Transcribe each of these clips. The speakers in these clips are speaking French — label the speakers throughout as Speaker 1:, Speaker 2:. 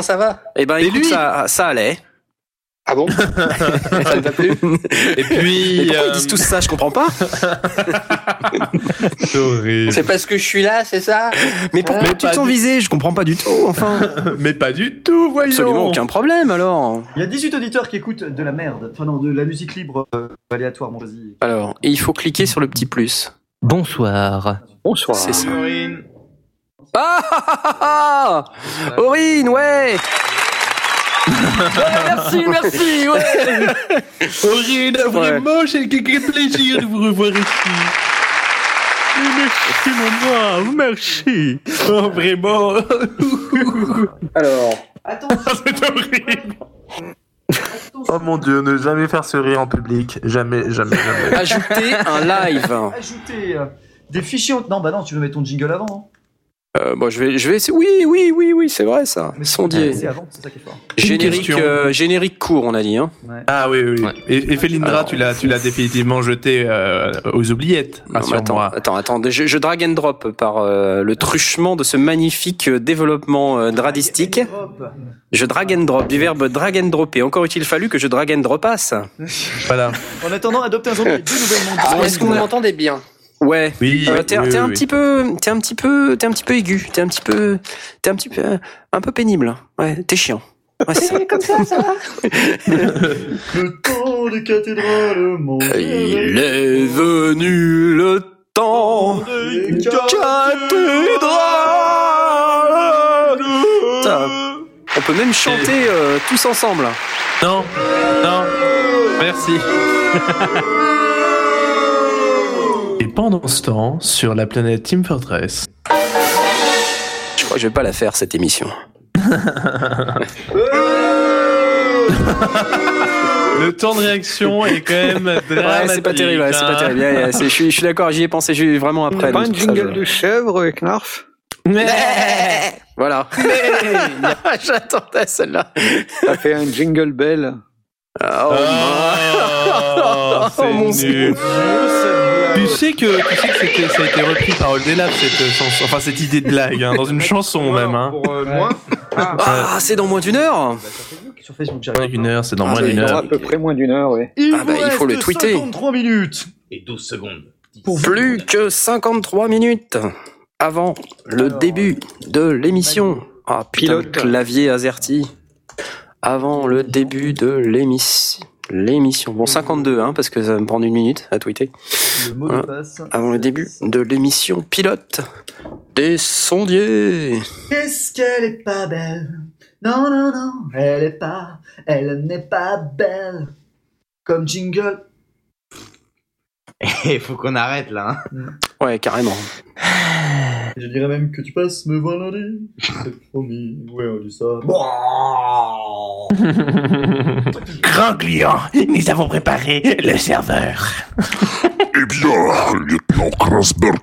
Speaker 1: Comment ça va
Speaker 2: Eh ben,
Speaker 3: Et
Speaker 2: écoute,
Speaker 3: lui
Speaker 2: ça, ça allait.
Speaker 1: Ah bon Ça ne va plus
Speaker 3: Et puis.
Speaker 2: Mais pourquoi
Speaker 3: euh,
Speaker 2: ils disent tous ça Je comprends pas.
Speaker 3: c'est horrible.
Speaker 1: C'est parce que je suis là, c'est ça
Speaker 2: Mais pourquoi
Speaker 3: Mais
Speaker 2: tu
Speaker 3: pas
Speaker 2: te sens
Speaker 3: du-
Speaker 2: visé? Je comprends pas du tout. Enfin,
Speaker 3: Mais pas du tout, voyons.
Speaker 2: absolument aucun problème alors.
Speaker 4: Il y a 18 auditeurs qui écoutent de la merde. Enfin non, de la musique libre euh, aléatoire, mon vas-y.
Speaker 2: Alors, et il faut cliquer sur le petit plus.
Speaker 5: Bonsoir.
Speaker 1: Bonsoir.
Speaker 2: C'est ça. Ah ah ah ah Aurine, ouais Ouais, Merci, merci, ouais
Speaker 3: Aurine, vraiment, j'ai quel plaisir de vous revoir ici. Merci, mon brave, merci. Oh, vraiment.
Speaker 1: Alors,
Speaker 3: c'est horrible.
Speaker 6: Oh mon dieu, ne jamais faire ce rire en public. Jamais, jamais, jamais.
Speaker 2: Ajouter un live.
Speaker 4: Ajouter euh, des fichiers. Non, bah non, tu veux mettre ton jingle avant. hein.
Speaker 2: Euh, bon, je vais, je vais essayer. Oui, oui, oui, oui, c'est vrai ça. Sondier.
Speaker 4: C'est avant, c'est ça qui est fort.
Speaker 2: Générique, euh, générique court, on a dit. Hein.
Speaker 3: Ah oui, oui. oui.
Speaker 5: Ouais.
Speaker 3: Et, et Felindra,
Speaker 2: Alors,
Speaker 3: tu l'as, tu l'as définitivement jeté euh, aux oubliettes.
Speaker 2: Non, attends, attends, attends. Je, je drag and drop par euh, le truchement de ce magnifique développement euh, dradistique. Je drag and drop du verbe drag and dropper. Encore a-t-il fallu que je drag and dropasse.
Speaker 3: Voilà.
Speaker 4: En attendant, adopter un zombie. Deux nouvelles mondes.
Speaker 1: ah, est-ce que vous m'entendez bien?
Speaker 2: Ouais.
Speaker 3: Oui,
Speaker 2: Euh, t'es
Speaker 3: oui,
Speaker 2: un
Speaker 3: oui.
Speaker 2: petit peu, t'es un petit peu, t'es un petit peu aigu. T'es un petit peu, t'es un petit peu, un peu pénible. Ouais, t'es chiant. Ouais, c'est ça.
Speaker 1: Comme ça, ça va
Speaker 4: Le temps des cathédrales, mon
Speaker 2: Il est venu le temps
Speaker 4: des
Speaker 2: cathédrale. Putain, On peut même chanter euh, tous ensemble.
Speaker 3: Non, non, merci. Pendant ce temps, sur la planète Team Fortress,
Speaker 2: Je crois que je vais pas la faire cette émission.
Speaker 3: le temps de réaction est quand même dramatique.
Speaker 2: Ouais, c'est pas terrible, ouais, c'est pas
Speaker 3: hein.
Speaker 2: terrible. Je suis, je suis d'accord, j'y ai pensé j'ai vraiment après.
Speaker 7: pas
Speaker 2: donc
Speaker 7: un
Speaker 2: c'est pour ça,
Speaker 7: jingle
Speaker 2: je-
Speaker 7: de chèvre, Knarf
Speaker 3: Mais-
Speaker 2: Voilà. J'attendais celle-là.
Speaker 7: T'as fait un jingle bell.
Speaker 2: Oh,
Speaker 3: Oh, c'est
Speaker 2: mon
Speaker 3: nul. Tu sais que, tu sais que c'était- ça a été repris par Oldelaf cette chanson, enfin cette idée de blague, hein, dans une chanson même. Hein.
Speaker 7: Pour euh, moi
Speaker 2: Ah, c'est dans moins d'une heure.
Speaker 4: Sur Facebook,
Speaker 3: Moins d'une heure, c'est dans
Speaker 2: Ah,
Speaker 3: moins
Speaker 2: bah,
Speaker 3: d'une
Speaker 2: il
Speaker 3: heure.
Speaker 7: à peu près moins d'une heure, oui.
Speaker 4: Il,
Speaker 2: Ah bah, il faut le tweeter.
Speaker 4: 53 minutes.
Speaker 8: Et 12 secondes.
Speaker 4: Pour
Speaker 2: Plus que 53 minutes avant le
Speaker 4: Alors,
Speaker 2: début de l'émission. Ah
Speaker 7: Pilote.
Speaker 2: clavier AZERTY. Avant le début de l'émission. L'émission. Bon, 52, hein, parce que ça va me prendre une minute à tweeter.
Speaker 4: Le mot de passe.
Speaker 2: Avant le début de l'émission pilote des sondiers.
Speaker 4: Qu'est-ce qu'elle est pas belle? Non, non, non, elle est pas, elle n'est pas belle. Comme jingle.
Speaker 8: Il faut qu'on arrête là. hein.
Speaker 2: Ouais, carrément.
Speaker 4: Je dirais même que tu passes me voir lundi. C'est promis. Ouais, on dit ça. Bon.
Speaker 3: Grand client, nous avons préparé le serveur.
Speaker 9: Eh bien, lieutenant Krasberg,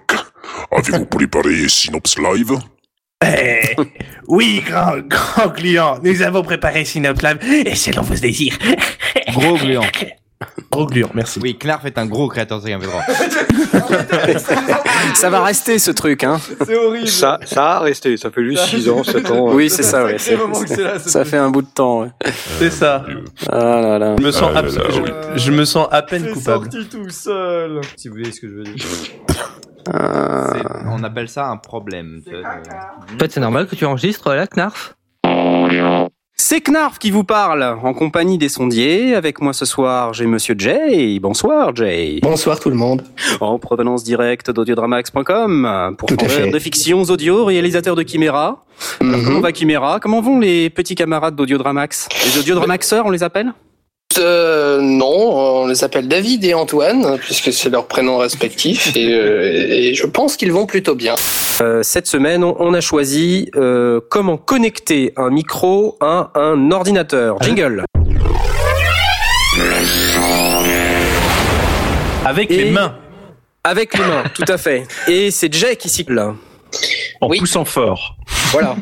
Speaker 9: avez-vous préparé Synops Live?
Speaker 3: Eh, oui, grand, grand client, nous avons préparé Synops Live et selon vos désirs.
Speaker 8: Gros gluant.
Speaker 3: Gros client, merci.
Speaker 8: Oui, Knarf est un gros créateur de droit.
Speaker 2: Ça va rester ce truc, hein.
Speaker 4: C'est horrible.
Speaker 7: Ça, ça a resté, ça fait juste 6 ans, 7 ans.
Speaker 2: Oui, c'est ça, ouais.
Speaker 4: là,
Speaker 2: Ça fait un bout de temps, ouais.
Speaker 3: C'est ça.
Speaker 2: Ah là là.
Speaker 3: Je me sens,
Speaker 9: Ah là là,
Speaker 3: je,
Speaker 9: oui.
Speaker 3: je me sens à peine coupable.
Speaker 4: sorti tout seul. Si vous voyez ce que je veux dire.
Speaker 2: Ah.
Speaker 8: On appelle ça un problème.
Speaker 5: En fait, c'est normal que tu enregistres là, Knarf?
Speaker 2: C'est Knarf qui vous parle, en compagnie des sondiers. Avec moi ce soir, j'ai Monsieur Jay. Bonsoir, Jay.
Speaker 1: Bonsoir tout le monde.
Speaker 2: En provenance directe d'audiodramax.com, pour
Speaker 1: fait.
Speaker 2: de fictions audio, réalisateur de Chimera.
Speaker 1: Mhm.
Speaker 2: Comment va Chimera? Comment vont les petits camarades d'Audiodramax? Les Audiodramaxeurs, on les appelle?
Speaker 1: Euh, non, on les appelle David et Antoine, puisque c'est leurs prénoms respectifs, et, euh, et je pense qu'ils vont plutôt bien.
Speaker 2: Euh, Cette semaine, on, a choisi euh, comment connecter un micro à un ordinateur. Jingle.
Speaker 3: Avec
Speaker 2: Et-
Speaker 3: les mains.
Speaker 2: Avec les mains, tout à fait. Et c'est Jay qui s'y là.
Speaker 6: En
Speaker 1: Oui.
Speaker 6: poussant fort.
Speaker 2: Voilà.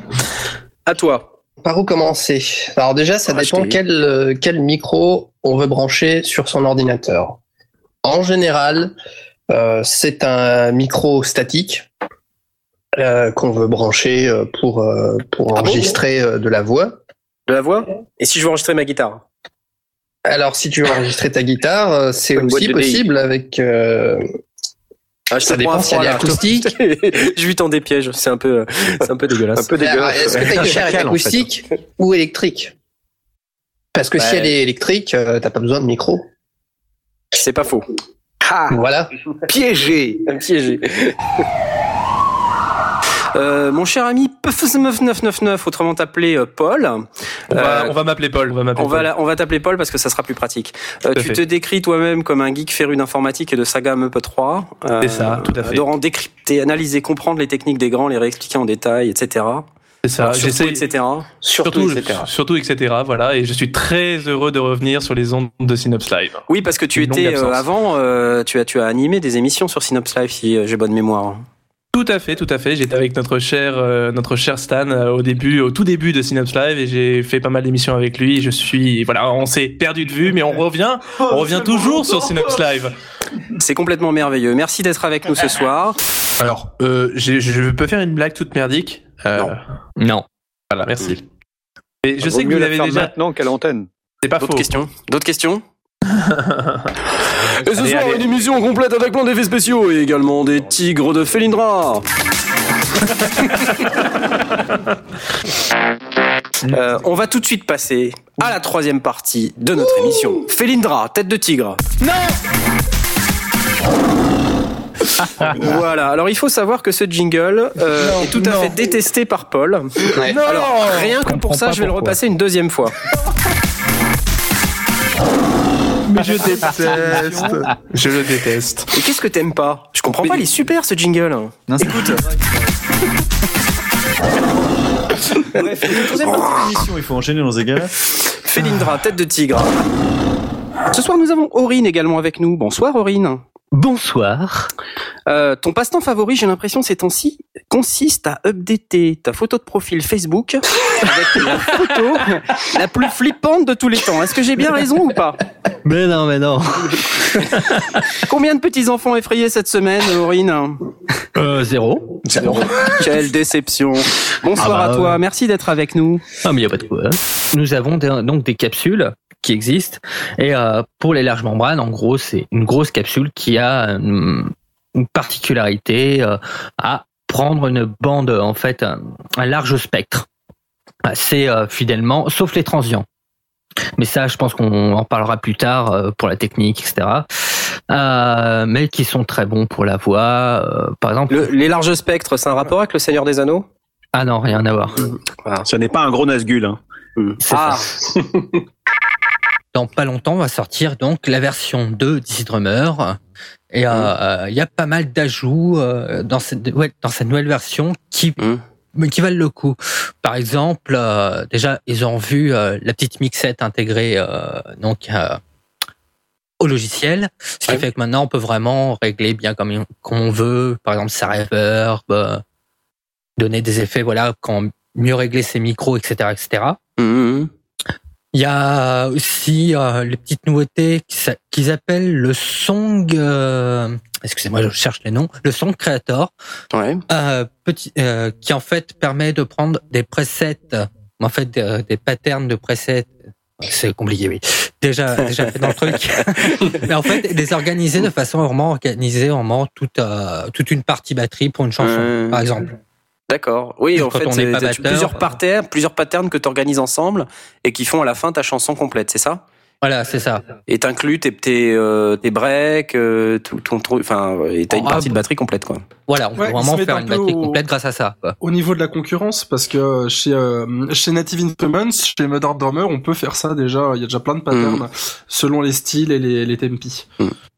Speaker 2: À toi.
Speaker 1: Par où commencer? Alors déjà, ça
Speaker 2: Ah,
Speaker 1: dépend quel, euh, quel micro on veut brancher sur son ordinateur. En général, euh, c'est un micro statique euh, qu'on veut brancher pour, euh, pour
Speaker 2: Ah
Speaker 1: enregistrer de la voix.
Speaker 2: De la voix? Et si je veux enregistrer ma guitare?
Speaker 1: Alors, si tu veux enregistrer ta guitare, c'est aussi possible avec.
Speaker 2: Ah, je
Speaker 1: Ça dépend si elle est acoustique.
Speaker 2: je lui tends des pièges, c'est un peu, c'est un peu dégueulasse.
Speaker 7: Un peu
Speaker 1: Alors,
Speaker 7: dégueulasse.
Speaker 1: Est-ce que ta guitare est
Speaker 8: Chacal, en fait.
Speaker 1: acoustique ou électrique Parce que si
Speaker 2: Ouais.
Speaker 1: elle est électrique, euh, t'as pas besoin de micro.
Speaker 2: C'est pas faux.
Speaker 7: Ah,
Speaker 1: Voilà.
Speaker 7: piégé.
Speaker 2: Piégé. Euh, mon cher ami Puff9999, autrement appelé euh, Paul,
Speaker 3: On va,
Speaker 2: Euh,
Speaker 3: on va m'appeler Paul. On va m'appeler
Speaker 2: on va,
Speaker 3: Paul.
Speaker 2: la- on va t'appeler Paul parce que ça sera plus pratique. Euh, tu
Speaker 3: fait.
Speaker 2: te décris toi-même comme un geek féru d'informatique et de saga MEP 3. Euh,
Speaker 3: C'est ça, tout à fait.
Speaker 2: Adorant décrypter, analyser, comprendre les techniques des grands, les réexpliquer en détail, etc.
Speaker 3: C'est ça. J'essaie.
Speaker 2: etc.
Speaker 3: Surtout, surtout, etc. Voilà, et je suis très heureux de revenir sur les ondes de Synops Live.
Speaker 2: Oui, parce que tu
Speaker 3: Une
Speaker 2: étais euh, avant, euh, tu as tu as animé des émissions sur Synops Live si j'ai bonne mémoire.
Speaker 3: Tout à fait, tout à fait. J'étais avec notre cher, euh, notre cher Stan euh, au début, au tout début de Synops Live, et j'ai fait pas mal d'émissions avec lui. Je suis, voilà, on s'est perdu de vue, mais on revient, on revient toujours sur Synops Live.
Speaker 2: C'est complètement merveilleux. Merci d'être avec nous ce soir.
Speaker 3: Alors, euh, je peux faire une blague toute merdique. Euh,
Speaker 2: Non.
Speaker 5: Non.
Speaker 3: Voilà, merci. Et je
Speaker 7: Vaut
Speaker 3: sais que vous
Speaker 7: la
Speaker 3: l'avez déjà.
Speaker 7: maintenant qu'à l'antenne.
Speaker 3: C'est pas faux.
Speaker 2: D'autres questions D'autres questions? Et ce
Speaker 3: Allez,
Speaker 2: soir,
Speaker 3: allez.
Speaker 2: une émission complète avec plein d'effets spéciaux et également des tigres de Felindra. Euh, on va tout de suite passer à la troisième partie de notre émission. Felindra, tête de tigre. Non Voilà, alors il faut savoir que ce jingle euh, est tout à fait détesté par Paul. Alors, rien que pour ça, je vais le repasser une deuxième fois.
Speaker 3: Mais je déteste. je le déteste.
Speaker 2: Et qu'est-ce que t'aimes pas? Je comprends pas, il est super ce jingle.
Speaker 8: Non, c'est-
Speaker 2: Écoute.
Speaker 8: Bref, la troisième partie de l'émission, il faut enchaîner dans ces gars-là.
Speaker 2: Félindra, tête de tigre. Ce soir, nous avons Aurine également avec nous. Bonsoir Aurine.
Speaker 5: Bonsoir.
Speaker 2: Euh, ton passe-temps favori, j'ai l'impression ces temps-ci, consiste à updater ta photo de profil Facebook avec la photo la plus flippante de tous les temps. Est-ce que j'ai bien raison ou pas?
Speaker 5: Mais non, mais non.
Speaker 2: Combien de petits-enfants effrayés cette semaine, Aurine
Speaker 5: Euh, zéro.
Speaker 2: Quelle déception. Bonsoir
Speaker 5: Ah bah,
Speaker 2: à toi,
Speaker 5: ouais.
Speaker 2: merci d'être avec nous.
Speaker 5: Ah, mais il n'y a pas de quoi. Nous avons des- donc des capsules qui existent. Et euh, pour les larges membranes, en gros, c'est une grosse capsule qui a une, une particularité euh, à prendre une bande, en fait, un, un large spectre. C'est euh, fidèlement, sauf les transients. Mais ça, je pense qu'on en parlera plus tard euh, pour la technique, etc. Euh, mais qui sont très bons pour la voix. euh, par exemple,
Speaker 2: Le- les larges spectres, c'est un rapport avec le Seigneur des Anneaux?
Speaker 5: Ah non, rien à voir.
Speaker 7: Ce n'est pas un gros Nazgul. Hein.
Speaker 5: C'est
Speaker 2: Ah,
Speaker 5: ça. Dans pas longtemps va sortir donc la version 2 d'Easy Drummer. Et euh, il y a pas mal d'ajouts euh, dans cette ouais, dans cette nouvelle version qui
Speaker 2: Mhm.
Speaker 5: Mais qui valent le coup. Par exemple, euh, déjà ils ont vu euh, la petite mixette intégrée euh, donc euh, au logiciel, ce qui
Speaker 2: Ouais.
Speaker 5: fait que maintenant on peut vraiment régler bien comme, on- comme on veut. Par exemple, sa reverb, euh, donner des effets, voilà, quand mieux régler ses micros, etc., etc.
Speaker 2: Mhm.
Speaker 5: Il y a aussi euh, les petites nouveautés qui qu'ils appellent le Song. euh, Excusez-moi, je cherche les noms. Le Song Creator,
Speaker 2: ouais.
Speaker 5: euh, petit, euh, qui en fait permet de prendre des presets, en fait des, des patterns de presets. C'est compliqué, oui. Déjà, déjà fait dans le truc. Mais en fait, les organiser de façon vraiment organisée, vraiment toute toute une partie batterie pour une chanson, par exemple.
Speaker 2: D'accord. Oui, en fait,
Speaker 5: on
Speaker 2: c'est plusieurs patterns, plusieurs patterns que tu organises ensemble et qui font à la fin ta chanson complète, c'est ça?
Speaker 5: Voilà, c'est ça.
Speaker 2: Et t'inclus tes tes euh, tes breaks, euh, tout ton truc, enfin, et t'as une
Speaker 5: Ah,
Speaker 2: partie de batterie complète, quoi.
Speaker 5: Voilà, on
Speaker 10: Ouais,
Speaker 5: peut vraiment faire
Speaker 10: un
Speaker 5: une batterie
Speaker 10: au-
Speaker 5: complète grâce à ça. Quoi.
Speaker 10: Au niveau de la concurrence, parce que chez, euh, chez Native Instruments, chez Modern Drummer, on peut faire ça déjà. Il y a déjà plein de patterns
Speaker 2: Mm.
Speaker 10: selon les styles et les, les tempi.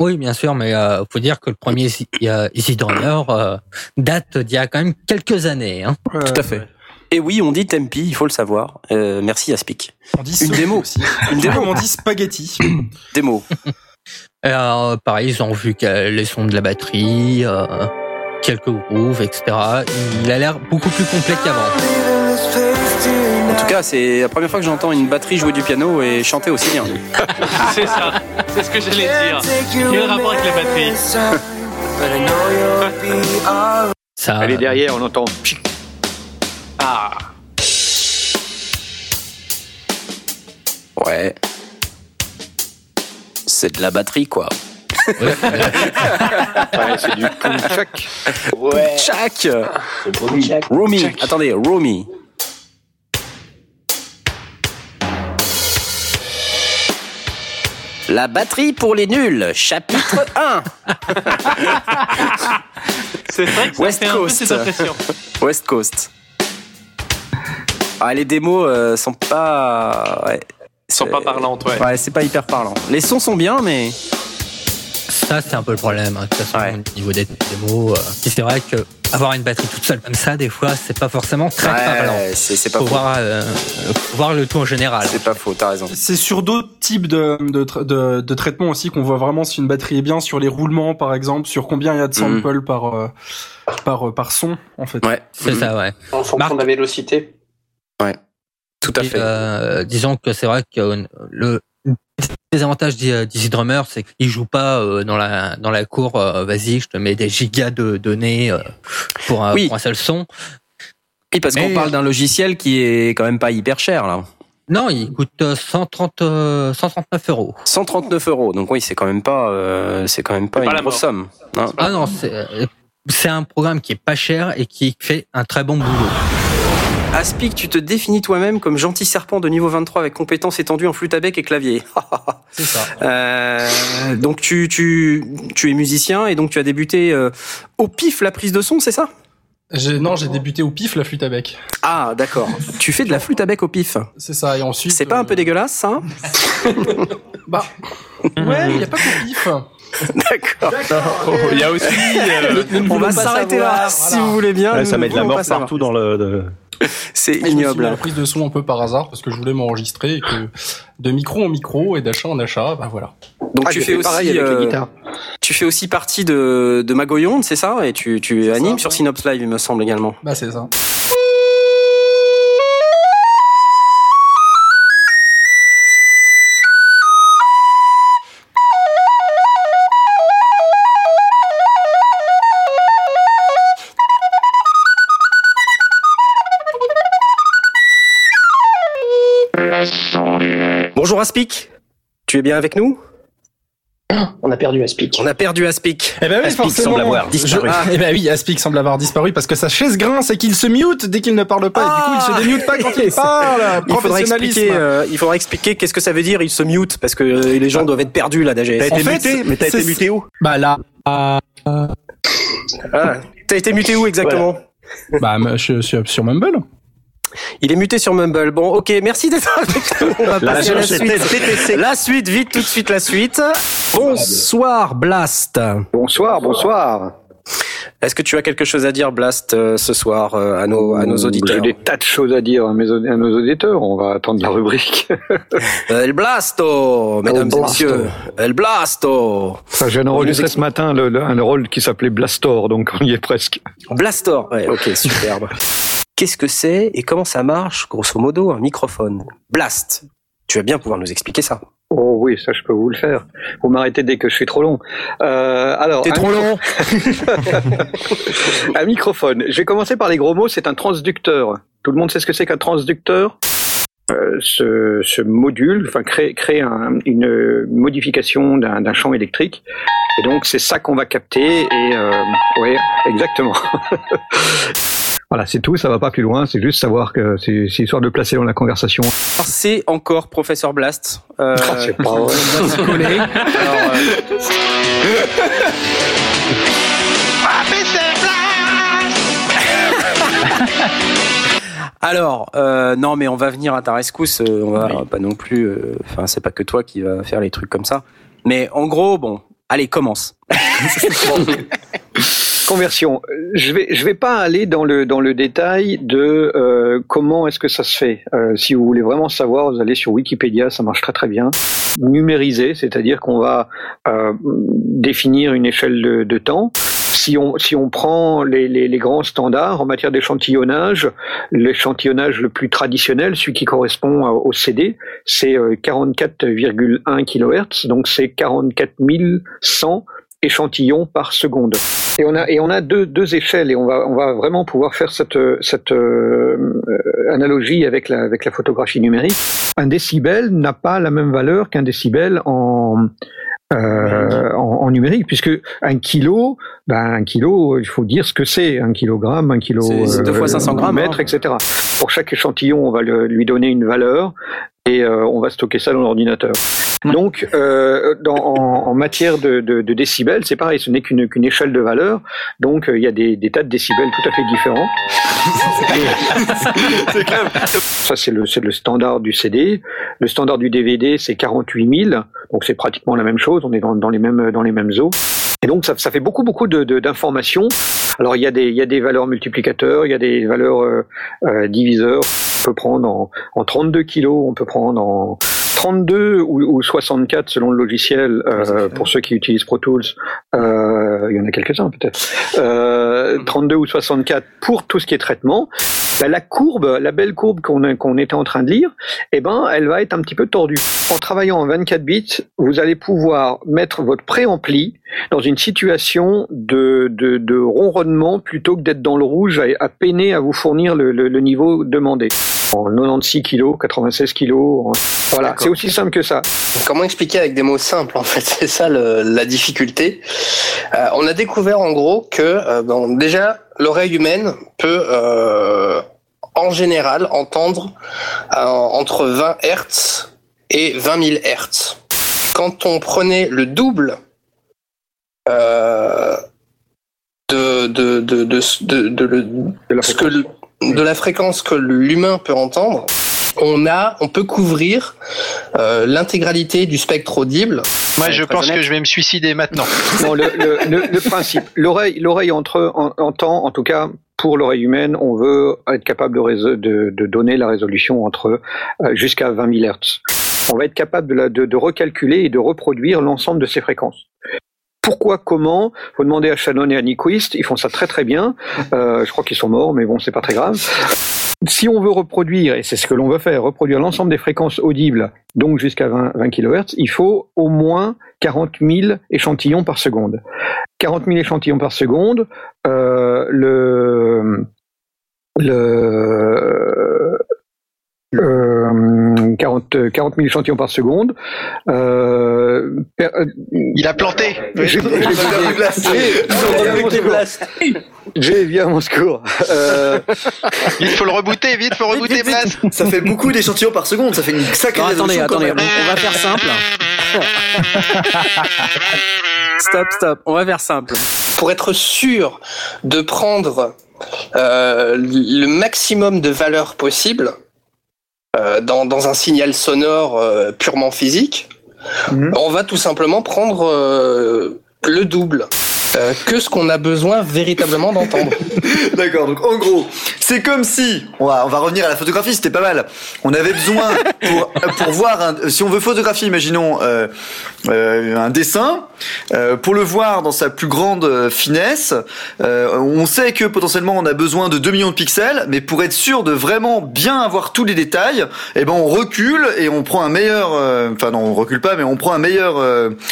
Speaker 5: Oui, bien sûr, mais euh, faut dire que le premier Easy, euh, Easy Drummer euh, date d'il y a quand même quelques années. Hein.
Speaker 10: Euh,
Speaker 2: Tout à fait. Et oui, on dit tempi, il faut le savoir. Euh, merci Aspic.
Speaker 10: On dit
Speaker 2: Une démo.
Speaker 10: aussi.
Speaker 2: Une démo.
Speaker 10: on dit spaghetti.
Speaker 2: Démo.
Speaker 5: Euh, pareil, ils ont vu les sons de la batterie, euh, quelques grooves, etc. Il a l'air beaucoup plus complet qu'avant.
Speaker 2: En tout cas, c'est la première fois que j'entends une batterie jouer du piano et chanter aussi bien.
Speaker 3: C'est ça. C'est ce que j'allais dire. Quel rapport avec la batterie
Speaker 5: Ça,
Speaker 7: Elle est derrière, on entend.
Speaker 1: Ah. Ouais. C'est de la batterie, quoi.
Speaker 7: Ouais, c'est du punchak.
Speaker 1: Ouais. Chak. Rumi. Attendez, Rumi. La batterie pour les nuls, chapitre 1.
Speaker 3: C'est vrai que ça
Speaker 1: West
Speaker 3: fait un peu
Speaker 1: Coast.
Speaker 3: cette impression.
Speaker 1: West Coast. Ah, les démos euh, sont pas. Ouais.
Speaker 3: Sont pas parlantes, ouais.
Speaker 2: Ouais, c'est pas hyper parlant. Les sons sont bien, mais
Speaker 5: ça c'est un peu le problème. hein, de toute façon, au niveau des démos, euh, c'est vrai que avoir une batterie toute seule comme ça, des fois, c'est pas forcément très parlant.
Speaker 1: Ouais, c'est c'est pas
Speaker 5: Faut
Speaker 1: faux.
Speaker 5: voir, euh, faut voir le tout en général.
Speaker 1: C'est pas faux, t'as raison.
Speaker 10: C'est sur d'autres types de, de, tra- de, de traitements aussi qu'on voit vraiment si une batterie est bien, sur les roulements par exemple, sur combien il y a de samples par, euh, par, euh, par son en fait.
Speaker 1: Ouais.
Speaker 5: C'est ça, ouais.
Speaker 1: En fonction
Speaker 5: Marc
Speaker 1: de la vélocité. Ouais. Tout à
Speaker 5: Et,
Speaker 1: fait.
Speaker 5: euh, disons que c'est vrai que euh, le désavantage d'Easy Drummer, c'est qu'il joue pas euh, dans la dans la cour. euh, Vas-y, je te mets des gigas de données euh, pour, un,
Speaker 2: Oui.
Speaker 5: pour un seul son.
Speaker 2: oui, parce qu'on parle d'un logiciel qui est quand même pas hyper cher là.
Speaker 5: Non, il coûte euh, 130 euh, 139 euros.
Speaker 2: 139 euros. Donc oui, c'est quand même pas, euh, c'est quand même pas une grosse somme. hein.
Speaker 5: Ah non, c'est euh, c'est un programme qui est pas cher et qui fait un très bon boulot.
Speaker 2: Aspic, tu te définis toi-même comme gentil serpent de niveau 23 avec compétences étendues en flûte à bec et clavier.
Speaker 10: C'est ça.
Speaker 2: Euh, donc tu, tu, tu es musicien et donc tu as débuté euh, au pif la prise de son, c'est ça?
Speaker 10: Non, j'ai débuté au pif la flûte à bec.
Speaker 2: Ah d'accord. tu fais de la flûte à bec au pif.
Speaker 10: C'est ça. Et ensuite.
Speaker 2: C'est pas un peu
Speaker 10: euh,
Speaker 2: dégueulasse ça hein?
Speaker 10: Bah. Ouais, il y a pas qu'au pif.
Speaker 2: D'accord.
Speaker 3: Oh, Il y a aussi. euh,
Speaker 2: On va s'arrêter là si vous voulez bien.
Speaker 7: Ouais,
Speaker 2: Nous
Speaker 7: ça met de la mort partout dans le. de-
Speaker 2: C'est
Speaker 10: Et je me suis
Speaker 2: ignoble.
Speaker 10: la prise de son un peu par hasard parce que je voulais m'enregistrer et que de micro en micro et d'achat en achat, bah voilà.
Speaker 2: Donc
Speaker 7: Ah,
Speaker 2: tu fais aussi
Speaker 7: pareil avec
Speaker 2: euh,
Speaker 7: les
Speaker 2: tu fais aussi partie de de Magoyonde, c'est ça? Et tu tu animes
Speaker 10: ça,
Speaker 2: sur
Speaker 10: ouais.
Speaker 2: Synops Live, il me semble également.
Speaker 10: Bah c'est ça.
Speaker 2: Aspic. Tu es bien avec nous?
Speaker 1: On a perdu Aspic.
Speaker 2: On a perdu Aspic.
Speaker 10: Eh ben oui,
Speaker 7: Aspic
Speaker 10: forcément.
Speaker 7: semble avoir
Speaker 10: Je-
Speaker 2: disparu.
Speaker 10: Ah, eh ben oui, Aspic semble avoir disparu parce que sa chaise grince et qu'il se mute dès qu'il ne parle pas. Et du coup, il se démute pas quand il parle.
Speaker 2: Il faudra expliquer, euh, il faudra expliquer qu'est-ce que ça veut dire. Il se mute parce que euh, les gens doivent être perdus là d'AGS.
Speaker 7: T'as
Speaker 10: En
Speaker 7: été
Speaker 10: fait,
Speaker 7: muté Mais t'as été muté où?
Speaker 10: Bah là,
Speaker 2: Ah. T'as été muté où exactement?
Speaker 10: Bah je suis sur Mumble.
Speaker 2: Il est muté sur Mumble. Bon, ok, merci d'être avec nous. On va
Speaker 7: La
Speaker 2: passer à la suite. La suite, vite, tout de suite la suite. Bonsoir Blast.
Speaker 7: Bonsoir, bonsoir.
Speaker 2: Est-ce que tu as quelque chose à dire Blast euh, ce soir euh, à nos à nos auditeurs
Speaker 7: J'ai des tas de choses à dire à, mes à nos auditeurs. On va attendre la rubrique.
Speaker 2: El Blasto, mesdames et
Speaker 7: Blasto.
Speaker 2: messieurs. El Blasto.
Speaker 7: Enfin, J'ai enregistré ce matin le, le- un rôle qui s'appelait Blastor, donc on y est presque.
Speaker 2: Blastor. Ouais, ok, superbe. Qu'est-ce que c'est et comment ça marche, grosso modo, un microphone? Blast. Tu vas bien pouvoir nous expliquer ça.
Speaker 7: Oh oui, ça je peux vous le faire. Vous m'arrêtez dès que je suis trop long. Euh, alors,
Speaker 2: T'es trop long?
Speaker 7: un microphone. Je vais commencer par les gros mots. C'est un transducteur. Tout le monde sait ce que c'est qu'un transducteur? Euh, ce, ce module, enfin crée, crée un- une modification d'un d'un champ électrique. Et donc c'est ça qu'on va capter. Et euh, oui, exactement. voilà, c'est tout. Ça va pas plus loin. C'est juste savoir que c'est c'est histoire de placer dans la conversation.
Speaker 2: Alors, C'est encore Professeur Blast. Euh,
Speaker 7: Ah, c'est pas vrai.
Speaker 2: coller. Alors, euh, Alors, euh, non, mais on va venir à ta rescousse. euh, on va pas non plus. euh, Enfin, c'est pas que toi qui va faire les trucs comme ça. Mais en gros, bon, allez, commence.
Speaker 7: Conversion. Je vais je vais pas aller dans le dans le détail de euh, comment est-ce que ça se fait. Euh, si vous voulez vraiment savoir, vous allez sur Wikipédia, ça marche très très bien. Numériser, c'est-à-dire qu'on va euh, définir une échelle de, de temps. Si on si on prend les, les, les grands standards en matière d'échantillonnage, l'échantillonnage le plus traditionnel, celui qui correspond au CD, c'est euh, 44,1 kHz, donc c'est 44 100 échantillons par seconde. Et on a et on a deux deux échelles et on va on va vraiment pouvoir faire cette cette euh, analogie avec la avec la photographie numérique. Un décibel n'a pas la même valeur qu'un décibel en euh, en, en numérique, puisque un kilo, ben un kilo, il faut dire ce que c'est, un kilogramme, un kilo,
Speaker 2: C'est- deux fois 500 grammes,
Speaker 7: mètre,
Speaker 2: hein.
Speaker 7: etc. Pour chaque échantillon, on va le- lui donner une valeur et euh, on va stocker ça dans l'ordinateur. Donc, euh, dans, en, en matière de, de, de décibels, c'est pareil, ce n'est qu'une qu'une échelle de valeur. Donc, euh, il y a des, des tas de décibels tout à fait différents. Ça, c'est le, le standard du CD. Le standard du DVD, c'est 48 000. Donc, c'est pratiquement la même chose. On est dans, dans les mêmes dans les mêmes eaux. Et donc, ça, ça fait beaucoup beaucoup de- de- d'informations. Alors, il y a des il y a des valeurs multiplicateurs, il y a des valeurs euh, euh, diviseurs. On peut prendre en, en 32 kilos, on peut prendre en 32 ou, ou 64 selon le logiciel euh, pour ceux qui utilisent Pro Tools. Euh, il y en a quelques-uns peut-être. Euh, 32 ou 64 pour tout ce qui est traitement. Ben, la courbe, la belle courbe qu'on était en train de lire, eh ben, elle va être un petit peu tordue. En travaillant en 24 bits, vous allez pouvoir mettre votre préampli dans une situation de, de, de ronronnement plutôt que d'être dans le rouge à, à peiner à vous fournir le, le, le niveau demandé. En 96 kg, 96 kg, en- voilà, c'est aussi simple que ça.
Speaker 1: Comment expliquer avec des mots simples en fait? C'est ça le- la difficulté. Euh, on a découvert en gros que euh, bon, déjà l'oreille humaine peut euh, en général entendre entre 20 Hz et 20 000 Hz. Quand on prenait le double de, de, de, de, de, de, ce que le- de la fréquence que l'humain peut entendre, on a, on peut couvrir euh, l'intégralité du spectre audible.
Speaker 11: Moi, je pense que je vais me suicider maintenant.
Speaker 7: Non, le, le, le, le principe, l'oreille, l'oreille entre en, entend, en tout cas pour l'oreille humaine, on veut être capable de, réso- de, de donner la résolution entre euh, jusqu'à 20 000 Hertz. On va être capable de, la, de, de recalculer et de reproduire l'ensemble de ces fréquences. Pourquoi, comment Faut demander à Shannon et à Nyquist. Ils font ça très très bien. Euh, je crois qu'ils sont morts, mais bon, c'est pas très grave. Si on veut reproduire, et c'est ce que l'on veut faire, reproduire l'ensemble des fréquences audibles, donc jusqu'à 20, 20 kHz, il faut au moins 40 000 échantillons par seconde. 40 000 échantillons par seconde, euh, le, le, euh, 40, 40 000 échantillons par seconde. Euh, per- euh,
Speaker 11: Il a planté.
Speaker 7: j'ai- j'ai- j'ai- J'ai bien mon secours. Euh,
Speaker 11: Vite, faut le rebooter, vite, faut rebooter, Blas.
Speaker 4: Ça fait beaucoup d'échantillons par seconde, ça fait une sacrée
Speaker 2: Non, attendez, attendez,
Speaker 4: même.
Speaker 2: on, on va faire simple. stop, stop, on va faire simple.
Speaker 1: Pour être sûr de prendre euh, le maximum de valeurs possible euh, dans, dans un signal sonore euh, purement physique, on va tout simplement prendre euh, le double. Euh, que ce qu'on a besoin véritablement d'entendre.
Speaker 4: D'accord, donc en gros, c'est comme si, on va, on va revenir à la photographie, c'était pas mal. On avait besoin pour, pour voir, si on veut photographier, imaginons euh, euh, un dessin, pour le voir dans sa plus grande finesse, on sait que potentiellement on a besoin de 2 millions de pixels, mais pour être sûr de vraiment bien avoir tous les détails, eh ben on recule et on prend un meilleur, enfin non, on recule pas, mais on prend un meilleur,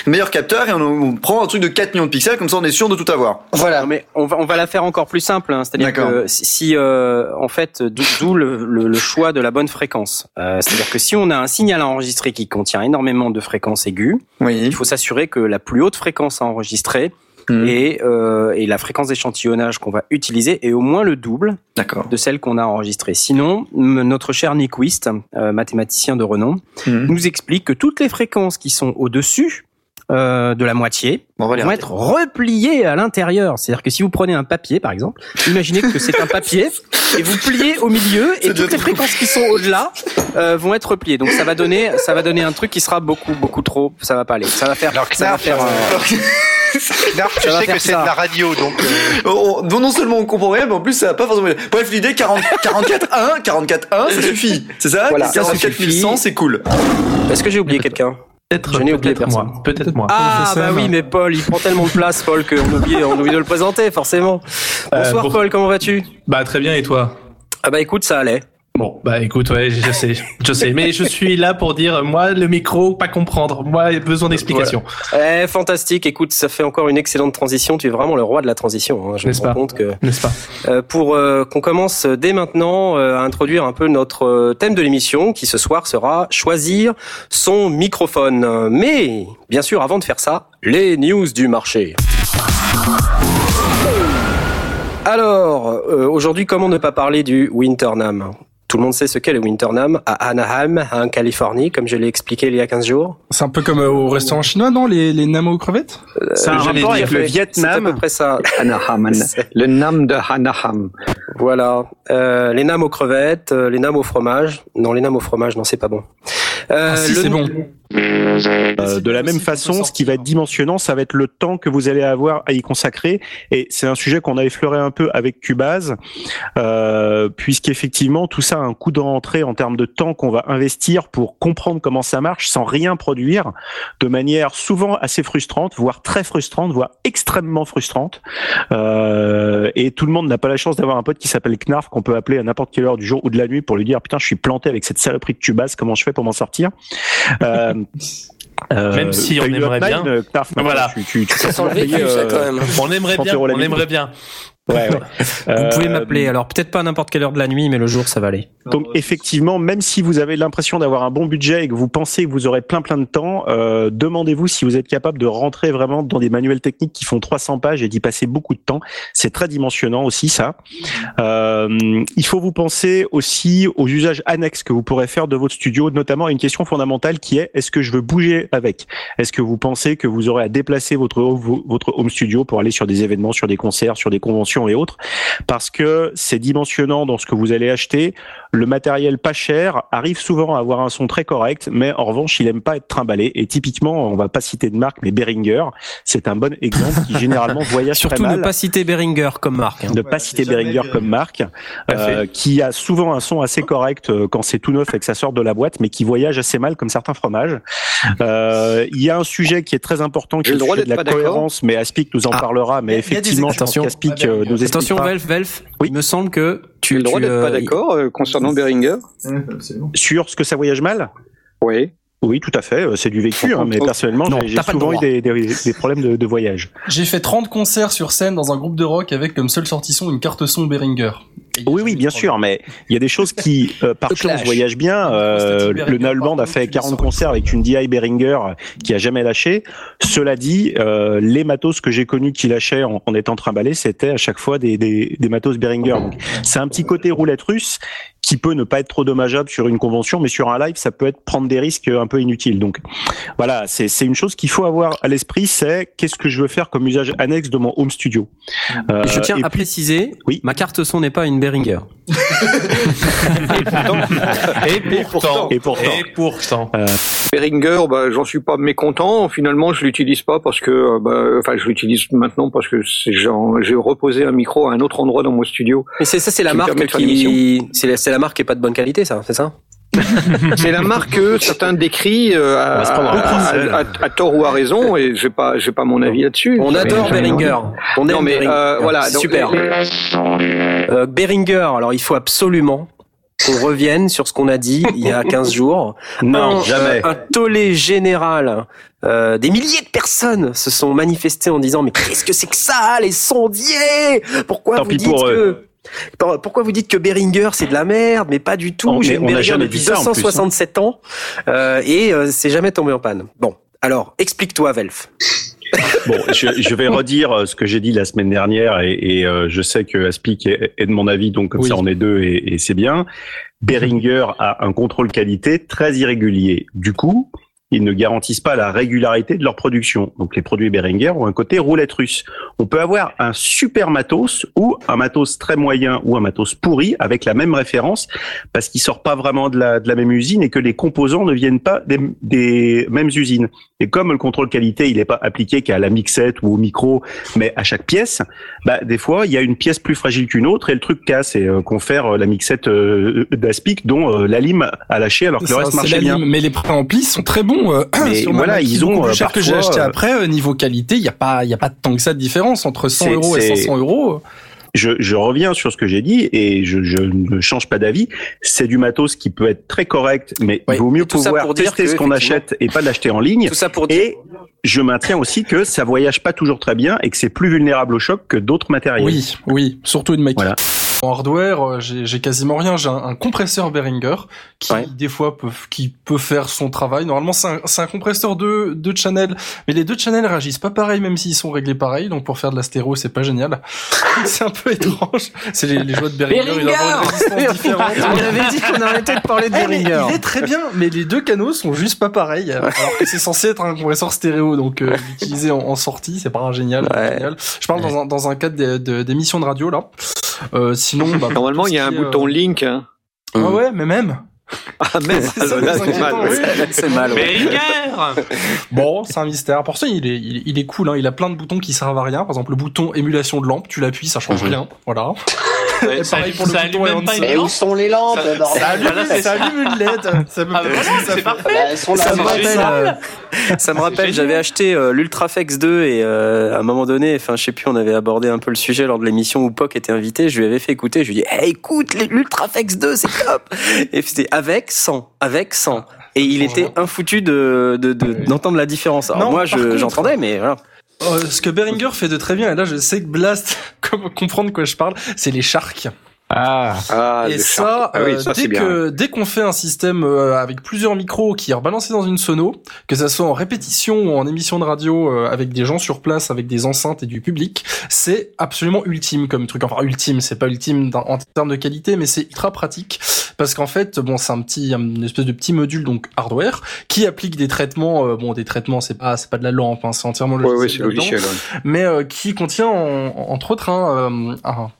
Speaker 4: meilleur capteur et on, on prend un truc de 4 millions de pixels, comme ça on est sûr de tout avoir.
Speaker 1: Voilà.
Speaker 2: mais on va, on va la faire encore plus simple. hein. C'est-à-dire que si, euh, en fait, d'où le, le- le choix de la bonne fréquence. Euh, C'est-à-dire que si on a un signal à enregistrer qui contient énormément de fréquences aiguës, il faut s'assurer que la plus haute fréquence à enregistrer
Speaker 4: Mhm.
Speaker 2: et, euh, et la fréquence d'échantillonnage qu'on va utiliser est au moins le double de celle qu'on a enregistrée. Sinon, notre cher Nyquist, euh, mathématicien de renom,
Speaker 4: Mhm.
Speaker 2: nous explique que toutes les fréquences qui sont au-dessus euh, de la moitié
Speaker 4: va les
Speaker 2: vont
Speaker 4: rater.
Speaker 2: être repliées à l'intérieur. C'est-à-dire que si vous prenez un papier, par exemple, imaginez que c'est un papier et vous pliez au milieu et toutes les fréquences qui sont au-delà euh, vont être repliées. Donc ça va donner, ça va donner un truc qui sera beaucoup, beaucoup trop. Ça va pas aller. Ça va faire, ça va faire. euh,
Speaker 11: Knarf, tu
Speaker 2: Ça va
Speaker 11: sais
Speaker 2: faire
Speaker 11: que c'est
Speaker 2: ça.
Speaker 11: de la radio, donc. euh,
Speaker 4: Oh, oh, non seulement on comprend rien, mais en plus ça va pas forcément. Bref, l'idée 40, 44 1, 44 1, ça suffit. C'est ça?
Speaker 2: Voilà, ça
Speaker 4: 44
Speaker 2: suffit.
Speaker 4: 100, c'est cool.
Speaker 2: Est-ce que j'ai oublié quelqu'un?
Speaker 3: Peut-être
Speaker 2: Je n'ai oublié
Speaker 3: peut-être moi. Peut-être moi.
Speaker 2: Ah bah oui, mais Paul, il prend tellement de place, Paul, qu'on oublie, on oublie de le présenter, forcément. Bonsoir
Speaker 3: Euh, pour-
Speaker 2: Paul, comment vas-tu?
Speaker 3: Bah très bien et toi?
Speaker 2: Ah bah écoute, ça allait.
Speaker 3: Bon, bah écoute, ouais, je sais, je sais, mais je suis là pour dire, moi, le micro, pas comprendre, moi, besoin d'explications.
Speaker 2: Eh, fantastique. Écoute, ça fait encore une excellente transition. Tu es vraiment le roi de la transition. Hein. Je me rends
Speaker 3: pas
Speaker 2: compte que
Speaker 3: N'est-ce pas
Speaker 2: euh, pour euh, qu'on commence dès maintenant euh, à introduire un peu notre euh, thème de l'émission, qui ce soir sera choisir son microphone. Mais bien sûr, avant de faire ça, les news du marché. Alors, euh, aujourd'hui, comment ne pas parler du Winternam? Tout le monde sait ce qu'est le Winternam à Anaheim, en Californie, comme je l'ai expliqué il y a 15 jours.
Speaker 10: C'est un peu comme euh, au restaurant chinois, non Les, les Namo crevettes?
Speaker 7: C'est un rapport avec le Vietnam.
Speaker 2: C'est à peu près ça.
Speaker 7: Anaheim, le Nam de Anaheim.
Speaker 2: Voilà. Euh, les names aux crevettes, euh, les names au fromage. Non, les names au fromage, non, c'est pas bon. Euh,
Speaker 10: Ah si, c'est bon.
Speaker 12: Euh, de la même façon, ce qui va être dimensionnant, ça va être le temps que vous allez avoir à y consacrer. Et c'est un sujet qu'on a effleuré un peu avec Cubase, euh, puisqu'effectivement, tout ça a un coût de rentrée en termes de temps qu'on va investir pour comprendre comment ça marche sans rien produire, de manière souvent assez frustrante, voire très frustrante, voire extrêmement frustrante. Euh, et tout le monde n'a pas la chance d'avoir un pote qui s'appelle Knarf, qu'on peut appeler à n'importe quelle heure du jour ou de la nuit pour lui dire, putain, je suis planté avec cette saloperie de Cubase, comment je fais pour m'en sortir? Euh, euh,
Speaker 3: Même si on aimerait bien.
Speaker 12: euh,
Speaker 3: Voilà. On aimerait
Speaker 12: 30
Speaker 3: bien, on aimerait bien.
Speaker 12: Ouais, ouais.
Speaker 2: Vous pouvez
Speaker 12: Euh,
Speaker 2: m'appeler. Alors peut-être pas à n'importe quelle heure de la nuit, mais le jour, ça va aller.
Speaker 12: Donc effectivement, même si vous avez l'impression d'avoir un bon budget et que vous pensez que vous aurez plein plein de temps, euh, demandez-vous si vous êtes capable de rentrer vraiment dans des manuels techniques qui font 300 pages et d'y passer beaucoup de temps. C'est très dimensionnant aussi ça. Euh, il faut vous penser aussi aux usages annexes que vous pourrez faire de votre studio, notamment à une question fondamentale qui est est-ce que je veux bouger avec? Est-ce que vous pensez que vous aurez à déplacer votre votre home studio pour aller sur des événements, sur des concerts, sur des conventions? Et autres Parce que c'est dimensionnant dans ce que vous allez acheter. Le matériel pas cher arrive souvent à avoir un son très correct, mais en revanche, il aime pas être trimballé. Et typiquement, on va pas citer de marque, mais Behringer, c'est un bon exemple qui généralement voyage
Speaker 2: Surtout
Speaker 12: très mal
Speaker 2: ne pas citer Behringer comme marque. hein.
Speaker 12: ne pas citer Behringer comme marque, euh, qui a souvent un son assez correct euh, quand c'est tout neuf et que ça sort de la boîte, mais qui voyage assez mal comme certains fromages. Euh, Il y a un sujet qui est très important, qui est
Speaker 7: le droit
Speaker 12: sujet de
Speaker 7: d'être
Speaker 12: la coherence, mais Aspic nous en
Speaker 2: Ah.
Speaker 12: parlera. Mais
Speaker 10: Il y a- il y a des
Speaker 12: effectivement, je pense
Speaker 2: Attention.
Speaker 12: qu'Aspic euh, nous
Speaker 2: Attention, Velf, Velf.
Speaker 12: Oui.
Speaker 2: Il me semble que tu
Speaker 7: J'ai le droit d'être pas
Speaker 2: euh,
Speaker 7: d'accord euh, concernant Behringer.
Speaker 12: sur ce que ça voyage mal.
Speaker 7: Oui.
Speaker 12: Oui, tout à fait. euh, C'est du vécu, hein, mais personnellement,
Speaker 2: Non,
Speaker 12: j'ai- j'ai souvent eu des, des- des problèmes de, de voyage.
Speaker 10: J'ai fait 30 concerts sur scène dans un groupe de rock avec comme seul sortisson une carte son Behringer.
Speaker 12: Oui, oui, bien sûr, mais il y a des choses qui, euh, par
Speaker 2: Le
Speaker 12: chance, voyagent bien. Euh, le
Speaker 10: Behringer,
Speaker 12: Null Band a fait
Speaker 10: tu les
Speaker 12: 40
Speaker 10: sors.
Speaker 12: concerts avec une DI Behringer qui a jamais lâché. Cela dit, euh, les matos que j'ai connus qui lâchaient en, en étant trimballés, c'était à chaque fois des, des, des matos Behringer. Donc, c'est un petit côté roulette russe qui peut ne pas être trop dommageable sur une convention, mais sur un live, ça peut être prendre des risques un peu inutiles. Donc, voilà, c'est c'est une chose qu'il faut avoir à l'esprit, c'est qu'est-ce que je veux faire comme usage annexe de mon home studio. Euh,
Speaker 2: Je tiens
Speaker 12: et
Speaker 2: à
Speaker 12: puis-
Speaker 2: préciser,
Speaker 12: Oui.
Speaker 2: ma carte son n'est pas une Behringer.
Speaker 3: Et pourtant,
Speaker 12: Et pourtant.
Speaker 3: et pourtant.
Speaker 7: Behringer, bah, j'en suis pas mécontent. Finalement, je l'utilise pas parce que, euh, bah, enfin, je l'utilise maintenant parce que c'est genre, j'ai reposé un micro à un autre endroit dans mon studio.
Speaker 2: Mais c'est ça, c'est la marque qui, c'est la, c'est la marque qui est pas de bonne qualité, ça, c'est ça?
Speaker 7: C'est la marque que certains décrient euh, à, tort ou à raison, et j'ai pas, j'ai pas mon avis là-dessus.
Speaker 2: On adore Behringer. On aime
Speaker 7: Non, mais,
Speaker 2: Behringer.
Speaker 7: euh, voilà, donc,
Speaker 2: super.
Speaker 7: les-
Speaker 2: Euh, Behringer, alors il faut absolument qu'on revienne sur ce qu'on a dit il y a 15 jours.
Speaker 12: Non,
Speaker 2: Un,
Speaker 12: jamais.
Speaker 2: euh, un tollé général. Euh, des milliers de personnes se sont manifestées en disant mais qu'est-ce que c'est que ça les sondiers? Pourquoi
Speaker 12: Tant
Speaker 2: vous
Speaker 12: pis
Speaker 2: dites
Speaker 12: pour
Speaker 2: que Pour- pourquoi vous dites que Behringer c'est de la merde mais pas du tout
Speaker 12: On-
Speaker 2: J'ai
Speaker 12: on
Speaker 2: Behringer
Speaker 12: jamais
Speaker 2: depuis
Speaker 12: dit ça, en plus, hein.
Speaker 2: 267 ans euh, et euh, c'est jamais tombé en panne. Bon, alors explique-toi Velf.
Speaker 12: Bon, je, je vais redire euh, ce que j'ai dit la semaine dernière et, et, euh, je sais que Aspic est, est de mon avis, donc comme
Speaker 10: Oui.
Speaker 12: ça on est deux et, et c'est bien. Behringer a un contrôle qualité très irrégulier. Du coup, ils ne garantissent pas la régularité de leur production. Donc les produits Behringer ont un côté roulette russe. On peut avoir un super matos ou un matos très moyen ou un matos pourri avec la même référence parce qu'il sort pas vraiment de la, de la même usine et que les composants ne viennent pas des, des mêmes usines. Et comme le contrôle qualité, il n'est pas appliqué qu'à la mixette ou au micro, mais à chaque pièce, bah, des fois, il y a une pièce plus fragile qu'une autre et le truc casse et euh, confère euh, la mixette euh, d'Aspic dont euh, la lime a lâché alors que le reste marchait bien.
Speaker 10: Mais les préamplis sont très bons. Euh,
Speaker 12: Mais
Speaker 10: sur ma
Speaker 12: voilà, ils ont,
Speaker 10: plus
Speaker 12: euh,
Speaker 10: cher que j'ai
Speaker 12: parfois,
Speaker 10: acheté
Speaker 12: euh,
Speaker 10: après. euh, niveau qualité, il y a pas, il y a pas tant que ça de différence entre 100
Speaker 12: C'est-
Speaker 10: euros et
Speaker 12: c'est-
Speaker 10: 500 euros.
Speaker 12: je, je reviens sur ce que j'ai dit et je, je ne change pas d'avis. C'est du matos qui peut être très correct, mais
Speaker 2: Oui,
Speaker 12: il vaut mieux pouvoir tester
Speaker 2: que,
Speaker 12: ce qu'on achète et pas l'acheter en ligne.
Speaker 2: Tout ça pour dire.
Speaker 12: Et je maintiens aussi que ça voyage pas toujours très bien et que c'est plus vulnérable au choc que d'autres matériels.
Speaker 10: Oui, oui, surtout une Mac.
Speaker 12: Voilà.
Speaker 10: En hardware, euh, j'ai j'ai quasiment rien. J'ai un, un compresseur Behringer qui
Speaker 2: Ouais.
Speaker 10: des fois peut qui peut faire son travail. Normalement, c'est un, c'est un compresseur de de channel, mais les deux channels réagissent pas pareil, même s'ils sont réglés pareil. Donc pour faire de la stéréo, c'est pas génial. c'est un peu étrange. C'est les, les joies de Behringer, résistance différente.
Speaker 2: On avait dit qu'on arrêtait de parler de
Speaker 10: Eh,
Speaker 2: Behringer.
Speaker 10: il est très bien, mais les deux canaux sont juste pas pareils. Alors que c'est censé être un compresseur stéréo, donc euh, l'utiliser en, en sortie, c'est pas un génial.
Speaker 2: Ouais.
Speaker 10: génial. Je parle dans un dans un cadre d'émissions de radio là. Euh, sinon, bah,
Speaker 7: Normalement, il y a un bouton
Speaker 10: euh,
Speaker 7: link. Hein.
Speaker 10: Ouais, ouais, mais même.
Speaker 7: Ah, même.
Speaker 10: C'est
Speaker 7: c'est mal.
Speaker 10: oui.
Speaker 2: C'est mal. ouais.
Speaker 3: Behringer
Speaker 10: Bon, c'est un mystère. Pour ça, il est, il, est- il est cool. Hein. Il a plein de boutons qui servent à rien. Par exemple, le bouton émulation de lampe, tu l'appuies, ça change rien. Voilà. Et
Speaker 3: ça-
Speaker 10: pareil pour le
Speaker 3: ça
Speaker 10: bouton et
Speaker 1: Mais où sont les lampes,
Speaker 3: Ça-
Speaker 1: bordel
Speaker 10: Ça allume,
Speaker 3: Voilà, c'est
Speaker 10: ça
Speaker 3: ça.
Speaker 10: allume une LED. Ça
Speaker 3: Ah,
Speaker 10: ça
Speaker 3: c'est parfait.
Speaker 1: Bah.
Speaker 2: Ça me
Speaker 3: C'est
Speaker 2: rappelle, ça me rappelle, j'avais acheté euh, l'Ultrafex 2 et euh, à un moment donné, enfin je sais plus, on avait abordé un peu le sujet lors de l'émission où Poc était invité, je lui avais fait écouter, je lui ai dit hey, écoute l'Ultrafex 2, c'est top. Et c'était avec 100, avec 100. Et il
Speaker 10: change
Speaker 2: était infoutu de de- de- d'entendre la différence. Alors
Speaker 10: Non,
Speaker 2: moi j'entendais, mais voilà.
Speaker 10: Euh, ce que Behringer fait de très bien, et là je sais que Blast comme comprendre de quoi je parle, c'est les sharks.
Speaker 5: Ah,
Speaker 7: Ah,
Speaker 10: et ça,
Speaker 7: Shark. Ah oui,
Speaker 10: euh,
Speaker 7: ça,
Speaker 10: dès que dès qu'on fait un système euh, avec plusieurs micros qui est rebalancé dans une sono, que ça soit en répétition ou en émission de radio euh, avec des gens sur place, avec des enceintes et du public, c'est absolument ultime comme truc. Enfin ultime, c'est pas ultime en termes de qualité, mais c'est ultra pratique parce qu'en fait, bon, c'est un petit, une espèce de petit module donc hardware qui applique des traitements. euh, bon, des traitements, c'est pas c'est pas de la lampe, hein, c'est entièrement
Speaker 7: Ouais, ouais,
Speaker 10: logiciel.
Speaker 7: c'est
Speaker 10: là-dedans
Speaker 7: logiciel. ouais.
Speaker 10: mais euh, qui contient en- entre autres un, euh, un-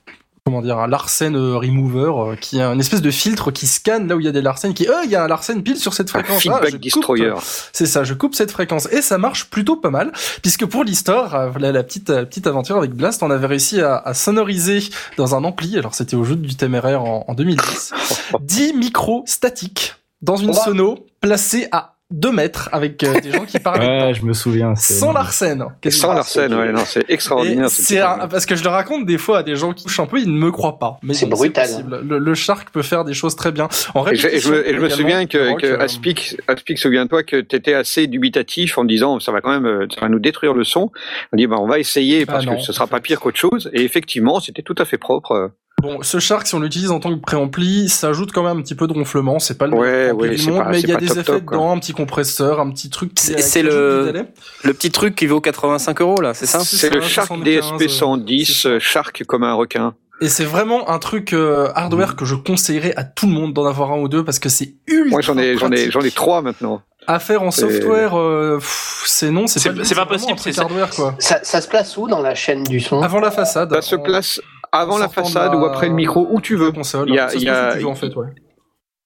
Speaker 10: comment dire un Larsen euh, remover euh, qui est une espèce de filtre qui scanne là où il y a des Larsen qui euh il y a un Larsen pile sur cette
Speaker 7: Un
Speaker 10: fréquence Ah,
Speaker 7: feedback destroyer.
Speaker 10: c'est ça je coupe cette fréquence. Et ça marche plutôt pas mal puisque pour l'histoire euh, la, petite petite aventure avec Blast on avait réussi à, à sonoriser dans un ampli alors c'était au jeu du téméraire en, en 2010 10 micros statiques dans une sono placée à 2 mètres avec euh, des gens qui parlent
Speaker 5: ouais, je me souviens. c'est-
Speaker 10: sans Larsen
Speaker 7: Sans Larsen, ouais, non, c'est extraordinaire. ce
Speaker 10: c'est un- parce que je le raconte des fois à des gens qui touchent un peu, ils ne me croient pas. Mais
Speaker 1: C'est brutal.
Speaker 10: possible. Le, le Shark peut faire des choses très bien. En
Speaker 7: Et je, et je me, et je me souviens que, que
Speaker 10: euh,
Speaker 7: Aspic, Aspic, souviens-toi que tu étais assez dubitatif en disant ça va quand même, euh, ça va nous détruire le son. On dit bah on va essayer parce
Speaker 10: Ah non,
Speaker 7: que ce sera pas pire qu'autre chose. Et effectivement, c'était tout à fait propre.
Speaker 10: Bon, ce Shark, si on l'utilise en tant que préampli, ça ajoute quand même un petit peu de ronflement. C'est pas le
Speaker 7: Ouais, ouais,
Speaker 10: du monde,
Speaker 7: pas-
Speaker 10: mais il y a des
Speaker 7: top,
Speaker 10: effets
Speaker 7: top,
Speaker 10: dedans, un petit compresseur, un petit truc. qui-
Speaker 2: C'est- le-. Le petit truc qui vaut 85 euros là, c'est ça
Speaker 10: C'est
Speaker 7: le Shark
Speaker 10: 75,
Speaker 7: DSP
Speaker 10: euh,
Speaker 7: 110,
Speaker 10: c'est ça.
Speaker 7: euh, Shark comme un requin.
Speaker 10: Et c'est vraiment un truc euh, hardware que je conseillerais à tout le monde d'en avoir un ou deux parce que c'est ultra
Speaker 7: Moi j'en ai, j'en ai, j'en ai trois maintenant.
Speaker 10: À faire en software, euh, c'est non, c'est pas,
Speaker 3: c'est pas possible, c'est ça.
Speaker 10: hardware quoi.
Speaker 1: Ça, ça se place où dans la chaîne du son?
Speaker 10: Avant la façade.
Speaker 7: Ça se place avant la façade
Speaker 10: la-
Speaker 7: ou après le micro, où tu veux.
Speaker 10: console.
Speaker 7: Il y a- il y
Speaker 10: tu veux, en fait, ouais.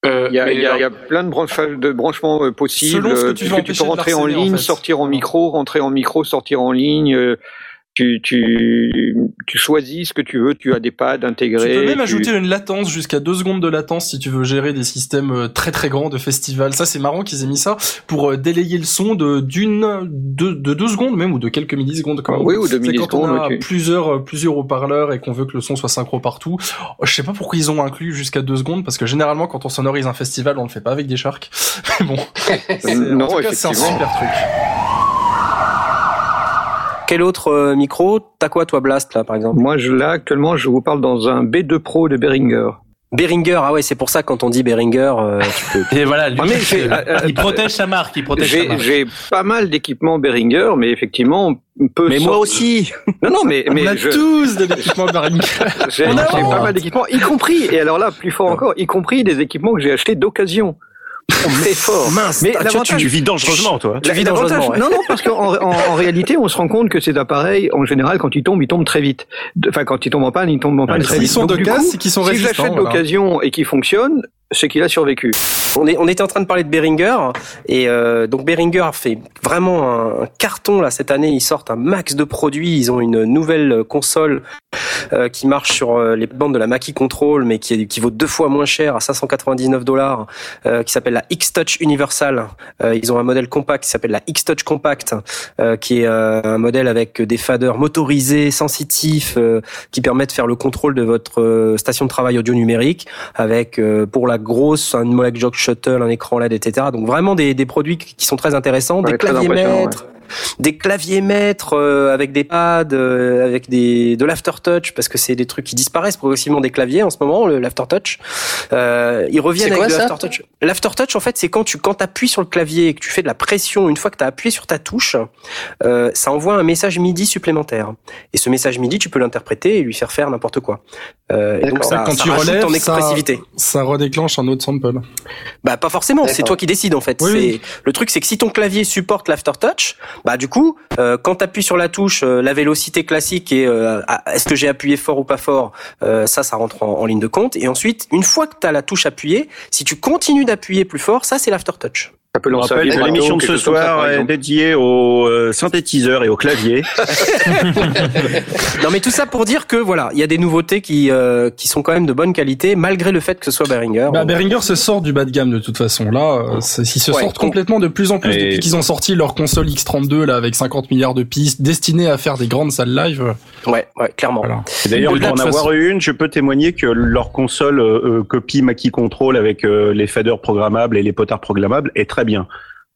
Speaker 3: Euh,
Speaker 7: Il y a,
Speaker 3: mais
Speaker 7: il y a-
Speaker 3: alors-
Speaker 7: il y a plein de, branchements euh, possibles.
Speaker 10: Selon ce que
Speaker 7: euh,
Speaker 10: tu veux
Speaker 7: puisque tu peux rentrer en ligne,
Speaker 10: fait.
Speaker 7: sortir en micro, rentrer en micro, sortir en ligne. euh, Tu, tu, tu choisis ce que tu veux. Tu as des pads
Speaker 10: Tu
Speaker 7: intégrés.
Speaker 10: peux même
Speaker 7: tu-
Speaker 10: ajouter une latence jusqu'à deux secondes de latence si tu veux gérer des systèmes euh, très très grands de festival. Ça c'est marrant qu'ils aient mis ça pour euh, délayer le son de d'une de, de deux secondes même ou de quelques millisecondes quand même.
Speaker 7: Oui, ou de
Speaker 10: C'est quand on
Speaker 7: millisecondes,
Speaker 10: a plusieurs euh, plusieurs haut-parleurs et qu'on veut que le son soit synchro partout. Oh, Je sais pas pourquoi ils ont inclus jusqu'à deux secondes parce que généralement quand on sonorise un festival on le fait pas avec des sharks. Mais bon,
Speaker 7: Non,
Speaker 10: c'est un super truc.
Speaker 2: Quel autre euh, micro? T'as quoi toi Blast là par exemple?
Speaker 7: Moi, je, là, actuellement, je vous parle dans un B2 Pro de Behringer.
Speaker 2: Behringer, ah ouais, c'est pour ça quand on dit Behringer, euh, tu peux.
Speaker 3: Et voilà, lui,
Speaker 7: Ah, mais j'ai- euh,
Speaker 3: il protège sa marque, il protège sa marque.
Speaker 7: j'ai pas mal d'équipements Behringer, mais effectivement, on peut.
Speaker 12: Mais moi aussi
Speaker 7: Non, non, mais, mais
Speaker 10: on a
Speaker 7: je-
Speaker 10: tous de l'équipement Behringer.
Speaker 7: j'ai pas mal d'équipements, y compris, et alors là, plus fort encore, y compris des équipements que j'ai achetés d'occasion. Très fort.
Speaker 2: Mince,
Speaker 7: Mais
Speaker 2: ah, tu-
Speaker 12: vis dangereusement, toi.
Speaker 2: Tu vis dangereusement, ouais.
Speaker 7: Non, non, parce qu'en en, en réalité, on se rend compte que ces appareils, en général, quand ils tombent, ils tombent très vite. Enfin, quand ils tombent en panne, ils tombent en panne
Speaker 12: Ouais,
Speaker 7: très
Speaker 10: S'ils
Speaker 7: vite.
Speaker 10: sont
Speaker 7: Donc,
Speaker 10: de casse, c'est qu'ils sont
Speaker 7: si j'achète
Speaker 10: voilà.
Speaker 7: d'occasion et qu'ils fonctionnent, c'est qu'il a survécu.
Speaker 2: On, est, on était en train de parler de Behringer et euh, donc Behringer a fait vraiment un, carton là cette année. Ils sortent un max de produits. Ils ont une nouvelle console euh, qui marche sur euh, les bandes de la Mackie Control, mais qui, qui vaut deux fois moins cher à 599 dollars, euh, qui s'appelle la X-Touch Universal. Euh, ils ont un modèle compact qui s'appelle la X-Touch Compact, qui est un modèle avec des faders motorisés, sensitifs, qui permet de faire le contrôle de votre station de travail audio numérique, avec pour la grosse un Molex Jog Shuttle, un écran LED, etc. Donc vraiment des, des produits qui sont très intéressants,
Speaker 7: Ouais,
Speaker 2: des claviers maîtres des claviers maîtres euh, avec des pads, euh, avec des de l'aftertouch parce que c'est des trucs qui disparaissent progressivement des claviers en ce moment, le l'aftertouch. Euh, ils reviennent avec
Speaker 1: quoi, ça
Speaker 2: l'aftertouch. L'aftertouch en fait, c'est quand tu quand appuies sur le clavier et que tu fais de la pression une fois que tu as appuyé sur ta touche, euh, ça envoie un message MIDI supplémentaire. Et ce message MIDI, tu peux l'interpréter et lui faire faire n'importe quoi. Euh, et donc ça,
Speaker 10: Quand
Speaker 2: ça
Speaker 10: tu relèves, ça-
Speaker 2: expressivité.
Speaker 10: Ça redéclenche un autre sample.
Speaker 2: Bah pas forcément, c'est toi qui décides en fait.
Speaker 10: Oui.
Speaker 2: le truc c'est que si ton clavier supporte l'aftertouch, bah du coup euh, quand tu appuies sur la touche euh, la vélocité classique et euh, est-ce que j'ai appuyé fort ou pas fort, euh, ça ça rentre en, en ligne de compte et ensuite une fois que tu as la touche appuyée, si tu continues d'appuyer plus fort, ça c'est l'aftertouch.
Speaker 7: Ça peut
Speaker 12: Je
Speaker 7: lancer un
Speaker 12: rappelle que
Speaker 7: vibrato,
Speaker 12: l'émission de ce
Speaker 7: ça,
Speaker 12: soir est dédiée au euh, synthétiseur et au clavier.
Speaker 2: non mais tout ça pour dire que voilà, il y a des nouveautés qui euh, qui sont quand même de bonne qualité malgré le fait que ce soit Behringer.
Speaker 10: Bah, Behringer se sort du bas de gamme de toute façon. Là, euh, c'est- ils se
Speaker 2: Ouais.
Speaker 10: sortent complètement de plus en plus
Speaker 12: Et-
Speaker 10: depuis qu'ils ont sorti leur console X32 là avec 50 milliards de pistes destinées à faire des grandes salles live.
Speaker 2: Ouais, ouais, clairement.
Speaker 10: Voilà.
Speaker 12: Et D'ailleurs, pour en
Speaker 10: de
Speaker 12: avoir
Speaker 10: façon-
Speaker 12: une, je peux témoigner que leur console euh, euh, copie Mackie Control avec euh, les faders programmables et les potards programmables est très bien.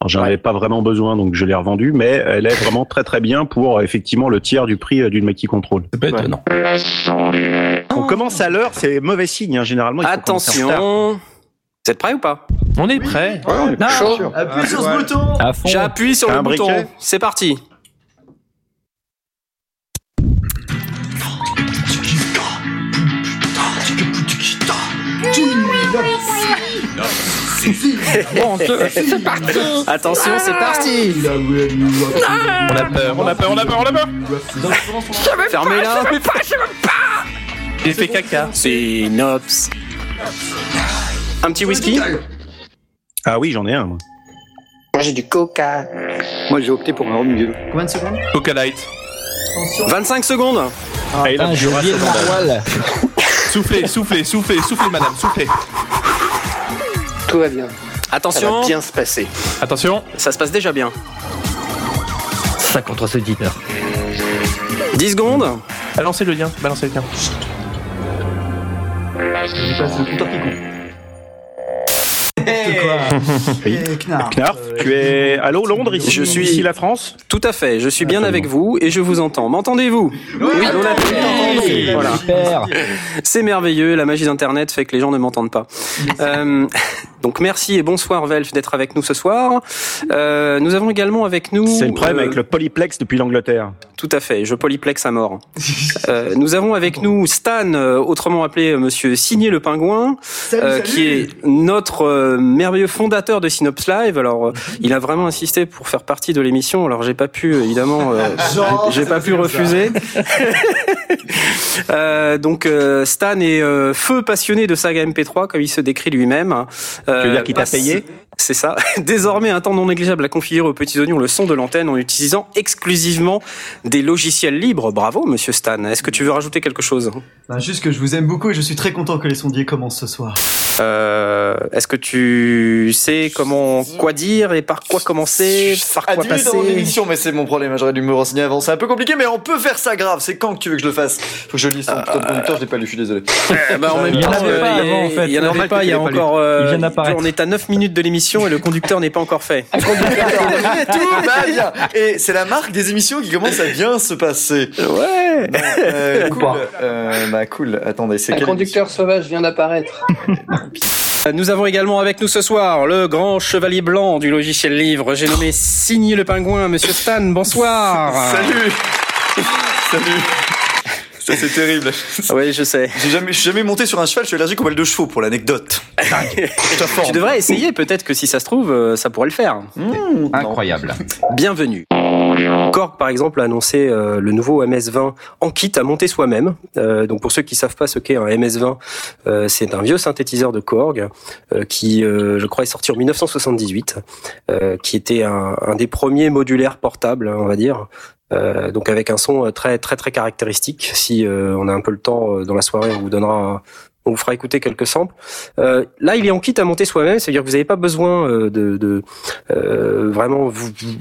Speaker 12: Alors, J'en avais pas vraiment besoin, donc je l'ai revendue, mais elle est vraiment très très bien pour effectivement le tiers du prix euh, d'une Mackie Control.
Speaker 10: C'est pas étonnant.
Speaker 12: On commence à l'heure, c'est mauvais signe hein, généralement.
Speaker 2: Attention. Vous êtes prêts ou pas?
Speaker 3: On est prêt.
Speaker 1: Chaud.
Speaker 8: Appuie sur ce bouton.
Speaker 2: J'appuie sur le bouton. C'est parti. Attention, c'est parti.
Speaker 3: On a peur, on a peur, on a peur, on a peur.
Speaker 2: Fermez-la.
Speaker 3: J'ai fait caca.
Speaker 2: C'est Nops. Un petit whisky
Speaker 12: Ah oui, j'en ai un. Moi.
Speaker 1: Moi j'ai du coca.
Speaker 7: Moi j'ai opté pour un rhum vieux.
Speaker 8: Combien de secondes
Speaker 3: Coca Light.
Speaker 2: 25 secondes.
Speaker 12: Ah,
Speaker 5: Ah, j'ai oublié le.
Speaker 3: Soufflez, soufflez, soufflez, soufflez, madame, soufflez.
Speaker 1: Tout va bien. Ça
Speaker 2: Attention,
Speaker 1: va bien se passer.
Speaker 3: Attention.
Speaker 2: ça se passe déjà bien.
Speaker 5: 53 auditeurs.
Speaker 2: 10 secondes.
Speaker 3: Balancez le lien, balancez le lien.
Speaker 8: Compte.
Speaker 12: Oui.
Speaker 8: Knarf.
Speaker 12: Knarf, tu es Allô Londres ici,
Speaker 2: Je suis-
Speaker 12: ici la France
Speaker 2: Tout à fait. Je suis bien avec vous et je vous entends. M'entendez-vous Oui. Allô, la
Speaker 5: Oui,
Speaker 2: Voilà.
Speaker 5: Super.
Speaker 2: C'est merveilleux, la magie d'Internet fait que les gens ne m'entendent pas. Euh, donc merci et bonsoir Velf d'être avec nous ce soir. Euh, nous avons également avec nous...
Speaker 12: C'est le problème
Speaker 2: euh,
Speaker 12: avec le polyplex depuis l'Angleterre.
Speaker 2: Tout à fait, je polyplex à mort. Euh, nous avons avec nous Stan, euh, autrement appelé euh, Monsieur Signé le Pingouin, euh, qui est notre euh, merveilleux fondateur de Synops Live. Alors, euh, il a vraiment insisté pour faire partie de l'émission. Alors, j'ai pas pu, évidemment, euh, j'ai pas pu refuser. Euh, donc, euh, Stan est euh, feu passionné de saga MP3, comme il se décrit lui-même. Euh,
Speaker 12: Tu veux dire qu'il t'a
Speaker 2: passe-
Speaker 12: payé
Speaker 2: c'est ça. Désormais, un temps non négligeable à configurer aux petits oignons le son de l'antenne en utilisant exclusivement des logiciels libres. Bravo, monsieur Stan. Est-ce que tu veux rajouter quelque chose?
Speaker 8: Ben, juste que je vous aime beaucoup et je suis très content que les sondiers commencent ce soir.
Speaker 2: euh, Est-ce que tu sais comment quoi dire et par quoi commencer, par quoi
Speaker 4: 10 minutes avant
Speaker 2: passer?
Speaker 4: l'émission, mais c'est mon problème, j'aurais dû me renseigner avant. C'est un peu compliqué, mais on peut faire ça grave. C'est quand que tu veux que je le fasse? Faut que je lise putain de conducteur, je l'ai pas lu, je suis désolé.
Speaker 2: Eh ben, en même
Speaker 5: Il y en
Speaker 2: temps,
Speaker 5: avait pas
Speaker 2: euh,
Speaker 5: avant, en fait.
Speaker 2: Il y en avait
Speaker 5: normal
Speaker 2: pas. Il y a encore. euh, on est à 9 minutes de l'émission et le conducteur n'est pas encore fait.
Speaker 4: Tout va bien. Et c'est la marque des émissions qui commence à bien se passer.
Speaker 2: Ouais.
Speaker 4: Euh,
Speaker 5: Ou
Speaker 4: cool. Euh, bah cool. Attendez, c'est
Speaker 1: Un
Speaker 4: quel
Speaker 1: conducteur sauvage vient d'apparaître.
Speaker 2: Nous avons également avec nous ce soir le grand chevalier blanc du logiciel livre. J'ai nommé Signy le pingouin, monsieur Stan. Bonsoir.
Speaker 4: Salut. Salut. Ça c'est terrible.
Speaker 2: Oui, je sais.
Speaker 4: J'ai jamais, je suis jamais monté sur un cheval, je suis allergique aux balles de chevaux pour l'anecdote.
Speaker 2: tu devrais essayer, peut-être que si ça se trouve, euh, ça pourrait le faire.
Speaker 4: Mmh,
Speaker 13: Incroyable.
Speaker 2: Bienvenue. Korg, par exemple, a annoncé euh, le nouveau MS-20 en kit à monter soi-même. Euh, donc pour ceux qui savent pas ce qu'est un MS-20, euh, c'est un vieux synthétiseur de Korg euh, qui, euh, je crois, est sorti en 1978, euh, qui était un, un des premiers modulaires portables, hein, on va dire. Euh, donc avec un son euh, très très très caractéristique. Si euh, on a un peu le temps dans la soirée, on vous donnera on vous fera écouter quelques samples. Euh, là, il est en kit à monter soi-même, c'est-à-dire que vous n'avez pas besoin euh, de, de euh, vraiment vous, vous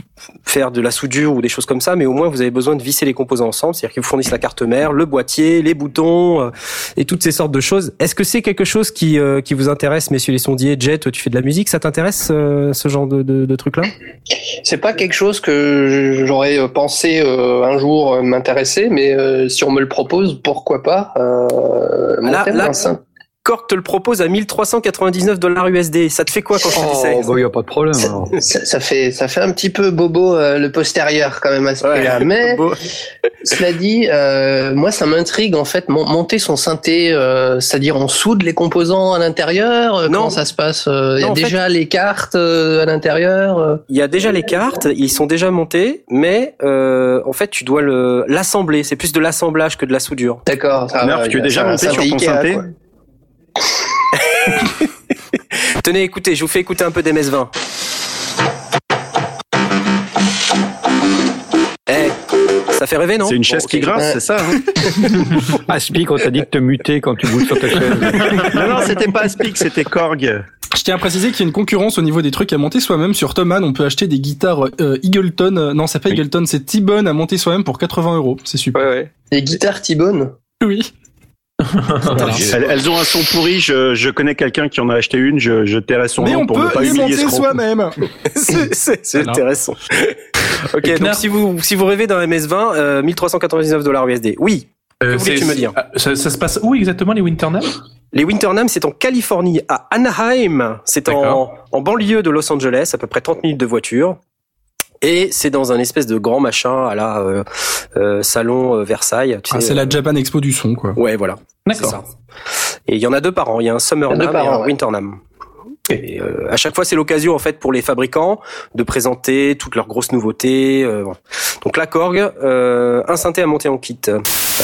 Speaker 2: faire de la soudure ou des choses comme ça, mais au moins vous avez besoin de visser les composants ensemble, c'est-à-dire qu'ils vous fournissent la carte mère, le boîtier, les boutons euh, et toutes ces sortes de choses. Est-ce que c'est quelque chose qui euh, qui vous intéresse, messieurs les sondiers? Jet, tu fais de la musique, ça t'intéresse euh, ce genre de, de, de truc-là?
Speaker 1: C'est pas quelque chose que j'aurais pensé euh, un jour m'intéresser, mais euh, si on me le propose, pourquoi pas euh,
Speaker 2: Là, là, Korg te le propose à 1399 dollars USD. Ça te fait quoi quand tu dis ça
Speaker 7: Oh, bah, y a pas de problème. alors.
Speaker 1: Ça, ça fait ça fait un petit peu bobo euh, le postérieur quand même à ce prix-là. Mais cela dit, euh, moi ça m'intrigue en fait mon- monter son synthé, euh, c'est-à-dire on soude les composants à l'intérieur. euh,
Speaker 2: Non.
Speaker 1: Comment ça se passe euh, Il y a déjà les cartes euh, à l'intérieur. euh.
Speaker 2: Il y a déjà les cartes, ils sont déjà montés, mais euh, en fait tu dois le l'assembler. C'est plus de l'assemblage que de la soudure.
Speaker 1: D'accord.
Speaker 12: Murph,
Speaker 1: va,
Speaker 12: tu es déjà monté sur ton
Speaker 1: Ikea,
Speaker 12: synthé
Speaker 1: quoi.
Speaker 2: Tenez, écoutez, je vous fais écouter un peu d'MS20. Eh, ça fait rêver, non
Speaker 12: C'est une chaise
Speaker 2: Bon,
Speaker 12: qui
Speaker 2: ok.
Speaker 12: grince, c'est ça hein
Speaker 7: Aspic, on t'a dit de te muter quand tu bouges sur ta chaise.
Speaker 12: Non, non, c'était pas Aspic, c'était Korg.
Speaker 10: Je tiens à préciser qu'il y a une concurrence au niveau des trucs à monter soi-même. Sur Thomann, on peut acheter des guitares euh, Eagleton. euh, non, c'est pas Eagleton, c'est T-Bone à monter soi-même pour 80 euros. C'est super.
Speaker 7: Ouais, ouais.
Speaker 1: Les guitares T-Bone?
Speaker 10: Oui.
Speaker 12: Elles, elles ont un son pourri, je, je connais quelqu'un qui en a acheté une, je, je tairai son
Speaker 10: Mais
Speaker 12: nom
Speaker 10: on
Speaker 12: pour ne
Speaker 10: peut
Speaker 12: pas
Speaker 10: les
Speaker 12: humilier ce
Speaker 10: soi-même.
Speaker 2: c'est intéressant. ok, donc si vous si vous rêvez d'un MS20, euh, 1399 dollars USD. Oui.
Speaker 3: Euh,
Speaker 2: Que
Speaker 3: c'est-
Speaker 2: me dire
Speaker 3: ah, ça, ça se passe où exactement les Winternam?
Speaker 2: Les Winternam, c'est en Californie, à Anaheim. C'est en, en banlieue de Los Angeles, à peu près 30 minutes de voiture. Et c'est dans un espèce de grand machin à la euh, euh, salon euh, Versailles. Tu
Speaker 10: Ah, c'est
Speaker 2: euh,
Speaker 10: la Japan Expo du son, quoi.
Speaker 2: Ouais, voilà.
Speaker 3: D'accord.
Speaker 2: Et il y en a deux par an. Il y a un Summer Nam et
Speaker 1: par
Speaker 2: un
Speaker 1: an, ouais.
Speaker 2: Winter Nam. Et euh, à chaque fois, c'est l'occasion en fait pour les fabricants de présenter toutes leurs grosses nouveautés. euh, voilà. Donc la Korg, euh, un synthé à monter en kit.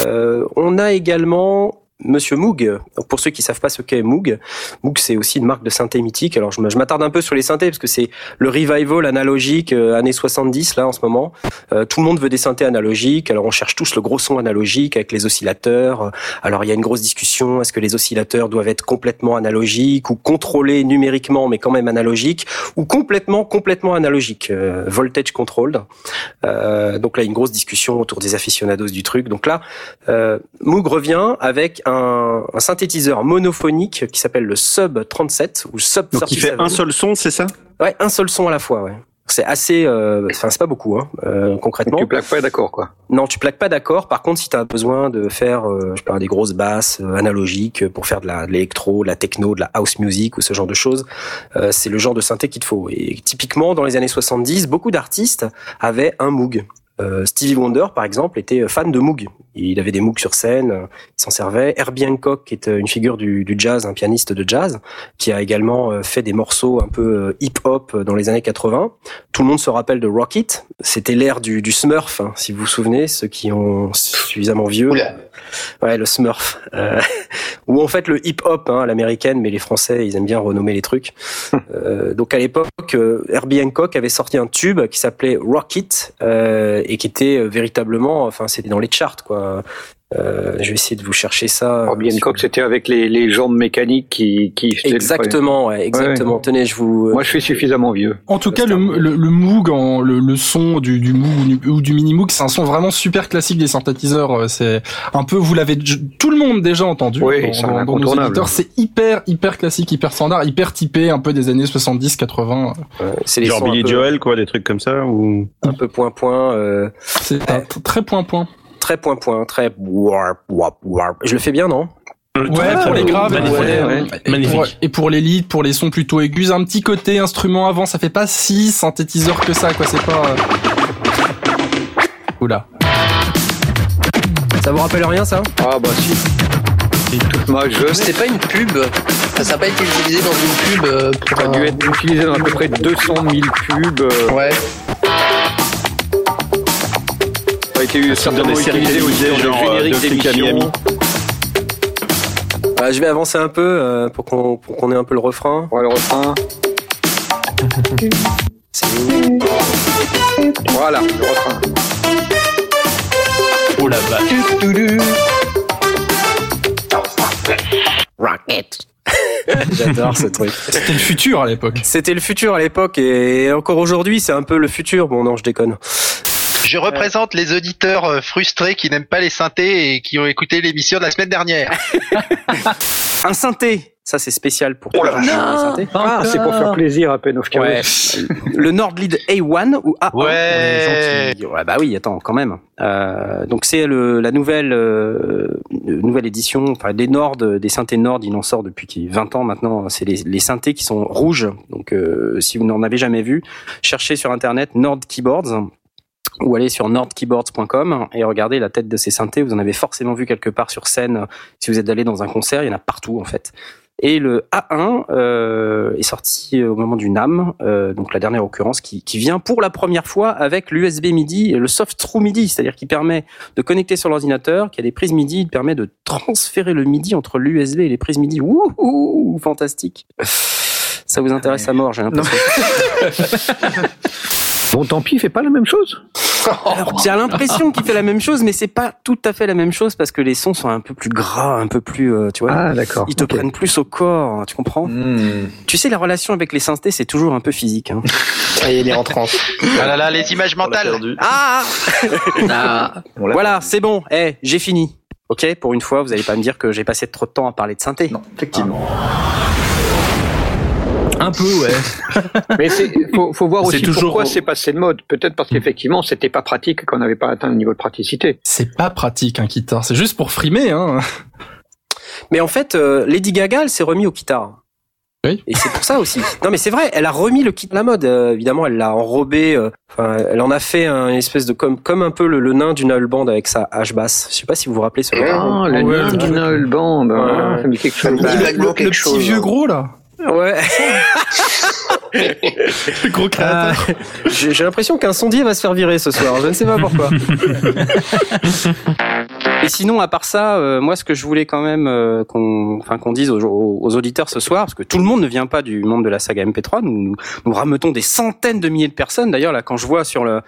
Speaker 2: Euh, on a également Monsieur Moog. Pour ceux qui savent pas ce qu'est Moog, Moog c'est aussi une marque de synthé mythique. Alors je m'attarde un peu sur les synthés parce que c'est le revival analogique euh, années 70 là en ce moment. Euh, tout le monde veut des synthés analogiques. Alors on cherche tous le gros son analogique avec les oscillateurs. Alors il y a une grosse discussion. Est-ce que les oscillateurs doivent être complètement analogiques ou contrôlés numériquement mais quand même analogiques ou complètement complètement analogiques, euh, voltage controlled. Euh, donc là une grosse discussion autour des aficionados du truc. Donc là euh, Moog revient avec un synthétiseur monophonique qui s'appelle le Sub 37 ou Sub
Speaker 12: Donc il fait
Speaker 2: 37.
Speaker 12: un seul son, c'est ça?
Speaker 2: Ouais, un seul son à la fois, ouais. C'est assez, euh, enfin c'est pas beaucoup, hein, euh, concrètement.
Speaker 7: Tu plaques pas d'accord, quoi.
Speaker 2: Non, tu plaques pas d'accord. Par contre, si tu as besoin de faire, euh, je sais pas, des grosses basses euh, analogiques pour faire de la- de l'électro, de la techno, de la house music ou ce genre de choses, euh, c'est le genre de synthé qu'il te faut. Et typiquement, dans les années 70, beaucoup d'artistes avaient un Moog. Euh, Stevie Wonder, par exemple, était fan de Moog. Il avait des Moog sur scène, il s'en servait. Herbie Hancock, qui est euh, une figure du, du jazz, un pianiste de jazz, qui a également euh, fait des morceaux un peu euh, hip-hop dans les années 80. Tout le monde se rappelle de Rocket. C'était l'ère du, du Smurf, hein, si vous vous souvenez, ceux qui ont suffisamment vieux.
Speaker 1: Oula.
Speaker 2: Ouais, le Smurf. Euh, ou en fait le hip-hop hein, l'américaine, mais les Français, ils aiment bien renommer les trucs. Euh, donc à l'époque, Herbie Hancock avait sorti un tube qui s'appelait Rocket euh, et qui était véritablement, enfin c'était dans les charts quoi. Euh, je vais essayer de vous chercher ça.
Speaker 7: Herbie Hancock, c'était avec les, les jambes mécaniques qui... qui
Speaker 2: Exactement, ouais, exactement.
Speaker 7: Ouais.
Speaker 2: Tenez, je vous.
Speaker 7: Moi, je suis suffisamment vieux.
Speaker 10: En tout cas, le, le, le Moog, en, le, le son du, du Moog ou du Mini Moog, c'est un son vraiment super classique des synthétiseurs. euh, C'est un peu, vous l'avez tout le monde déjà entendu
Speaker 7: Oui,
Speaker 10: dans,
Speaker 7: c'est un
Speaker 10: dans- dans nos
Speaker 7: incontournable.
Speaker 10: éditeurs. C'est hyper, hyper classique, hyper standard, hyper typé, un peu des années 70, 80.
Speaker 2: c'est les
Speaker 12: Genre Billy
Speaker 2: peu-
Speaker 12: Joel, quoi, des trucs comme ça ou
Speaker 2: un peu point point. Euh,
Speaker 10: c'est très point point.
Speaker 2: Très point point, très warp warp warp. Je le fais bien, non?
Speaker 10: Ouais, pour les graves,
Speaker 3: Magnifique.
Speaker 10: et
Speaker 3: Magnifique.
Speaker 10: pour- et pour les leads, pour les sons plutôt aigus, un petit côté instrument avant, ça fait pas si synthétiseur que ça, quoi. C'est pas. euh, Oula.
Speaker 2: Ça vous rappelle rien, ça?
Speaker 7: Ah bah si. Et toute ma jeune,
Speaker 1: C'était pas une pub. Ça n'a pas été utilisé dans une pub euh, pour
Speaker 7: ça a dû être utilisé dans à peu près 200 000 pubs. euh,
Speaker 1: Ouais.
Speaker 7: Ça a été certainement
Speaker 12: des séries télévisées, genre, euh,
Speaker 7: générique
Speaker 12: de. Miami.
Speaker 2: Euh, je vais avancer un peu euh, pour qu'on ait un peu le refrain.
Speaker 7: Ouais, le refrain.
Speaker 2: C'est
Speaker 7: Voilà, le refrain.
Speaker 3: Oh la vache.
Speaker 2: Rocket. J'adore ce truc.
Speaker 10: C'était le futur à l'époque.
Speaker 2: C'était le futur à l'époque et encore aujourd'hui c'est un peu le futur. Bon non je déconne.
Speaker 11: Je représente les auditeurs euh, frustrés qui n'aiment pas les synthés et qui ont écouté l'émission de la semaine dernière.
Speaker 2: Un synthé, ça c'est spécial pour
Speaker 7: Oh
Speaker 2: toi. synthé.
Speaker 7: Ah, c'est pour faire plaisir à Penovka.
Speaker 2: Ouais. le Nordlead A1 ou A1 pour les
Speaker 11: Ouais.
Speaker 2: ouais, bah oui, attends, quand même. Euh, donc c'est le, la nouvelle euh, nouvelle édition, enfin des Nord, des synthés Nord, il en sort depuis qui- 20 ans maintenant. C'est les, les synthés qui sont rouges. Donc euh, si vous n'en avez jamais vu, cherchez sur internet Nord Keyboards ou allez sur nordkeyboards.com et regardez la tête de ces synthés. Vous en avez forcément vu quelque part sur scène. Si vous êtes allé dans un concert, il y en a partout en fait. Et le A1 euh, est sorti au moment du NAM, euh, donc la dernière occurrence, qui, qui vient pour la première fois avec l'USB MIDI et le soft through MIDI, c'est-à-dire qui permet de connecter sur l'ordinateur, qui a des prises MIDI, il permet de transférer le MIDI entre l'USB et les prises MIDI. Ouh, ouh, ouh, fantastique. Ça vous intéresse à mort, j'ai l'impression.
Speaker 7: Bon, tant pis, il fait pas la même chose.
Speaker 2: Alors, j'ai l'impression qu'il fait la même chose, mais c'est pas tout à fait la même chose parce que les sons sont un peu plus gras, un peu plus, euh, tu vois.
Speaker 7: Ah, d'accord.
Speaker 2: Ils te prennent plus au corps, tu comprends?
Speaker 4: Hmm.
Speaker 2: Tu sais, la relation avec les synthés, c'est toujours un peu physique. Hein.
Speaker 1: Ah, il est en transe.
Speaker 11: Ah là là, les images mentales.
Speaker 2: Ah
Speaker 5: Ah,
Speaker 2: Voilà, c'est bon. Eh, j'ai fini. Ok, pour une fois, vous allez pas me dire que j'ai passé trop de temps à parler de synthé.
Speaker 4: Non, effectivement.
Speaker 5: Un peu, ouais.
Speaker 7: Mais c'est faut, faut voir aussi
Speaker 3: toujours-
Speaker 7: pourquoi c'est passé de mode. Peut-être parce qu'effectivement, c'était pas pratique, qu'on n'avait pas atteint le niveau de praticité.
Speaker 10: C'est pas pratique un guitare, c'est juste pour frimer. Hein.
Speaker 2: Mais en fait, euh, Lady Gaga, elle s'est remis au guitare.
Speaker 10: Oui.
Speaker 2: Et c'est pour ça aussi. Non, mais c'est vrai, elle a remis le kit à la mode. euh, évidemment, elle l'a enrobé. euh, Enfin, elle en a fait un espèce de comme comme un peu le, le nain du Noël Band avec sa hache basse. Je sais pas si vous vous rappelez ce.
Speaker 7: Ah, le nain
Speaker 2: le
Speaker 7: du
Speaker 2: truc.
Speaker 7: Noël Band,
Speaker 2: Ouais.
Speaker 7: ah, ça me dit quelque chose.
Speaker 1: Bah,
Speaker 10: le, le- petit
Speaker 1: chose,
Speaker 10: vieux
Speaker 1: hein.
Speaker 10: gros là.
Speaker 2: Ouais.
Speaker 10: Le gros
Speaker 2: Ah,
Speaker 10: créateur.
Speaker 2: J'ai j'ai l'impression qu'un sondier va se faire virer ce soir. Je ne sais pas pourquoi. Et sinon, à part ça, euh, moi, ce que je voulais quand même euh, qu'on, enfin, qu'on dise aux, auditeurs ce soir, parce que tout le monde ne vient pas du monde de la saga MP3, nous, nous, rameutons des centaines de milliers de personnes. D'ailleurs, là, quand je vois sur le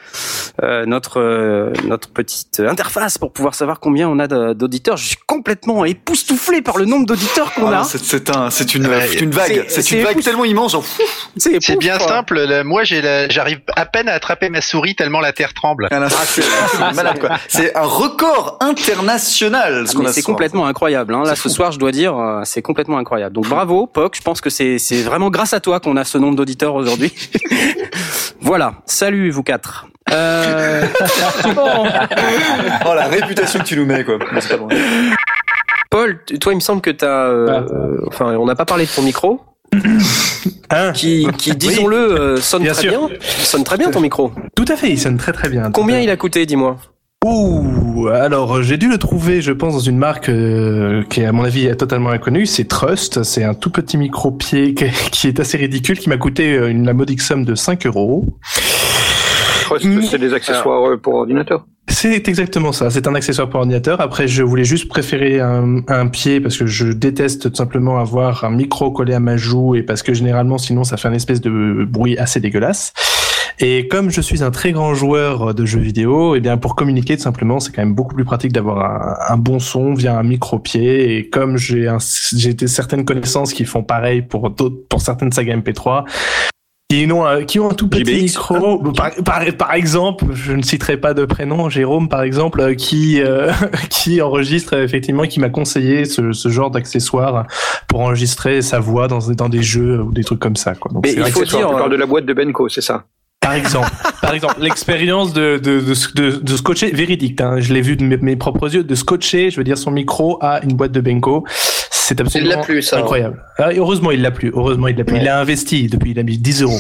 Speaker 2: euh, notre euh, notre petite interface pour pouvoir savoir combien on a d'auditeurs, je suis complètement époustouflé par le nombre d'auditeurs qu'on
Speaker 4: Ah,
Speaker 2: a.
Speaker 4: c'est- c'est un, c'est une,
Speaker 11: Ouais,
Speaker 4: c'est une vague.
Speaker 2: c'est-
Speaker 4: C'est
Speaker 2: c'est
Speaker 4: une vague tellement immense.
Speaker 2: C'est
Speaker 11: bien
Speaker 2: quoi.
Speaker 11: simple. le- moi, j'ai la- j'arrive à peine à attraper ma souris tellement la terre tremble.
Speaker 4: Ah, c'est un record international ce
Speaker 2: Ah, c'est
Speaker 4: ce
Speaker 2: complètement incroyable. Hein. Là, ce soir, je dois dire, euh, c'est complètement incroyable. Donc bravo, Poc. Je pense que c'est vraiment grâce à toi qu'on a ce nombre d'auditeurs aujourd'hui. voilà. Salut vous quatre. Euh...
Speaker 4: Oh la réputation que tu nous mets quoi.
Speaker 2: Paul, toi, il me semble que t'as. Euh, Enfin, on n'a pas parlé de ton micro.
Speaker 3: Hein
Speaker 2: Qui, qui disons-le, euh, sonne
Speaker 3: Bien
Speaker 2: très
Speaker 3: sûr.
Speaker 2: bien. Sonne très bien ton micro.
Speaker 3: Tout à fait, il sonne très très bien.
Speaker 2: Combien il a coûté, dis-moi
Speaker 3: Ouh, alors j'ai dû le trouver, je pense, dans une marque euh, qui est à mon avis est totalement inconnue. C'est Trust. C'est un tout petit micro-pied qui qui est assez ridicule, qui m'a coûté euh, une la modique somme de 5 euros.
Speaker 7: Trust, c'est des accessoires pour ordinateur.
Speaker 3: C'est exactement ça. C'est un accessoire pour ordinateur. Après, je voulais juste préférer un, pied parce que je déteste tout simplement avoir un micro collé à ma joue et parce que généralement, sinon, ça fait un espèce de bruit assez dégueulasse. Et comme je suis un très grand joueur de jeux vidéo, et bien pour communiquer tout simplement, c'est quand même beaucoup plus pratique d'avoir un, un bon son via un micro-pied. Et comme j'ai j'ai certaines connaissances qui font pareil pour d'autres, pour certaines sagas MP3, qui ont, un- qui ont un tout petit micro. Par, par, par exemple, je ne citerai pas de prénom, Jérôme par exemple, euh, qui euh, qui enregistre euh, effectivement, qui m'a conseillé ce, ce genre d'accessoire pour enregistrer sa voix dans, dans des jeux ou des trucs comme ça. Quoi. Donc,
Speaker 2: Mais il faut
Speaker 3: que-
Speaker 7: Tu
Speaker 2: dire,
Speaker 7: parles de la boîte de Benko, c'est ça?
Speaker 3: Par exemple, par exemple, l'expérience de de, de, de, de scotcher véridique. Hein, je l'ai vu de mes, mes propres yeux, de scotcher, je veux dire son micro à une boîte de Benko. C'est absolument
Speaker 1: plus, ça.
Speaker 3: incroyable. Ah, heureusement, il l'a plus. Heureusement, il l'a plus. Il a investi depuis, il a mis 10 euros.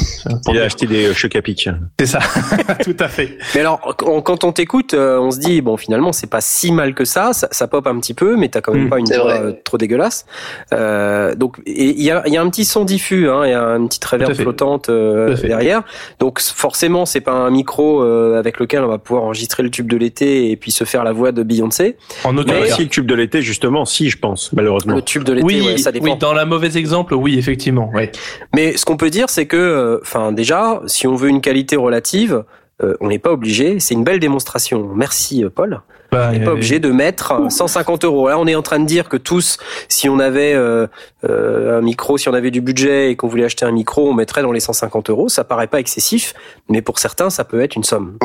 Speaker 12: Il a acheté des chocs à pic.
Speaker 3: C'est ça. Tout à fait.
Speaker 2: Mais alors, quand on t'écoute, euh, on se dit bon, finalement, c'est pas si mal que ça. Ça, ça pop un petit peu, mais t'as quand même
Speaker 3: Mm,
Speaker 2: pas une voix
Speaker 1: vrai.
Speaker 2: euh, trop dégueulasse. Euh, donc, il y a, il y a un petit son diffus, hein, il y a une petite réverb flottante euh, derrière. Donc, forcément, c'est pas un micro euh, avec lequel on va pouvoir enregistrer le tube de l'été et puis se faire la voix de Beyoncé.
Speaker 3: En aucun
Speaker 2: Mais-
Speaker 3: cas.
Speaker 12: Si le tube de l'été, justement, si, je pense, malheureusement.
Speaker 2: Le tube de l'été,
Speaker 3: Oui,
Speaker 2: ouais, ça dépend.
Speaker 3: oui, dans la mauvais exemple, oui, effectivement. Ouais.
Speaker 2: Mais ce qu'on peut dire, c'est que, euh, enfin, déjà, si on veut une qualité relative, euh, on n'est pas obligé. C'est une belle démonstration. Merci, euh, Paul.
Speaker 3: Bah,
Speaker 2: On n'est pas obligé de mettre euh, 150 euros. Là, on est en train de dire que tous, si on avait euh, euh, un micro, si on avait du budget et qu'on voulait acheter un micro, on mettrait dans les 150 euros. Ça paraît pas excessif, mais pour certains, ça peut être une somme.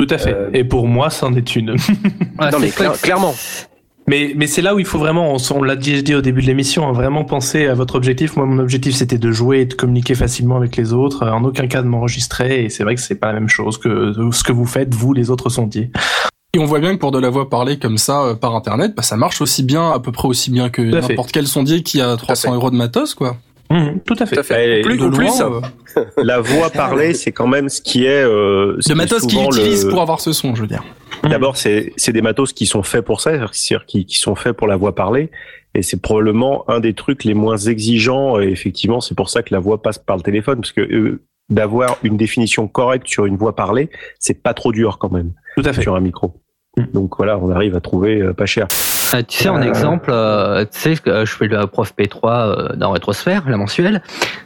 Speaker 3: Tout à fait.
Speaker 2: Euh,
Speaker 3: Et pour moi, c'en est une.
Speaker 5: Ah,
Speaker 2: non, mais clairement.
Speaker 3: Mais, mais c'est là où il faut vraiment, on, on l'a dit, dit au début de l'émission, hein, vraiment penser à votre objectif. Moi, mon objectif, c'était de jouer et de communiquer facilement avec les autres, en aucun cas de m'enregistrer. Et c'est vrai que c'est pas la même chose que ce que vous faites, vous, les autres sondiers.
Speaker 10: Et on voit bien que pour de la voix parlée comme ça euh, par internet, bah, ça marche aussi bien, à peu près aussi bien que n'importe quel sondier qui a 300 euros de matos, quoi.
Speaker 3: Mhm, tout à fait.
Speaker 2: Tout à fait.
Speaker 12: Et
Speaker 2: Plus ou plus.
Speaker 10: loin, euh,
Speaker 12: La voix parlée, c'est quand même ce qui est. Euh, ce est
Speaker 10: matos qu'il
Speaker 12: souvent
Speaker 10: utilise
Speaker 12: le-
Speaker 10: pour avoir ce son, je veux dire.
Speaker 12: D'abord, c'est c'est des matos qui sont faits pour ça, c'est-à-dire qui, qui sont faits pour la voix parlée, et c'est probablement un des trucs les moins exigeants. Et effectivement, c'est pour ça que la voix passe par le téléphone, parce que euh, d'avoir une définition correcte sur une voix parlée, c'est pas trop dur quand même
Speaker 3: Tout à fait.
Speaker 12: sur un micro.
Speaker 3: Mm.
Speaker 12: Donc voilà, on arrive à trouver euh, pas cher.
Speaker 5: Euh, tu sais, en exemple, euh, tu sais, euh, je fais le prof P3 euh, dans Rétrosphère, la mensuelle.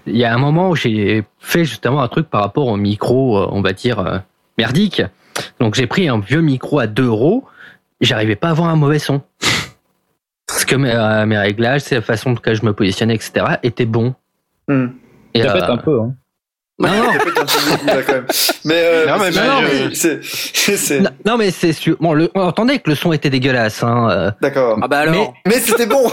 Speaker 5: Il y a un moment où j'ai fait justement un truc par rapport au micro, euh, on va dire, euh, merdique. Donc j'ai pris un vieux micro à 2 euros. J'arrivais pas à avoir un mauvais son. Parce que mes, euh, mes réglages, la façon dont je me positionnais, etc., étaient bons.
Speaker 4: Hmm.
Speaker 5: Et,
Speaker 13: Répète
Speaker 5: euh,
Speaker 13: un peu. Hein.
Speaker 5: Non, non.
Speaker 4: Mais, euh,
Speaker 11: Non, mais
Speaker 4: c'est- non, mais c'est, c'est, c'est-
Speaker 5: non, non, mais c'est sûr. Bon, le, on entendait que le son était dégueulasse. Hein, euh,
Speaker 4: d'accord.
Speaker 2: Ah bah alors.
Speaker 4: Mais c'était bon.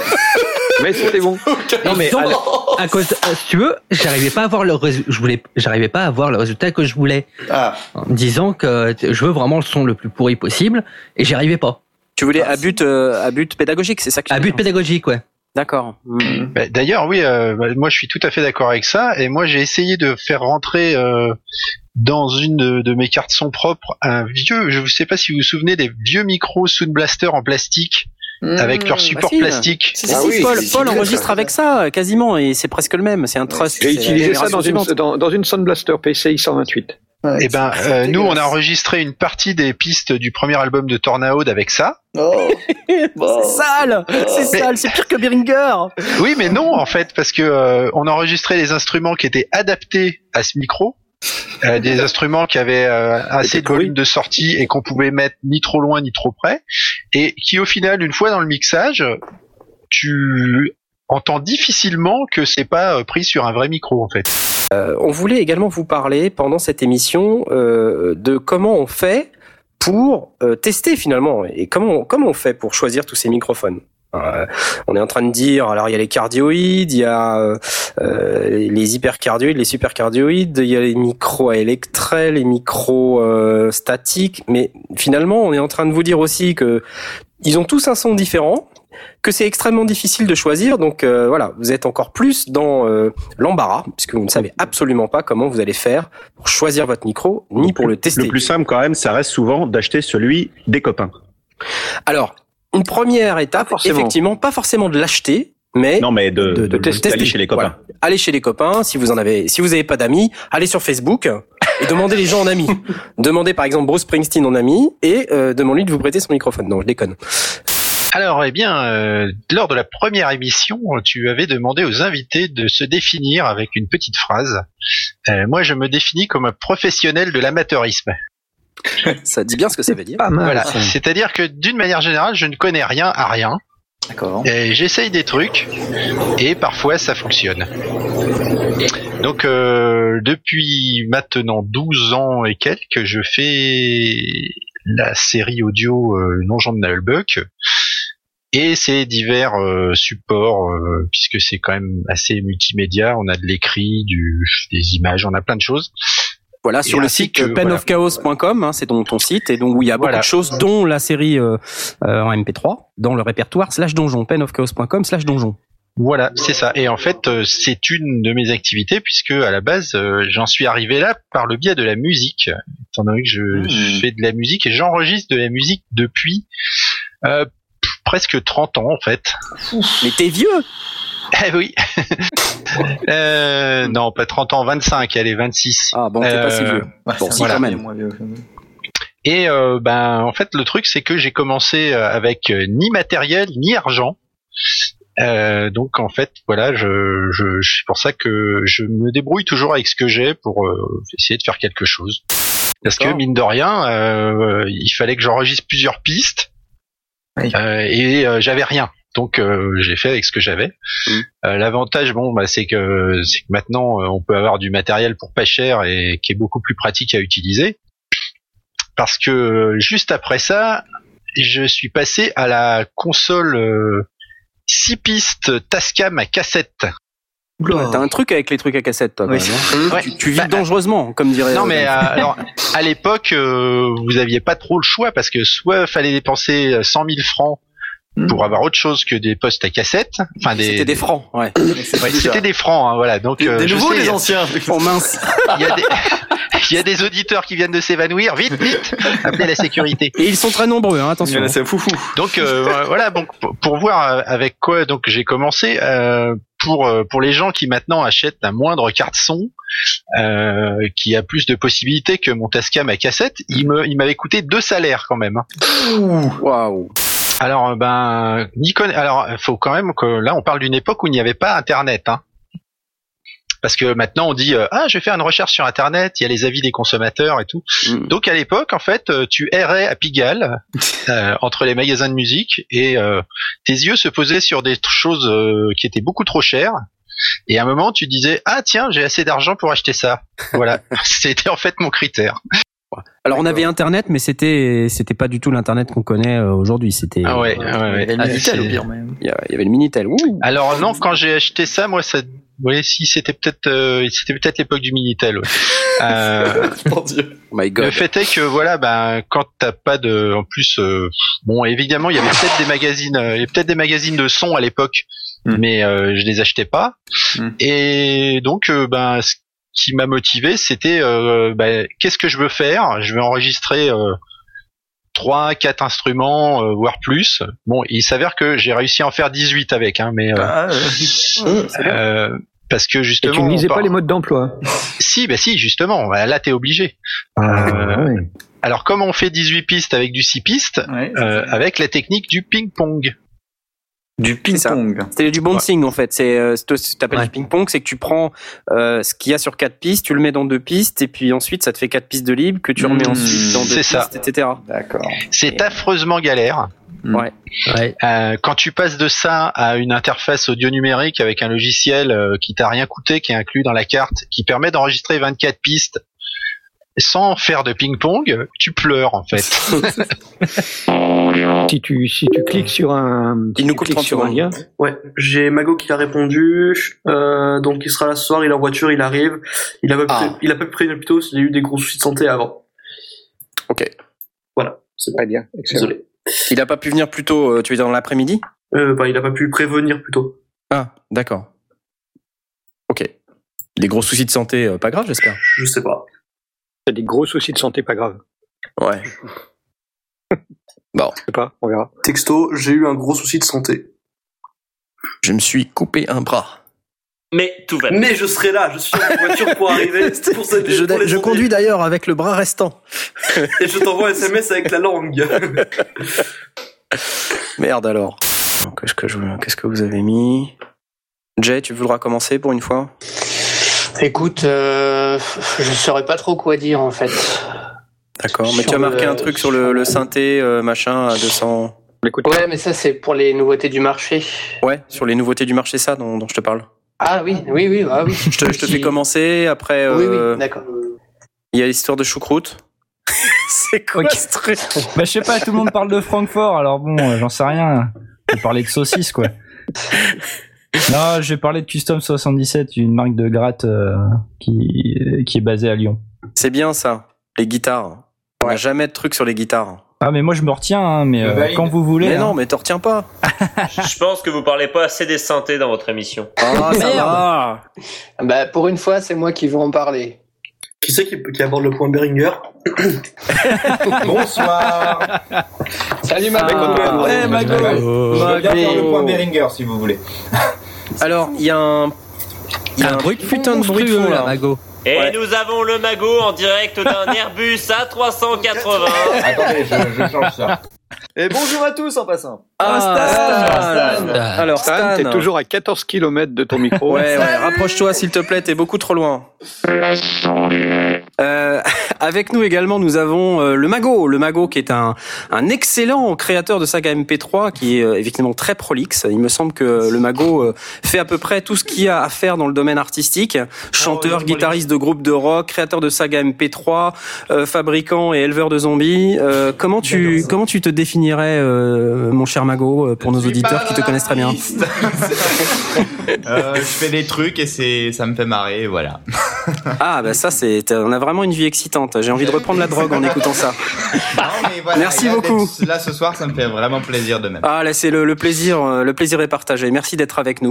Speaker 7: Mais c'était bon.
Speaker 5: Non mais à, à cause, euh, si tu veux, j'arrivais pas à avoir le je voulais, j'arrivais pas à avoir le résultat que je voulais.
Speaker 4: Ah,
Speaker 5: En me disant que je veux vraiment le son le plus pourri possible et j'y arrivais pas.
Speaker 2: Tu voulais à but, euh, à but pédagogique, c'est ça que tu
Speaker 5: À but pédagogique, ouais.
Speaker 2: D'accord. Hmm.
Speaker 11: Bah, D'ailleurs, oui, euh, bah, moi je suis tout à fait d'accord avec ça. Et moi j'ai essayé de faire rentrer euh, dans une de, de mes cartes son propres un vieux, je ne sais pas si vous vous souvenez des vieux micros Sound Blaster en plastique avec leur support plastique.
Speaker 2: Si,
Speaker 4: Ah
Speaker 2: si,
Speaker 4: oui,
Speaker 2: Paul, enregistre avec ça, quasiment, et c'est presque le même. C'est un trust.
Speaker 7: J'ai utilisé ça dans une, dans, dans une Sound Blaster PCI 128.
Speaker 4: Ouais,
Speaker 11: Et ben, euh, nous, on a enregistré une partie des pistes du premier album de Tornado avec ça.
Speaker 4: Oh. Bon.
Speaker 2: C'est sale, c'est
Speaker 11: Mais-
Speaker 2: sale, c'est pire que Beringer.
Speaker 11: Oui, mais non, en fait, parce que euh, on a enregistré les instruments qui étaient adaptés à ce micro, euh, des instruments qui avaient euh, assez de volume de sortie et qu'on pouvait mettre ni trop loin ni trop près, et qui au final, une fois dans le mixage, tu entends difficilement que c'est pas euh, pris sur un vrai micro, en fait.
Speaker 2: Euh, on voulait également vous parler pendant cette émission euh, de comment on fait pour euh, tester finalement et comment comment on fait pour choisir tous ces microphones. On est en train de dire, alors il y a les cardioïdes, il y a les hypercardioïdes, les supercardioïdes, il y a les micros à électrets, les micros euh, statiques, mais finalement on est en train de vous dire aussi que ils ont tous un son différent, que c'est extrêmement difficile de choisir, donc euh, voilà, vous êtes encore plus dans euh, l'embarras, puisque vous ne savez absolument pas comment vous allez faire pour choisir votre micro, ni pour le tester.
Speaker 12: Le plus simple quand même, ça reste souvent d'acheter celui des copains.
Speaker 2: Alors, une première étape,
Speaker 4: forcément.
Speaker 2: effectivement, pas forcément de l'acheter, mais
Speaker 12: Non, mais de,
Speaker 2: de, tester.
Speaker 12: chez les copains.
Speaker 2: Voilà. Allez chez les copains. Si vous en avez, si vous n'avez pas d'amis, allez sur Facebook et demandez les gens en amis. demandez par exemple Bruce Springsteen en ami et euh, demandez-lui de vous prêter son microphone. Non, je déconne.
Speaker 11: Alors, eh bien, euh, lors de la première émission, tu avais demandé aux invités de se définir avec une petite phrase. Euh, moi, je me définis comme un professionnel de l'amateurisme.
Speaker 2: Ça dit bien ce que ça veut dire.
Speaker 7: Pas mal.
Speaker 11: Voilà. C'est-à-dire que d'une manière générale, je ne connais rien à rien.
Speaker 4: D'accord.
Speaker 11: J'essaye des trucs et parfois ça fonctionne. Donc euh, depuis maintenant 12 ans et quelques, je fais la série audio euh, Non Jean de Nullbuck et c'est divers euh, supports euh, puisque c'est quand même assez multimédia. On a de l'écrit, du des images, on a plein de choses.
Speaker 2: Voilà,
Speaker 11: Et
Speaker 2: sur le site penofchaos.com, hein, c'est ton, ton site, et donc où il y a beaucoup
Speaker 11: Voilà.
Speaker 2: de choses, dont la série euh, euh, en MP3, dans le répertoire, slash donjon, penofchaos.com, slash donjon.
Speaker 11: Voilà, c'est ça. Et en fait, euh, c'est une de mes activités puisque à la base, euh, j'en suis arrivé là par le biais de la musique. Étant donné que je
Speaker 4: Mmh.
Speaker 11: fais de la musique et j'enregistre de la musique depuis euh, presque 30 ans en fait.
Speaker 2: Mais t'es vieux
Speaker 11: Eh oui. euh, non, pas 30 ans, 25, allez, 26.
Speaker 2: Ah bon, t'es pas si
Speaker 11: Euh,
Speaker 2: vieux. Bon, si
Speaker 11: voilà.
Speaker 2: quand même.
Speaker 11: Et euh, ben en fait le truc c'est que j'ai commencé euh, avec euh, ni matériel ni argent. Euh, donc en fait voilà je, je c'est pour ça que je me débrouille toujours avec ce que j'ai pour euh, essayer de faire quelque chose. Parce que mine de rien euh, il fallait que j'enregistre plusieurs pistes Euh, et euh, j'avais rien. Donc euh, j'ai fait avec ce que j'avais. Euh, L'avantage, bon, bah, c'est que c'est que maintenant euh, on peut avoir du matériel pour pas cher et qui est beaucoup plus pratique à utiliser. Parce que juste après ça, je suis passé à la console euh, 6 pistes Tascam à cassette.
Speaker 2: T'as un truc avec les trucs à cassette, toi. quand
Speaker 11: Oui.
Speaker 2: même, hein.
Speaker 11: Ouais.
Speaker 2: Tu, tu vis dangereusement, comme dirait.
Speaker 11: Non
Speaker 2: euh,
Speaker 11: mais euh,
Speaker 2: Dan.
Speaker 11: alors à l'époque euh, vous aviez pas trop le choix parce que soit fallait dépenser 100 000 francs pour avoir autre chose que des postes à cassette, enfin des
Speaker 2: C'était des francs, ouais.
Speaker 11: Ouais, c'était des francs, hein, voilà. Donc euh,
Speaker 4: Des
Speaker 11: je
Speaker 4: nouveaux,
Speaker 11: sais,
Speaker 4: des anciens.
Speaker 2: Oh mince.
Speaker 11: Il y a des, il y a des auditeurs qui viennent de s'évanouir. Vite, vite, appelez la sécurité.
Speaker 2: Et ils sont très nombreux, hein, attention.
Speaker 4: C'est foufou.
Speaker 11: Donc euh, voilà, donc pour- pour voir euh, avec quoi donc j'ai commencé euh, pour euh, pour les gens qui maintenant achètent un moindre carte son euh, qui a plus de possibilités que mon Tascam à cassette, il me il m'avait coûté deux salaires quand même. hein.
Speaker 2: Waouh.
Speaker 11: Alors euh, ben Nikon alors il faut quand même que là on parle d'une époque où il n'y avait pas internet hein. Parce que maintenant on dit euh, ah je vais faire une recherche sur internet, il y a les avis des consommateurs et tout. Donc à l'époque en fait euh, tu errais à Pigalle euh, entre les magasins de musique et euh, tes yeux se posaient sur des choses euh, qui étaient beaucoup trop chères. Et à un moment tu disais ah tiens j'ai assez d'argent pour acheter ça. Voilà c'était en fait mon critère.
Speaker 2: Alors on avait Internet, mais c'était c'était pas du tout l'Internet qu'on connaît euh, aujourd'hui. C'était.
Speaker 11: Ah ouais, ouais, ouais.
Speaker 2: Il y avait le
Speaker 11: Ah,
Speaker 2: Minitel, au
Speaker 11: c'est-
Speaker 2: pire, même. Il y avait le Minitel. Ouh.
Speaker 11: Alors non, quand j'ai acheté ça, moi, ça, oui, si c'était peut-être, euh, c'était peut-être l'époque du Minitel. ouais. Euh,
Speaker 2: My God.
Speaker 11: le fait est que voilà, ben quand t'as pas de, en plus, euh, bon, évidemment, il y avait peut-être des magazines, euh, il y avait peut-être des magazines de son à l'époque, mais euh, je les achetais pas. Et donc, euh, ben, ce qui m'a motivé, c'était, euh, ben, qu'est-ce que je veux faire? Je vais enregistrer. Euh, trois, quatre instruments, euh, voire plus. Bon, il s'avère que j'ai réussi à en faire 18 avec, hein, mais euh, euh, parce que
Speaker 7: Et
Speaker 11: justement.
Speaker 7: tu ne lisais pas les modes d'emploi.
Speaker 11: Si, bah si, justement. Bah, Là, t'es obligé.
Speaker 7: Ah,
Speaker 11: Euh, Alors, comment on fait 18 pistes avec du 6 pistes euh, Avec la technique du ping-pong.
Speaker 4: Du
Speaker 2: ping-pong. C'était du bouncing en fait. C'est euh, ce que t'appelles du ping-pong, c'est que tu prends euh, ce qu'il y a sur quatre pistes, tu le mets dans deux pistes, et puis ensuite ça te fait quatre pistes de libre que tu remets
Speaker 11: Mmh,
Speaker 2: ensuite dans deux
Speaker 11: c'est
Speaker 2: pistes,
Speaker 11: ça.
Speaker 2: etc.
Speaker 4: D'accord.
Speaker 11: C'est affreusement galère.
Speaker 2: Ouais.
Speaker 11: Euh, quand tu passes de ça à une interface audio numérique avec un logiciel euh, qui t'a rien coûté, qui est inclus dans la carte, qui permet d'enregistrer 24 pistes sans faire de ping-pong, tu pleures en fait.
Speaker 7: Si tu, si tu cliques sur un,
Speaker 2: il
Speaker 7: nous cliques sur un lien,
Speaker 13: Ouais, j'ai Mago qui a répondu. Euh, donc il sera là ce soir, il est en voiture, il arrive. Il a pas,
Speaker 2: Ah.
Speaker 13: il a pas pu prévenir plus tôt, il a eu des gros soucis de santé avant.
Speaker 2: Ok.
Speaker 13: Voilà, c'est
Speaker 7: très bien.
Speaker 13: Désolé.
Speaker 2: Il a pas pu venir plus tôt, euh, tu veux dire dans l'après-midi?
Speaker 13: Euh, bah, il a pas pu prévenir plus tôt.
Speaker 2: Ah, d'accord. Ok. Des gros soucis de santé, pas grave, j'espère.
Speaker 13: Je sais pas.
Speaker 7: T'as des gros soucis de santé, pas grave.
Speaker 2: Ouais. Bon.
Speaker 7: Je sais pas, on verra.
Speaker 13: Texto, j'ai eu un gros souci de santé.
Speaker 2: Je me suis coupé un bras.
Speaker 13: Mais tout va. Mais je serai là, je suis en voiture pour arriver. pour cette
Speaker 2: Je,
Speaker 13: pour
Speaker 2: je conduis d'ailleurs avec le bras restant.
Speaker 13: Et je t'envoie un SMS avec la langue.
Speaker 2: Merde alors. Qu'est-ce que, je... Qu'est-ce que vous avez mis? Jay, tu voudras commencer pour une fois?
Speaker 1: Écoute, euh, je saurais pas trop quoi dire en fait.
Speaker 2: D'accord, mais tu as marqué
Speaker 1: le-
Speaker 2: un truc sur le, le synthé euh, machin à 200.
Speaker 1: Ouais, mais ça c'est pour les nouveautés du marché.
Speaker 2: Ouais, sur les nouveautés du marché, ça dont, dont je te parle.
Speaker 1: Ah oui, oui, oui, ah oui.
Speaker 2: Je te, je te fais commencer, après.
Speaker 1: Oui,
Speaker 2: euh,
Speaker 1: oui, d'accord.
Speaker 2: Il y a l'histoire de choucroute. C'est quoi ce truc?
Speaker 14: Bah, je sais pas, tout le monde parle de Francfort, alors bon, euh, j'en sais rien. Je vais parler de saucisses, quoi. Non, je vais parler de Custom 77, une marque de gratte euh, qui, qui est basée à Lyon.
Speaker 2: C'est bien ça, les guitares. On n'a jamais de trucs sur les guitares.
Speaker 14: Ah mais moi je me retiens, hein, mais euh, quand vous voulez.
Speaker 2: Mais
Speaker 14: hein.
Speaker 2: non, mais t'en retiens pas.
Speaker 15: Je pense que vous parlez pas assez des synthés dans votre émission.
Speaker 2: Ah, ça va.
Speaker 1: Bah, pour une fois, c'est moi qui vais en parler.
Speaker 13: Qui c'est qui, qui aborde le point Beringer
Speaker 15: Bonsoir.
Speaker 1: Salut,
Speaker 2: Ah,
Speaker 1: Mago.
Speaker 2: ouais, Mago.
Speaker 15: Je veux bien faire le
Speaker 2: Mago.
Speaker 15: point Beringer si vous voulez.
Speaker 2: Alors, il y a un. Il y a un
Speaker 5: bruit
Speaker 2: putain de bruit de fond là.
Speaker 5: Mago.
Speaker 15: Et
Speaker 2: Ouais.
Speaker 15: nous avons le magot en direct d'un Airbus A380.
Speaker 16: Attendez, je, je change ça.
Speaker 4: Et bonjour à tous en passant.
Speaker 2: Ah, Stan.
Speaker 15: Stan.
Speaker 2: Alors,
Speaker 7: Stan,
Speaker 2: Stan.
Speaker 7: t'es toujours à 14 km de ton micro.
Speaker 2: Ouais, ouais, rapproche-toi s'il te plaît, t'es beaucoup trop loin. Euh, avec nous également, nous avons euh, le Mago. Le Mago qui est un, un excellent créateur de saga MP3 qui est euh, effectivement très prolixe. Il me semble que le Mago euh, fait à peu près tout ce qu'il y a à faire dans le domaine artistique. Chanteur, guitariste de groupe de rock, créateur de saga MP3, euh, fabricant et éleveur de zombies. Euh, comment tu comment tu te définirais, euh, mon cher Mago, euh, pour nos auditeurs qui te connaissent très bien
Speaker 16: Euh, je fais des trucs et c'est, ça me fait marrer, voilà.
Speaker 2: Ah bah ça c'est on a vraiment une vie excitante. J'ai envie de reprendre la drogue en écoutant ça.
Speaker 16: Non, mais voilà,
Speaker 2: Merci
Speaker 16: là,
Speaker 2: beaucoup.
Speaker 16: Là ce soir, ça me fait vraiment plaisir de même.
Speaker 2: Ah là c'est le, le plaisir euh, le plaisir est partagé. Merci d'être avec nous.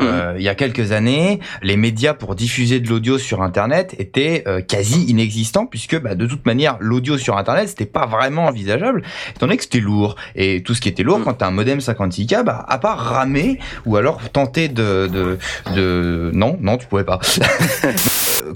Speaker 16: Euh, il y a quelques années, les médias pour diffuser de l'audio sur Internet étaient euh, quasi inexistants puisque bah, de toute manière l'audio sur Internet c'était pas vraiment envisageable étant donné que c'était lourd. Et tout ce qui était lourd quand t'as un modem 56K bah, à part ramer ou alors tenter de, de, de... non non tu pouvais pas.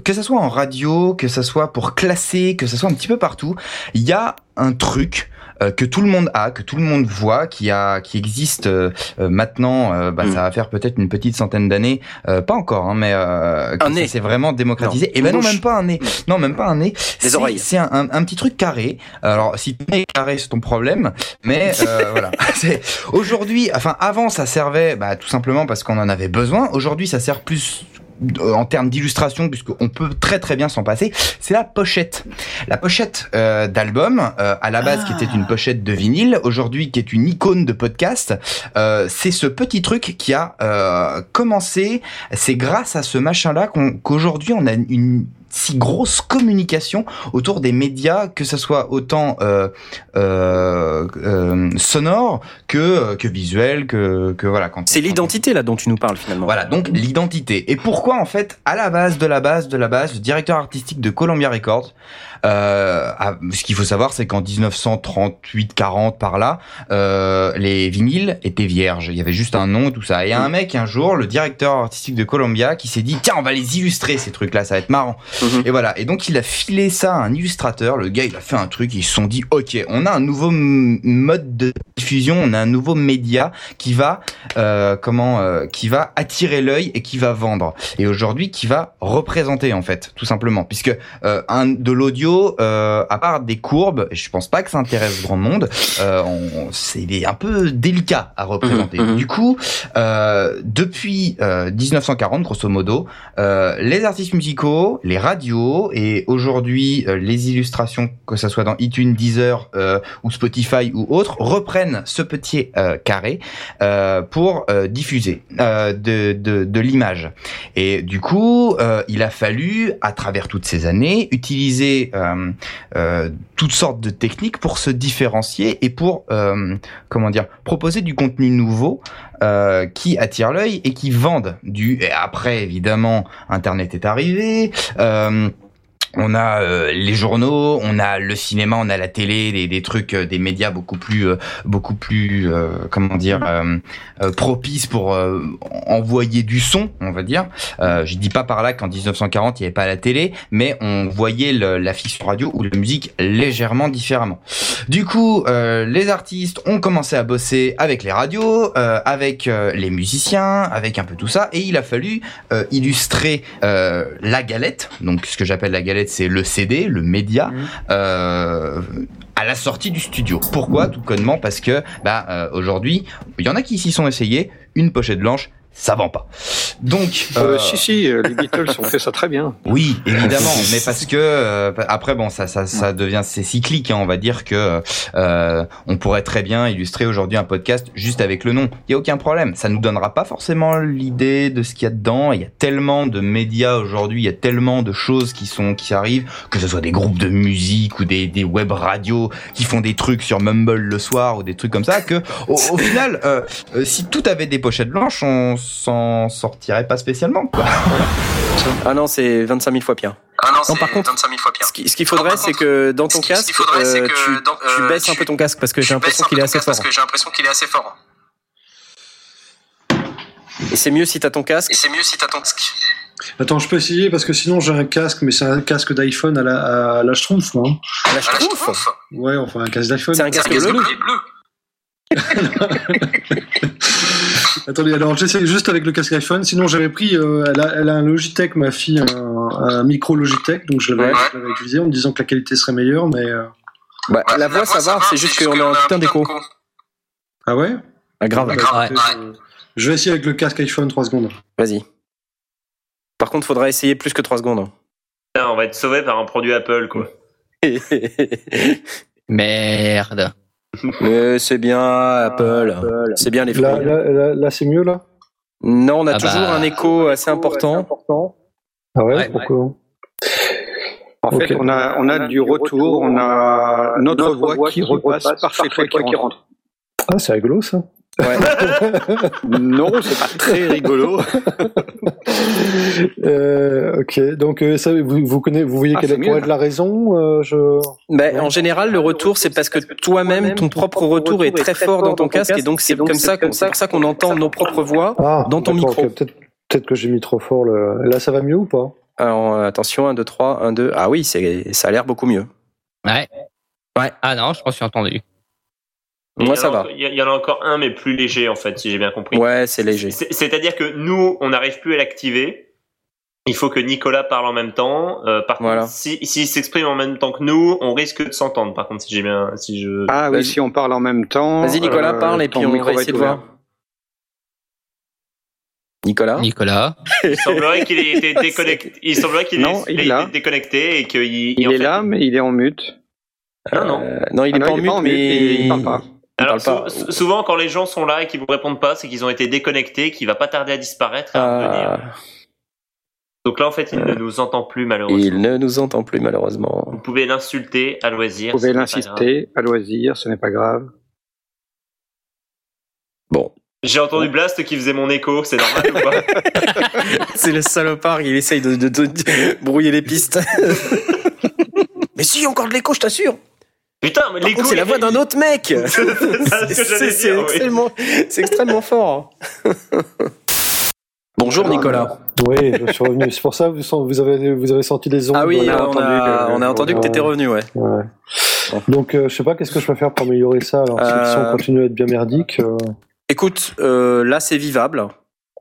Speaker 16: Que ça soit en radio que ça soit pour classer que ça soit un petit peu partout il y a un truc que tout le monde a, que tout le monde voit, qui a, qui existe euh, euh, maintenant. euh, bah, Ça va faire peut-être une petite centaine d'années, euh, pas encore, hein, mais euh, que
Speaker 2: Un
Speaker 16: ça
Speaker 2: nez.
Speaker 16: s'est vraiment démocratisé.
Speaker 2: Non,
Speaker 16: Et ben non, même pas un nez. Non, même pas un nez.
Speaker 2: Des
Speaker 16: C'est-
Speaker 2: oreilles.
Speaker 16: C'est un, un, un petit truc carré. Alors, si ton nez est carré, c'est ton problème. Mais euh, voilà. C'est- Aujourd'hui, enfin, avant, ça servait, bah, tout simplement parce qu'on en avait besoin. Aujourd'hui, ça sert plus euh, en termes d'illustration, puisqu'on peut très très bien s'en passer, c'est la pochette. La pochette euh, d'album, euh, à la base qui était une pochette de vinyle, aujourd'hui qui est une icône de podcast, euh, c'est ce petit truc qui a euh, commencé, c'est grâce à ce machin-là qu'aujourd'hui on a une si grosse communication autour des médias, que ce soit autant euh, euh, euh, sonore que que visuel, que que voilà.
Speaker 2: C'est l'identité là dont tu nous parles finalement.
Speaker 16: voilà, donc l'identité. Et pourquoi en fait, à la base de la base de la base, le directeur artistique de Columbia Records, ce qu'il faut savoir, c'est qu'en 1938-40 par là, euh, les vinyles étaient vierges. Il y avait juste un nom, tout ça. Et un mec un jour, le directeur artistique de Columbia, qui s'est dit tiens, on va les illustrer ces trucs-là, ça va être marrant. Et voilà. Et donc il a filé ça à un illustrateur. Le gars, il a fait un truc. Ils se sont dit ok, on a un nouveau mode de diffusion, on a un nouveau média qui va euh, comment euh, qui va attirer l'œil et qui va vendre. Et aujourd'hui, qui va représenter en fait, tout simplement, puisque euh, un de l'audio, euh, à part des courbes, je pense pas que ça intéresse grand monde. Euh, on- c'est un peu délicat à représenter.
Speaker 2: Mhm, mhm.
Speaker 16: Du coup, euh, depuis euh, 1940, grosso modo, euh, les artistes musicaux, les radios et aujourd'hui euh, les illustrations, que ça soit dans iTunes, Deezer euh, ou Spotify ou autres, reprennent ce petit euh, carré euh, pour euh, diffuser euh, de, de, de l'image. Et du coup, euh, il a fallu, à travers toutes ces années, utiliser euh, euh, toutes sortes de techniques pour se différencier et pour, euh, comment dire, proposer du contenu nouveau euh, qui attire l'œil et qui vendent du. Et après, évidemment, Internet est arrivé. Euh, on a euh, les journaux, on a le cinéma, on a la télé, des, des trucs, euh, des médias beaucoup plus, euh, beaucoup plus, euh, comment dire, euh, euh, propices pour envoyer du son, on va dire. Je dis pas par là qu'en 1940 il n'y avait pas la télé, mais on voyait le- la fiction radio ou la musique légèrement différemment. Du coup, les artistes ont commencé à bosser avec les radios, avec les musiciens, avec un peu tout ça, et il a fallu illustrer la galette. Donc, ce que j'appelle la galette, c'est le CD, le média. Euh, à la sortie du studio. Pourquoi? Tout connement parce que bah euh, aujourd'hui, il y en a qui s'y sont essayés. Une pochette blanche, ça vend pas. Donc,
Speaker 7: Euh,
Speaker 16: euh,
Speaker 7: si, si, euh, les Beatles ont fait ça très bien.
Speaker 16: oui, évidemment, mais parce que euh, après bon, ça ça ça devient c'est cyclique. Hein, on va dire que euh, on pourrait très bien illustrer aujourd'hui un podcast juste avec le nom. Il y a aucun problème. Ça nous donnera pas forcément l'idée de ce qu'il y a dedans. Il y a tellement de médias aujourd'hui, il y a tellement de choses qui sont qui arrivent, que ce soit des groupes de musique ou des des web radios qui font des trucs sur Mumble le soir ou des trucs comme ça, que au, au final, euh, euh, si tout avait des pochettes blanches, on s'en sortirait pas spécialement. Quoi.
Speaker 2: Ah non, c'est 25 000 fois pire.
Speaker 1: Ah non,
Speaker 2: Non, par contre,
Speaker 1: 25 000 fois pire.
Speaker 2: Ce qui- ce qu'il faudrait, c'est que dans ton casque,
Speaker 1: faudrait, c'est
Speaker 2: euh,
Speaker 1: que
Speaker 2: tu,
Speaker 1: dans-
Speaker 2: tu
Speaker 1: euh,
Speaker 2: baisses un
Speaker 1: tu-
Speaker 2: peu ton casque parce que j'ai
Speaker 1: Tu
Speaker 2: l'impression
Speaker 1: baisses un
Speaker 2: qu'il
Speaker 1: peu
Speaker 2: est
Speaker 1: ton
Speaker 2: assez
Speaker 1: casque
Speaker 2: fort.
Speaker 1: Parce que j'ai l'impression qu'il est assez fort.
Speaker 2: Et c'est mieux si t'as ton casque.
Speaker 1: Et c'est mieux si t'as ton casque.
Speaker 17: Attends, je peux essayer parce que sinon j'ai un casque, mais c'est un casque d'iPhone à la, à la Schtroumpf, moi.
Speaker 2: À la Schtroumpf
Speaker 17: Ouais, enfin un casque d'iPhone.
Speaker 2: C'est un casque bleu.
Speaker 17: Attendez, alors j'essaie juste avec le casque iPhone. Sinon, j'avais pris, euh, elle, a, elle a un Logitech, ma fille, un, un micro Logitech, donc je l'avais
Speaker 2: Ouais.
Speaker 17: utilisé en me disant que la qualité serait meilleure, mais. euh,
Speaker 2: Bah, la voix, ça va, c'est juste qu'on a un putain d'écho.
Speaker 17: Ah ouais?
Speaker 2: Ah, grave.
Speaker 17: Bah, euh, Je vais essayer avec le casque iPhone 3 secondes.
Speaker 2: Vas-y. Par contre, faudra essayer plus que 3 secondes.
Speaker 15: Putain, on va être sauvé par un produit Apple, quoi.
Speaker 5: Merde.
Speaker 2: Mais c'est bien, Apple. C'est bien les fruits.
Speaker 17: Là, là, là, là, c'est mieux là?
Speaker 2: Non, on a
Speaker 5: Ah
Speaker 2: toujours
Speaker 5: bah.
Speaker 2: un écho assez important.
Speaker 17: Ah ouais,
Speaker 5: Ouais,
Speaker 17: pourquoi
Speaker 7: En fait, on a, on a du retour, on a notre voix qui repasse par chez toi qui rentre.
Speaker 17: Ah, c'est rigolo ça.
Speaker 7: Non, c'est pas très rigolo.
Speaker 17: Euh, ok, donc euh, ça, vous, vous, connaissez, vous voyez
Speaker 7: Ah,
Speaker 17: quelle pourrait
Speaker 7: mieux,
Speaker 17: être la raison euh, je...
Speaker 2: Ben, en général, le retour, c'est parce que toi-même, ton propre retour est très fort dans ton casque, et donc c'est comme ça, qu'on- ça entend nos propres voix
Speaker 17: Ah,
Speaker 2: dans ton micro.
Speaker 17: Peut-être peut que j'ai mis trop fort. Le... Là, ça va mieux ou pas?
Speaker 2: Alors, attention, 1, 2, 3, 1, 2. Ah oui, c'est, ça a l'air beaucoup mieux.
Speaker 5: Ouais. Ouais. Ah non, je m'en suis entendu.
Speaker 2: Moi,
Speaker 15: il y en
Speaker 2: ça
Speaker 15: a
Speaker 2: va.
Speaker 15: encore- Il y, en a encore un, mais plus léger, en fait, si j'ai bien compris.
Speaker 2: Ouais, c'est léger.
Speaker 15: C'est- C'est-à-dire que nous, on n'arrive plus à l'activer. Il faut que Nicolas parle en même temps. Euh, par
Speaker 2: Voilà.
Speaker 15: contre, si- s'il s'exprime en même temps que nous, on risque de s'entendre. Par contre, si j'ai bien, si je.
Speaker 7: Ah oui, si on parle en même temps.
Speaker 2: Vas-y, Nicolas,
Speaker 7: euh,
Speaker 2: parle, et puis on va essayer de voir. Nicolas
Speaker 5: Nicolas.
Speaker 15: Il semblerait qu'il ait été déconnecté. Il semblerait qu'il ait,
Speaker 7: il est là.
Speaker 15: été déconnecté et qu'il.
Speaker 7: Il
Speaker 15: en
Speaker 7: est
Speaker 15: fait-
Speaker 7: là, mais il est en mute.
Speaker 15: Non, non.
Speaker 2: Euh, non, il
Speaker 7: Ah
Speaker 2: est
Speaker 7: non,
Speaker 2: pas en mute,
Speaker 7: pas en mute,
Speaker 2: mais
Speaker 7: il parle pas.
Speaker 15: Alors,
Speaker 2: parle
Speaker 15: sou-
Speaker 2: pas.
Speaker 15: souvent, quand les gens sont là et qu'ils vous répondent pas, c'est qu'ils ont été déconnectés, qu'il va pas tarder à disparaître et à revenir.
Speaker 2: Ah,
Speaker 15: Donc là, en fait, il ne nous entend plus, malheureusement.
Speaker 2: il ne nous entend plus, malheureusement.
Speaker 15: Vous pouvez l'insulter à loisir.
Speaker 7: Vous pouvez l'insister à loisir, ce n'est pas grave.
Speaker 2: Bon.
Speaker 15: J'ai entendu Blast qui faisait mon écho, c'est normal ou pas
Speaker 2: C'est le salopard, il essaye de, de- de- de brouiller les pistes. mais si, encore de l'écho, je t'assure.
Speaker 15: Putain, mais
Speaker 2: Par contre, c'est la voix d'un autre mec.
Speaker 15: C'est ce oui.
Speaker 2: extrêmement, fort. Bonjour Nicolas.
Speaker 17: Oui, je suis revenu. C'est pour ça que vous, avez, vous avez senti les ondes.
Speaker 2: Ah oui,
Speaker 17: on a
Speaker 2: on
Speaker 17: entendu
Speaker 2: a,
Speaker 17: que-
Speaker 2: on a entendu que t'étais revenu, ouais.
Speaker 17: Ouais. Donc, euh, je sais pas, qu'est-ce que je peux faire pour améliorer ça Alors, si
Speaker 2: Euh,
Speaker 17: si on continue à être bien merdique. euh,
Speaker 2: Écoute, euh, là c'est vivable,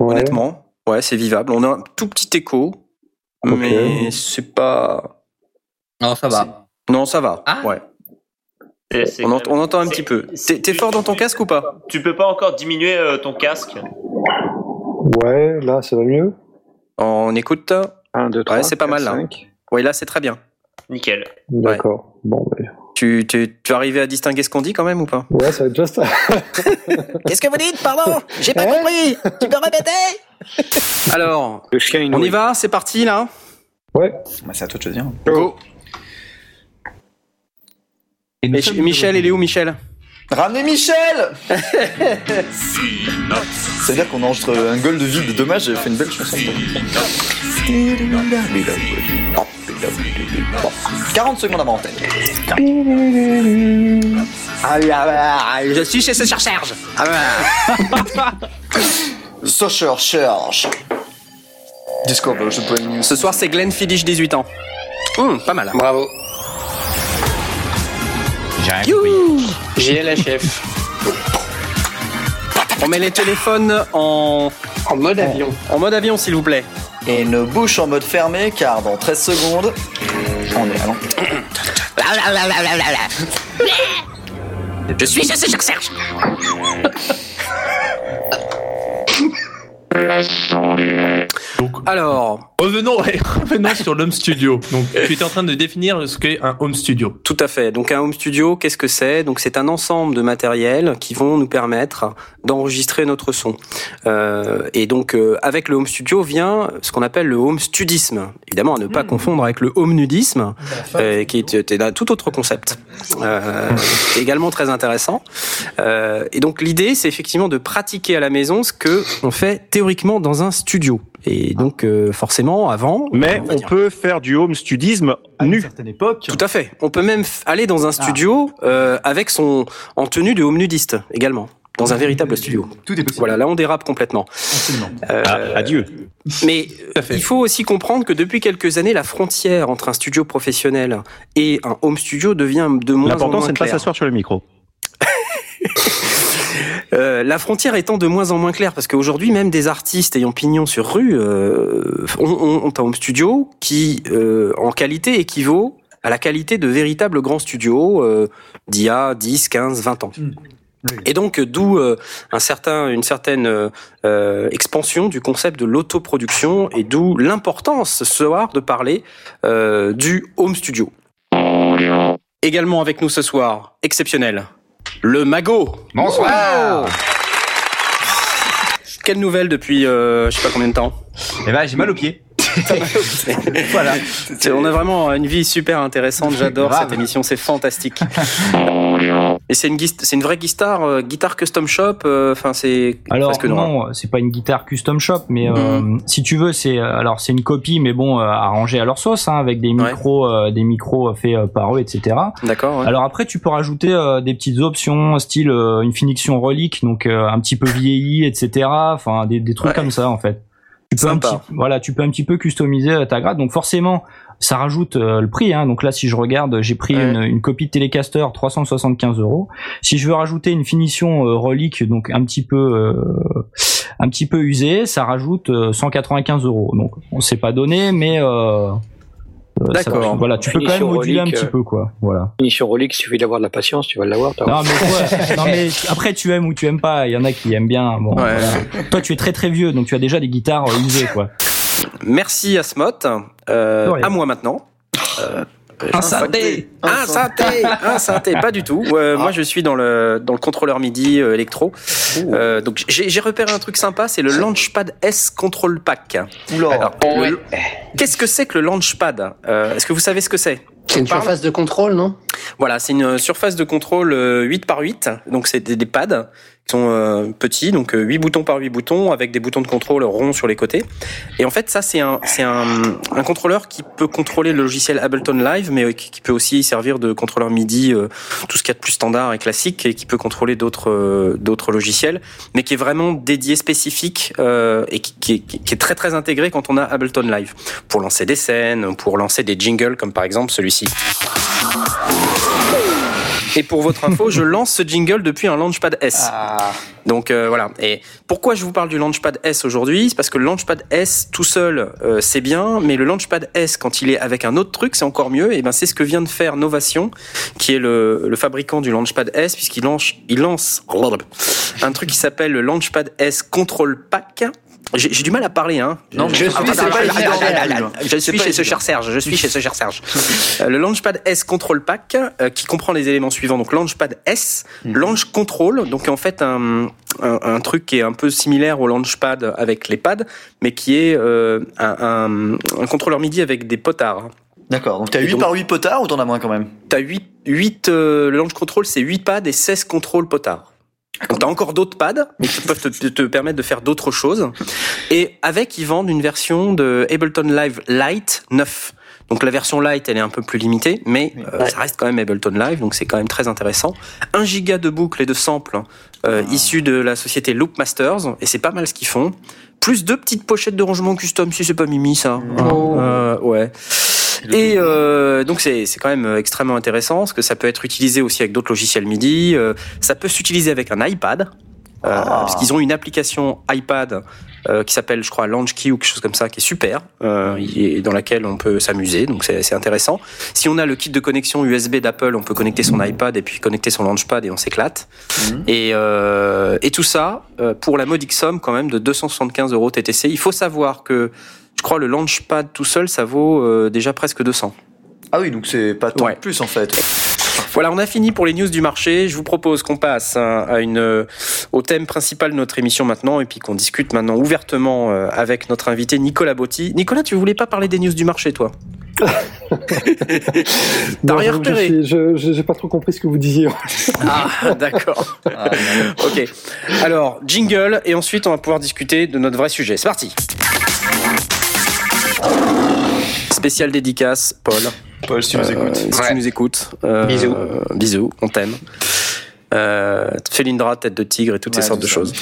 Speaker 17: ouais.
Speaker 2: honnêtement. Ouais, c'est vivable. On a un tout petit écho, mais c'est pas.
Speaker 5: Non, ça va.
Speaker 2: Non, ça va.
Speaker 5: Ah.
Speaker 2: Ouais.
Speaker 15: C'est
Speaker 2: On,
Speaker 15: quand
Speaker 2: ent- on entend un petit peu. T'es fort dans ton casque ou pas?
Speaker 15: Tu peux pas encore diminuer euh, ton casque
Speaker 17: Ouais, là, ça va mieux.
Speaker 2: On écoute.
Speaker 7: 1, 2, 3.
Speaker 2: Ouais, c'est pas mal là.
Speaker 7: 5.
Speaker 2: Ouais, là c'est très bien.
Speaker 15: Nickel.
Speaker 17: D'accord. Bon, mais...
Speaker 2: Tu, tu, tu arrives à distinguer ce qu'on dit quand même ou pas?
Speaker 17: Ouais, ça va être juste.
Speaker 2: Qu'est-ce que vous dites? Pardon J'ai pas compris Tu peux répéter? Alors,
Speaker 7: Le chien, il
Speaker 2: on y va C'est parti là
Speaker 17: Ouais.
Speaker 4: Bah, c'est à toi de choisir.
Speaker 2: Go Mich- Michel, il est où Michel?
Speaker 4: Ramenez Michel C'est-à-dire qu'on enregistre un goal de vie de dommage, j'ai fait une belle chanson. 40 secondes avant antenne.
Speaker 2: Ah, Je suis chez ce Serge
Speaker 4: Social Charge. Discover, je peux.
Speaker 2: Ce soir c'est Glenn Fiddich, 18 ans. Hum, pas mal.
Speaker 1: Bravo.
Speaker 16: J'ai rien compris.
Speaker 1: GLHF.
Speaker 2: On met les téléphones en,
Speaker 1: En mode avion.
Speaker 2: en mode avion s'il vous plaît.
Speaker 4: Et nos bouches en mode fermé, car dans 13 secondes, on est allons.
Speaker 2: Je suis chez ce Serge Alors,
Speaker 3: revenons, revenons sur l'home studio. Donc, tu étais en train de définir ce qu'est un home studio.
Speaker 2: Tout à fait. Donc un home studio, qu'est-ce que c'est? Donc c'est un ensemble de matériel qui vont nous permettre d'enregistrer notre son. Euh, et donc euh, avec le home studio vient ce qu'on appelle le home studisme. Évidemment, à ne pas confondre avec le home nudisme, euh, qui est, est un tout autre concept. Euh, également très intéressant. Euh, et donc l'idée, c'est effectivement de pratiquer à la maison ce que on fait théoriquement dans un studio. Et donc euh, forcément avant.
Speaker 12: Mais on peut faire du home studisme nu.
Speaker 14: certaine époque.
Speaker 2: Tout à fait. On peut même aller dans un studio euh, avec son en tenue de home nudiste également. Dans un véritable studio.
Speaker 4: Tout est possible.
Speaker 2: Voilà, là on dérape complètement. Euh,
Speaker 12: adieu.
Speaker 2: Mais il faut aussi comprendre que depuis quelques années, la frontière entre un studio professionnel et un home studio devient de moins en
Speaker 12: L'important,
Speaker 2: moins
Speaker 12: c'est de pas
Speaker 2: claire.
Speaker 12: s'asseoir sur le micro.
Speaker 2: Euh, la frontière étant de moins en moins claire, parce qu'aujourd'hui, même des artistes ayant pignon sur rue euh, ont, ont- ont un home studio qui, euh, en qualité, équivaut à la qualité de véritables grands studios euh, d'il y a 10, 15, 20 ans. Et donc, d'où euh, un certain, une certaine euh, expansion du concept de l'autoproduction et d'où l'importance ce soir de parler euh, du home studio. Également avec nous ce soir, exceptionnel, le Mago.
Speaker 16: Bonsoir.
Speaker 2: Wow. Quelle nouvelle depuis euh, je sais pas combien de temps
Speaker 16: Eh ben, j'ai mal aux pieds.
Speaker 2: voilà. On a vraiment une vie super intéressante. J'adore cette émission, c'est fantastique. Et c'est une, c'est une vraie guitare, euh, guitare custom shop. euh, Enfin, c'est
Speaker 14: Alors non, c'est pas une guitare custom shop, mais euh, si tu veux, c'est alors c'est une copie, mais bon, euh, arrangée à leur sauce, hein, avec des micros, euh, des micros faits euh, par eux, etc.
Speaker 2: D'accord. ouais.
Speaker 14: Alors après, tu peux rajouter euh, des petites options, style euh, une finition relique, donc euh, un petit peu vieilli, etc. Enfin, des, des trucs comme ça, en fait. Tu peux un petit, voilà, tu peux un petit peu customiser euh, ta grade. Donc forcément, ça rajoute euh, le prix. Hein. Donc là, si je regarde, j'ai pris une, une copie de Telecaster 375 euros. Si je veux rajouter une finition euh, relique, donc un petit peu, euh, un petit peu usée, ça rajoute euh, 195 euros. Donc on s'est pas donné, mais euh, euh,
Speaker 7: D'accord.
Speaker 14: voilà, tu peux quand même moduler un petit
Speaker 7: euh,
Speaker 14: peu, quoi. Voilà.
Speaker 7: Finition relique, il suffit d'avoir de la patience, tu vas l'avoir.
Speaker 14: Non mais, ouais, non mais après tu aimes ou tu aimes pas. Il y en a qui aiment bien. Bon, voilà. Toi tu es très très vieux donc tu as déjà des guitares euh, usées quoi.
Speaker 2: Merci Asmot. Euh, à moi maintenant. Euh,
Speaker 14: Un synthé.
Speaker 2: Un synthé, un synthé, pas du tout. Euh, Moi, je suis dans le dans le contrôleur MIDI euh, électro. Euh, donc, j'ai repéré un truc sympa, c'est le Launchpad S Control Pack. Qu'est-ce que c'est que le Launchpad? Euh, Est-ce que vous savez ce que c'est?
Speaker 1: C'est une surface de contrôle, non?
Speaker 2: Voilà, c'est une surface de contrôle euh, 8 par 8. Donc, c'est des, pads qui sont euh, petits, donc euh, 8 boutons par 8 boutons, avec des boutons de contrôle ronds sur les côtés. Et en fait, ça, c'est un, c'est un, un contrôleur qui peut contrôler le logiciel Ableton Live, mais euh, qui, peut aussi servir de contrôleur MIDI, euh, tout ce qu'il y a de plus standard et classique, et qui peut contrôler d'autres euh, d'autres logiciels, mais qui est vraiment dédié, spécifique, euh, et qui, qui est très très intégré quand on a Ableton Live, pour lancer des scènes, pour lancer des jingles, comme par exemple celui-ci. Et pour votre info, je lance ce jingle depuis un Launchpad S. Donc euh, voilà. Et pourquoi je vous parle du Launchpad S aujourd'hui? C'est parce que le Launchpad S tout seul, euh, c'est bien, mais le Launchpad S quand il est avec un autre truc, c'est encore mieux. Et ben c'est ce que vient de faire Novation, qui est le, le fabricant du Launchpad S, puisqu'il lance, il lance un truc qui s'appelle le Launchpad S Control Pack. J'ai du mal à parler, hein.
Speaker 4: Non,
Speaker 2: je,
Speaker 4: je suis-
Speaker 2: je chez ce cher Serge. Je suis chez ce cher Serge. Le Launchpad S Control Pack, euh, qui comprend les éléments suivants. Donc Launchpad S, Launch Control, donc en fait un, un, un truc qui est un peu similaire au Launchpad avec les pads, mais qui est euh, un, contrôleur MIDI avec des potards.
Speaker 4: D'accord. Donc t'as
Speaker 2: Et
Speaker 4: 8
Speaker 2: donc-
Speaker 4: par 8 potards ou t'en as moins quand même?
Speaker 2: T'as 8, 8 euh, le Launch Control, c'est 8 pads et 16 contrôles potards. Donc t'as encore d'autres pads, mais qui peuvent te, te- permettre de faire d'autres choses. Et avec, ils vendent une version de Ableton Live Lite 9. Donc la version Lite, elle est un peu plus limitée, mais euh, ça reste quand même Ableton Live, donc c'est quand même très intéressant. Un giga de boucles et de samples euh, issus de la société Loopmasters, et c'est pas mal ce qu'ils font. Plus deux petites pochettes de rangement custom, si c'est pas mimi ça. Euh, ouais. Et euh, donc c'est c'est quand même euh, extrêmement intéressant parce que ça peut être utilisé aussi avec d'autres logiciels MIDI. euh, ça peut s'utiliser avec un iPad. Euh, Parce qu'ils ont une application iPad euh, qui s'appelle, je crois, Launch Key ou quelque chose comme ça, qui est super, euh, et dans laquelle on peut s'amuser, donc c'est intéressant. Si on a le kit de connexion USB d'Apple, on peut connecter son iPad et puis connecter son Launchpad et on s'éclate. Et, euh, et tout ça euh, pour la modique somme quand même de 275 euros TTC. Il faut savoir que crois le Launchpad tout seul, ça vaut euh, déjà presque 200.
Speaker 4: Ah oui, donc c'est pas tant de plus en fait.
Speaker 2: Voilà, on a fini pour les news du marché. Je vous propose qu'on passe hein, à une, euh, au thème principal de notre émission maintenant et puis qu'on discute maintenant ouvertement euh, avec notre invité Nicolas Botti. Nicolas, tu voulais pas parler des news du marché, toi?
Speaker 17: Non,
Speaker 2: rien repéré?
Speaker 17: je J'ai pas trop compris ce que vous disiez.
Speaker 2: Ah, d'accord. ok. Alors, jingle, et ensuite on va pouvoir discuter de notre vrai sujet. C'est parti. Spécial dédicace, Paul.
Speaker 4: Paul, si tu nous écoutes.
Speaker 2: Si
Speaker 4: Ouais.
Speaker 2: tu nous écoutes. euh,
Speaker 4: Bisous.
Speaker 2: bisous, on t'aime. Euh, Félindra, tête de tigre et toutes ces sortes de
Speaker 17: ça.
Speaker 2: choses.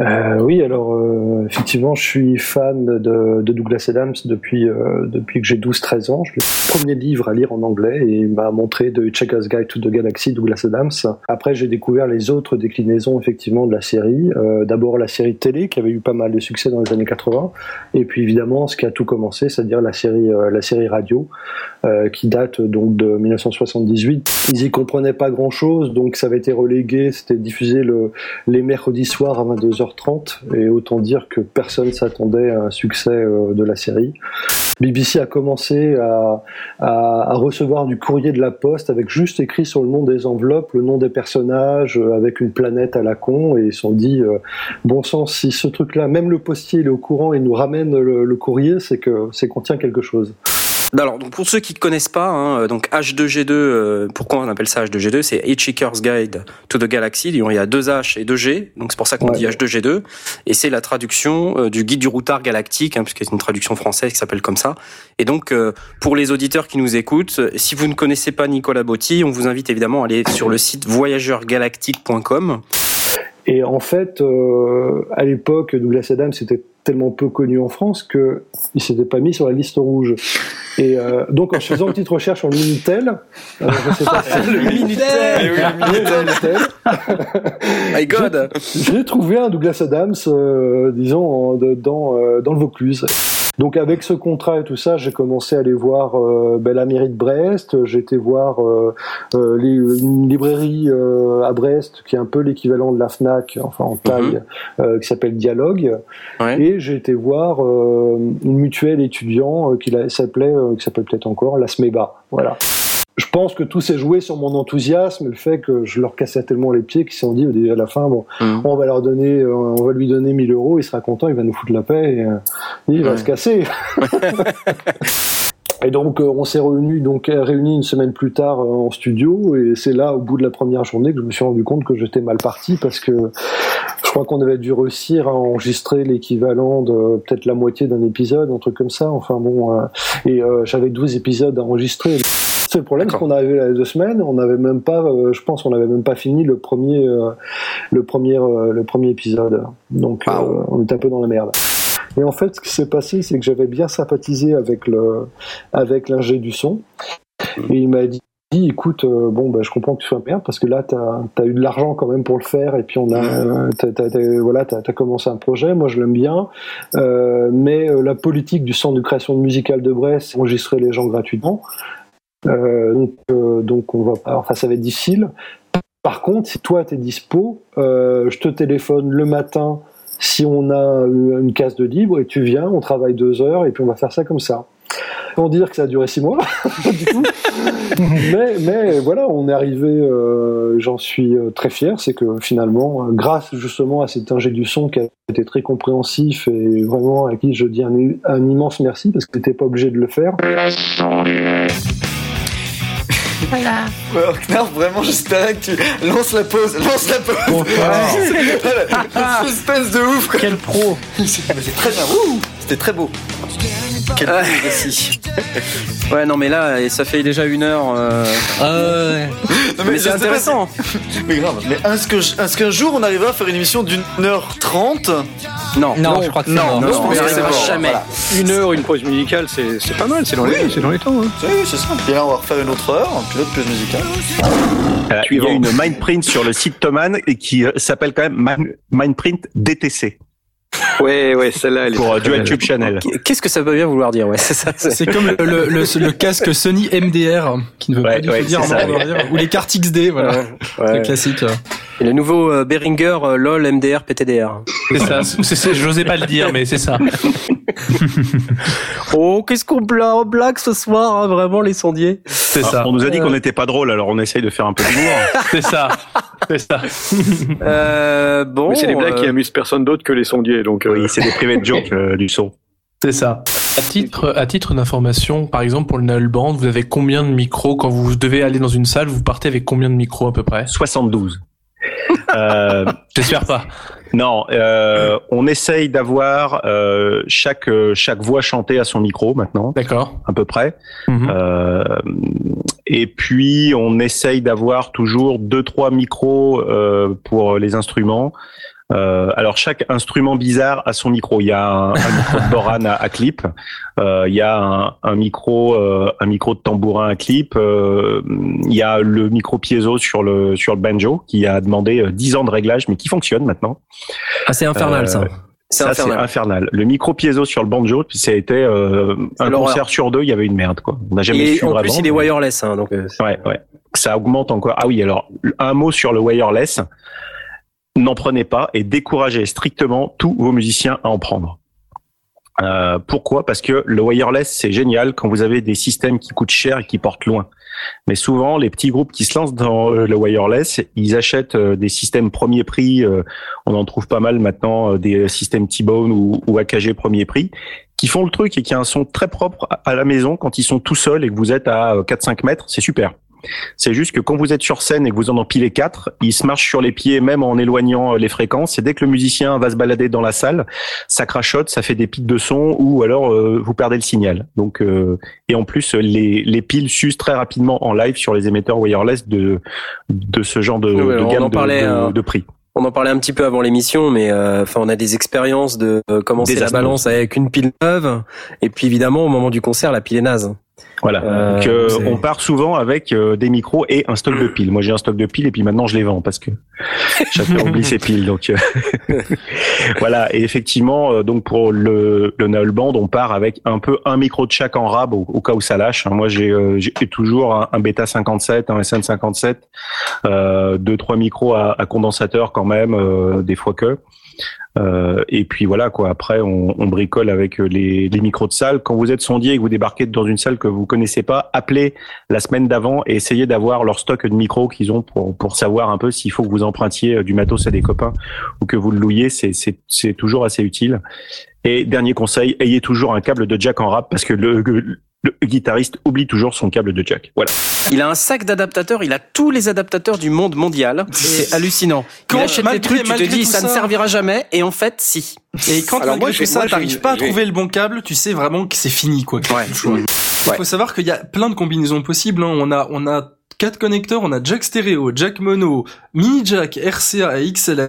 Speaker 17: Euh, oui, alors euh, effectivement, je suis fan de, de Douglas Adams depuis euh, depuis que j'ai 12-13 ans. Le premier livre à lire en anglais et il m'a montré de Checker's Guide to the Galaxy, Douglas Adams. Après, j'ai découvert les autres déclinaisons effectivement de la série. D'abord la série télé qui avait eu pas mal de succès dans les années 80, et puis évidemment ce qui a tout commencé, c'est-à-dire la série la série radio qui date donc de 1978. Ils y comprenaient pas grand-chose, donc ça avait été relégué. C'était diffusé le, les mercredis soirs à 22h30, et autant dire que personne s'attendait à un succès euh, de la série. BBC a commencé à, recevoir du courrier de la poste avec juste écrit sur le nom des enveloppes le nom des personnages euh, avec une planète à la con et ils se sont dit euh, bon sang si ce truc là même le postier est au courant et nous ramène le, le courrier c'est que c'est qu'on tient quelque chose
Speaker 2: Alors, donc pour ceux qui ne connaissent pas, hein, donc H2G2, euh, pourquoi on appelle ça H2G2 C'est Hitchhiker's Guide to the Galaxy. Il y a deux H et deux G, donc c'est pour ça qu'on
Speaker 17: Ouais.
Speaker 2: dit H2G2. Et c'est la traduction euh, du guide du routard galactique, hein, puisque c'est une traduction française qui s'appelle comme ça. Et donc, euh, pour les auditeurs qui nous écoutent, euh, si vous ne connaissez pas Nicolas Botti, on vous invite évidemment à aller sur le site voyageurgalactique.com.
Speaker 17: Et en fait, euh, à l'époque, Douglas Adams était tellement peu connu en France que il s'était pas mis sur la liste rouge. Et euh, donc, en faisant une petite recherche sur le Minitel, euh, je sais pas si
Speaker 2: Le Minitel.
Speaker 17: Eh oui, le Minitel.
Speaker 2: My God.
Speaker 17: J'ai trouvé un Douglas Adams, euh, disons, en- de- dans, euh, dans le Vaucluse. Donc avec ce contrat et tout ça, j'ai commencé à aller voir euh, ben, la mairie de Brest, j'ai été voir euh, euh, les- une librairie euh, à Brest qui est un peu l'équivalent de la FNAC, enfin en taille, euh, qui s'appelle Dialogue. Et j'ai été voir euh, une mutuelle étudiant qui la- s'appelait, euh, qui s'appelle peut-être encore, la SMEBA. Voilà. Je pense que tout s'est joué sur mon enthousiasme et le fait que je leur cassais tellement les pieds qu'ils se sont dit euh, à la fin, bon, on va leur donner, euh, on va lui donner 1000 euros, il sera content, il va nous foutre la paix et, euh, il va
Speaker 2: Ouais.
Speaker 17: se casser. Et donc euh, on s'est réunis donc réunis une semaine plus tard en studio et c'est là au bout de la première journée que je me suis rendu compte que j'étais mal parti parce que je crois qu'on avait dû réussir à enregistrer l'équivalent de peut-être la moitié d'un épisode, un truc comme ça. Enfin bon, et euh, j'avais 12 épisodes à enregistrer. C'est le problème, c'est qu'on arrivait à deux semaines, on n'avait même pas, euh, je pense, on n'avait même pas fini le premier, euh, le premier, euh, le premier épisode. Donc euh, on était un peu dans la merde. Et en fait, ce qui s'est passé, c'est que j'avais bien sympathisé avec le, avec l'ingé du son. Et il m'a dit, écoute, euh, bon, bah, je comprends que tu sois merde parce que là, t'as as eu de l'argent quand même pour le faire et puis on a, euh, t'as- t'as- voilà, t'as, t'as commencé un projet. Moi, je l'aime bien, euh, mais la politique du centre de création musicale de Brest, c'est enregistrer les gens gratuitement. Euh, donc, euh, donc on va enfin, ça va être difficile. Par contre, si toi t'es dispo, euh, je te téléphone le matin si on a une case de libre et tu viens, on travaille deux heures et puis on va faire ça comme ça. Sans dire que ça a duré six mois, mais, voilà, on est arrivé, j'en suis très fier, c'est que finalement, grâce justement à cet ingé du son qui a été très compréhensif et vraiment à qui je dis un, immense merci parce que t'étais pas obligé de le faire.
Speaker 4: Voilà. Ouais, alors, Knarf, vraiment, j'espérais que tu lances la pause, lance la pause. Voilà, le suspense de ouf. Quoi.
Speaker 14: Quel pro.
Speaker 4: c'est mais c'est très bien. C'était très beau. Quel
Speaker 2: Ah. Ouais, non, mais là, ça fait déjà une heure. euh,
Speaker 4: Non,
Speaker 2: mais c'est intéressant.
Speaker 4: Mais grave. Mais est-ce que je- est-ce qu'un jour on arrivera à faire une émission d'une heure trente?
Speaker 2: Non,
Speaker 5: Non, je crois que c'est
Speaker 4: non, non,
Speaker 5: Non,
Speaker 4: je pense que c'est
Speaker 5: jamais.
Speaker 4: Voilà.
Speaker 7: Une heure, une pause musicale, c'est c'est pas mal, c'est dans, les- c'est dans les temps. Hein.
Speaker 4: Oui, c'est ça. Et là, on va refaire une autre heure, pause musicale.
Speaker 12: Euh, il y a une mindprint sur le site Thomann et qui euh, s'appelle quand même Mind- Mindprint DTC.
Speaker 7: Ouais, ouais, celle-là, elle est
Speaker 12: Pour euh, Dual. Tube Channel.
Speaker 2: Qu'est-ce que ça veut bien vouloir dire Ouais, c'est ça.
Speaker 10: C'est comme le, le, le- le casque Sony MDR, qui ne veut pas
Speaker 12: Ouais,
Speaker 10: du
Speaker 12: ouais,
Speaker 10: tout dire,
Speaker 12: ça.
Speaker 10: dire. ou les cartes XD, voilà.
Speaker 2: Ouais.
Speaker 10: Le classique.
Speaker 2: Et le nouveau euh, Behringer euh, LOL MDR PTDR.
Speaker 3: C'est ça. c'est- c'est- J'osais pas le dire, mais c'est ça.
Speaker 2: Oh, qu'est-ce qu'on bla- blague ce soir, hein, vraiment les sondiers.
Speaker 3: C'est
Speaker 12: Ah,
Speaker 3: ça.
Speaker 12: On nous a dit qu'on n'était pas drôle, alors on essaye de faire un peu d'humour.
Speaker 3: C'est ça. C'est ça.
Speaker 2: Euh, bon.
Speaker 7: Mais c'est des blagues qui
Speaker 2: euh,
Speaker 7: amusent personne d'autre que les sondiers, donc. euh,
Speaker 12: Oui, c'est des private jokes euh, du son.
Speaker 3: C'est ça. À titre, à titre d'information, par exemple pour le Null Band, vous avez combien de micros? Quand vous devez aller dans une salle Vous partez avec combien de micros à peu près?
Speaker 12: 72. Euh,
Speaker 3: J'espère pas.
Speaker 12: non, euh, on essaye d'avoir euh, chaque chaque voix chantée à son micro maintenant,
Speaker 3: D'accord.
Speaker 12: à peu près.
Speaker 3: Mhm.
Speaker 12: Euh, et puis on essaye d'avoir toujours deux trois micros euh, pour les instruments. Euh, alors chaque instrument bizarre a son micro. Il y a un, un micro de Boran à, à clip. Euh, il y a un, un micro, euh, un micro de tambourin à clip. Euh, il y a le micro piezo sur le sur le banjo qui a demandé euh, 10 ans de réglage, mais qui fonctionne maintenant.
Speaker 2: Ah, c'est infernal
Speaker 12: Euh,
Speaker 2: ça. C'est
Speaker 12: Ça, c'est
Speaker 2: infernal.
Speaker 12: infernal. Le micro piezo sur le banjo, ça a été euh, un concert sur deux, il y avait une merde. Quoi. On n'a jamais
Speaker 2: Et
Speaker 12: su
Speaker 2: en
Speaker 12: vraiment.
Speaker 2: plus, il est wireless, hein, donc. euh,
Speaker 12: Ouais, ouais. Ça augmente encore. Ah oui, alors un mot sur le wireless. N'en prenez pas et découragez strictement tous vos musiciens à en prendre. Euh, pourquoi? Parce que le wireless c'est génial quand vous avez des systèmes qui coûtent cher et qui portent loin. Mais souvent les petits groupes qui se lancent dans euh, le wireless, ils achètent euh, des systèmes premier prix. on en trouve pas mal maintenant, des systèmes T-Bone ou, ou AKG premier prix, qui font le truc et qui a un son très propre à- la maison quand ils sont tout seuls et que vous êtes à euh, 4-5 mètres, c'est super. C'est juste que quand vous êtes sur scène et que vous en empilez quatre, ils se marchent sur les pieds même en éloignant euh, les fréquences. Et dès que le musicien va se balader dans la salle, ça crachote, ça fait des pics de son ou alors euh, vous perdez le signal. Donc euh, et en plus les, les piles s'usent très rapidement en live sur les émetteurs wireless de de ce genre de,
Speaker 2: Ouais,
Speaker 12: de
Speaker 2: on
Speaker 12: gamme
Speaker 2: en
Speaker 12: de-
Speaker 2: parlait,
Speaker 12: de, de prix.
Speaker 2: On en parlait un petit peu avant l'émission, mais euh, enfin, on a des expériences de euh, commencer la balance avec une pile neuve, et puis évidemment au moment du concert, la pile est naze.
Speaker 12: Voilà.
Speaker 2: Euh,
Speaker 12: Donc, euh, on part souvent avec euh, des micros et un stock de piles. Moi, j'ai un stock de piles et puis maintenant, je les vends parce que chacun oublie ses piles. Donc euh, voilà. Et effectivement, euh, donc pour le le Null Band, on part avec un peu un micro de chaque en rab au, au cas où ça lâche. Moi, j'ai euh, j'ai toujours un, un Beta 57, un SN 57, euh, deux trois micros à, à condensateur quand même, euh, des fois que. Euh, et puis voilà quoi. Après, on, on bricole avec les, les micros de salle. Quand vous êtes sondier et que vous débarquez dans une salle que vous connaissez pas, appelez la semaine d'avant et essayez d'avoir leur stock de micros qu'ils ont pour pour savoir un peu s'il faut que vous empruntiez du matos à des copains ou que vous le louiez. C'est c'est c'est toujours assez utile. Et dernier conseil, ayez toujours un câble de jack en rap parce que le, le, guitariste oublie toujours son câble de jack. Voilà.
Speaker 2: Il a un sac d'adaptateurs, il a tous les adaptateurs du monde mondial. C'est hallucinant.
Speaker 10: Quand-
Speaker 2: il achète
Speaker 10: malgré-
Speaker 2: des trucs, tu te dis ça, ne servira jamais, et en fait, si.
Speaker 10: Et quand
Speaker 7: Alors
Speaker 10: malgré
Speaker 7: moi,
Speaker 10: tout ça, t'arrives pas à trouver le bon câble, tu sais vraiment que c'est fini, quoi.
Speaker 2: Ouais.
Speaker 10: Il faut savoir qu'il y a plein de combinaisons possibles. hein. On a, on a quatre connecteurs, on a jack stéréo, jack mono, mini jack, RCA et XLR.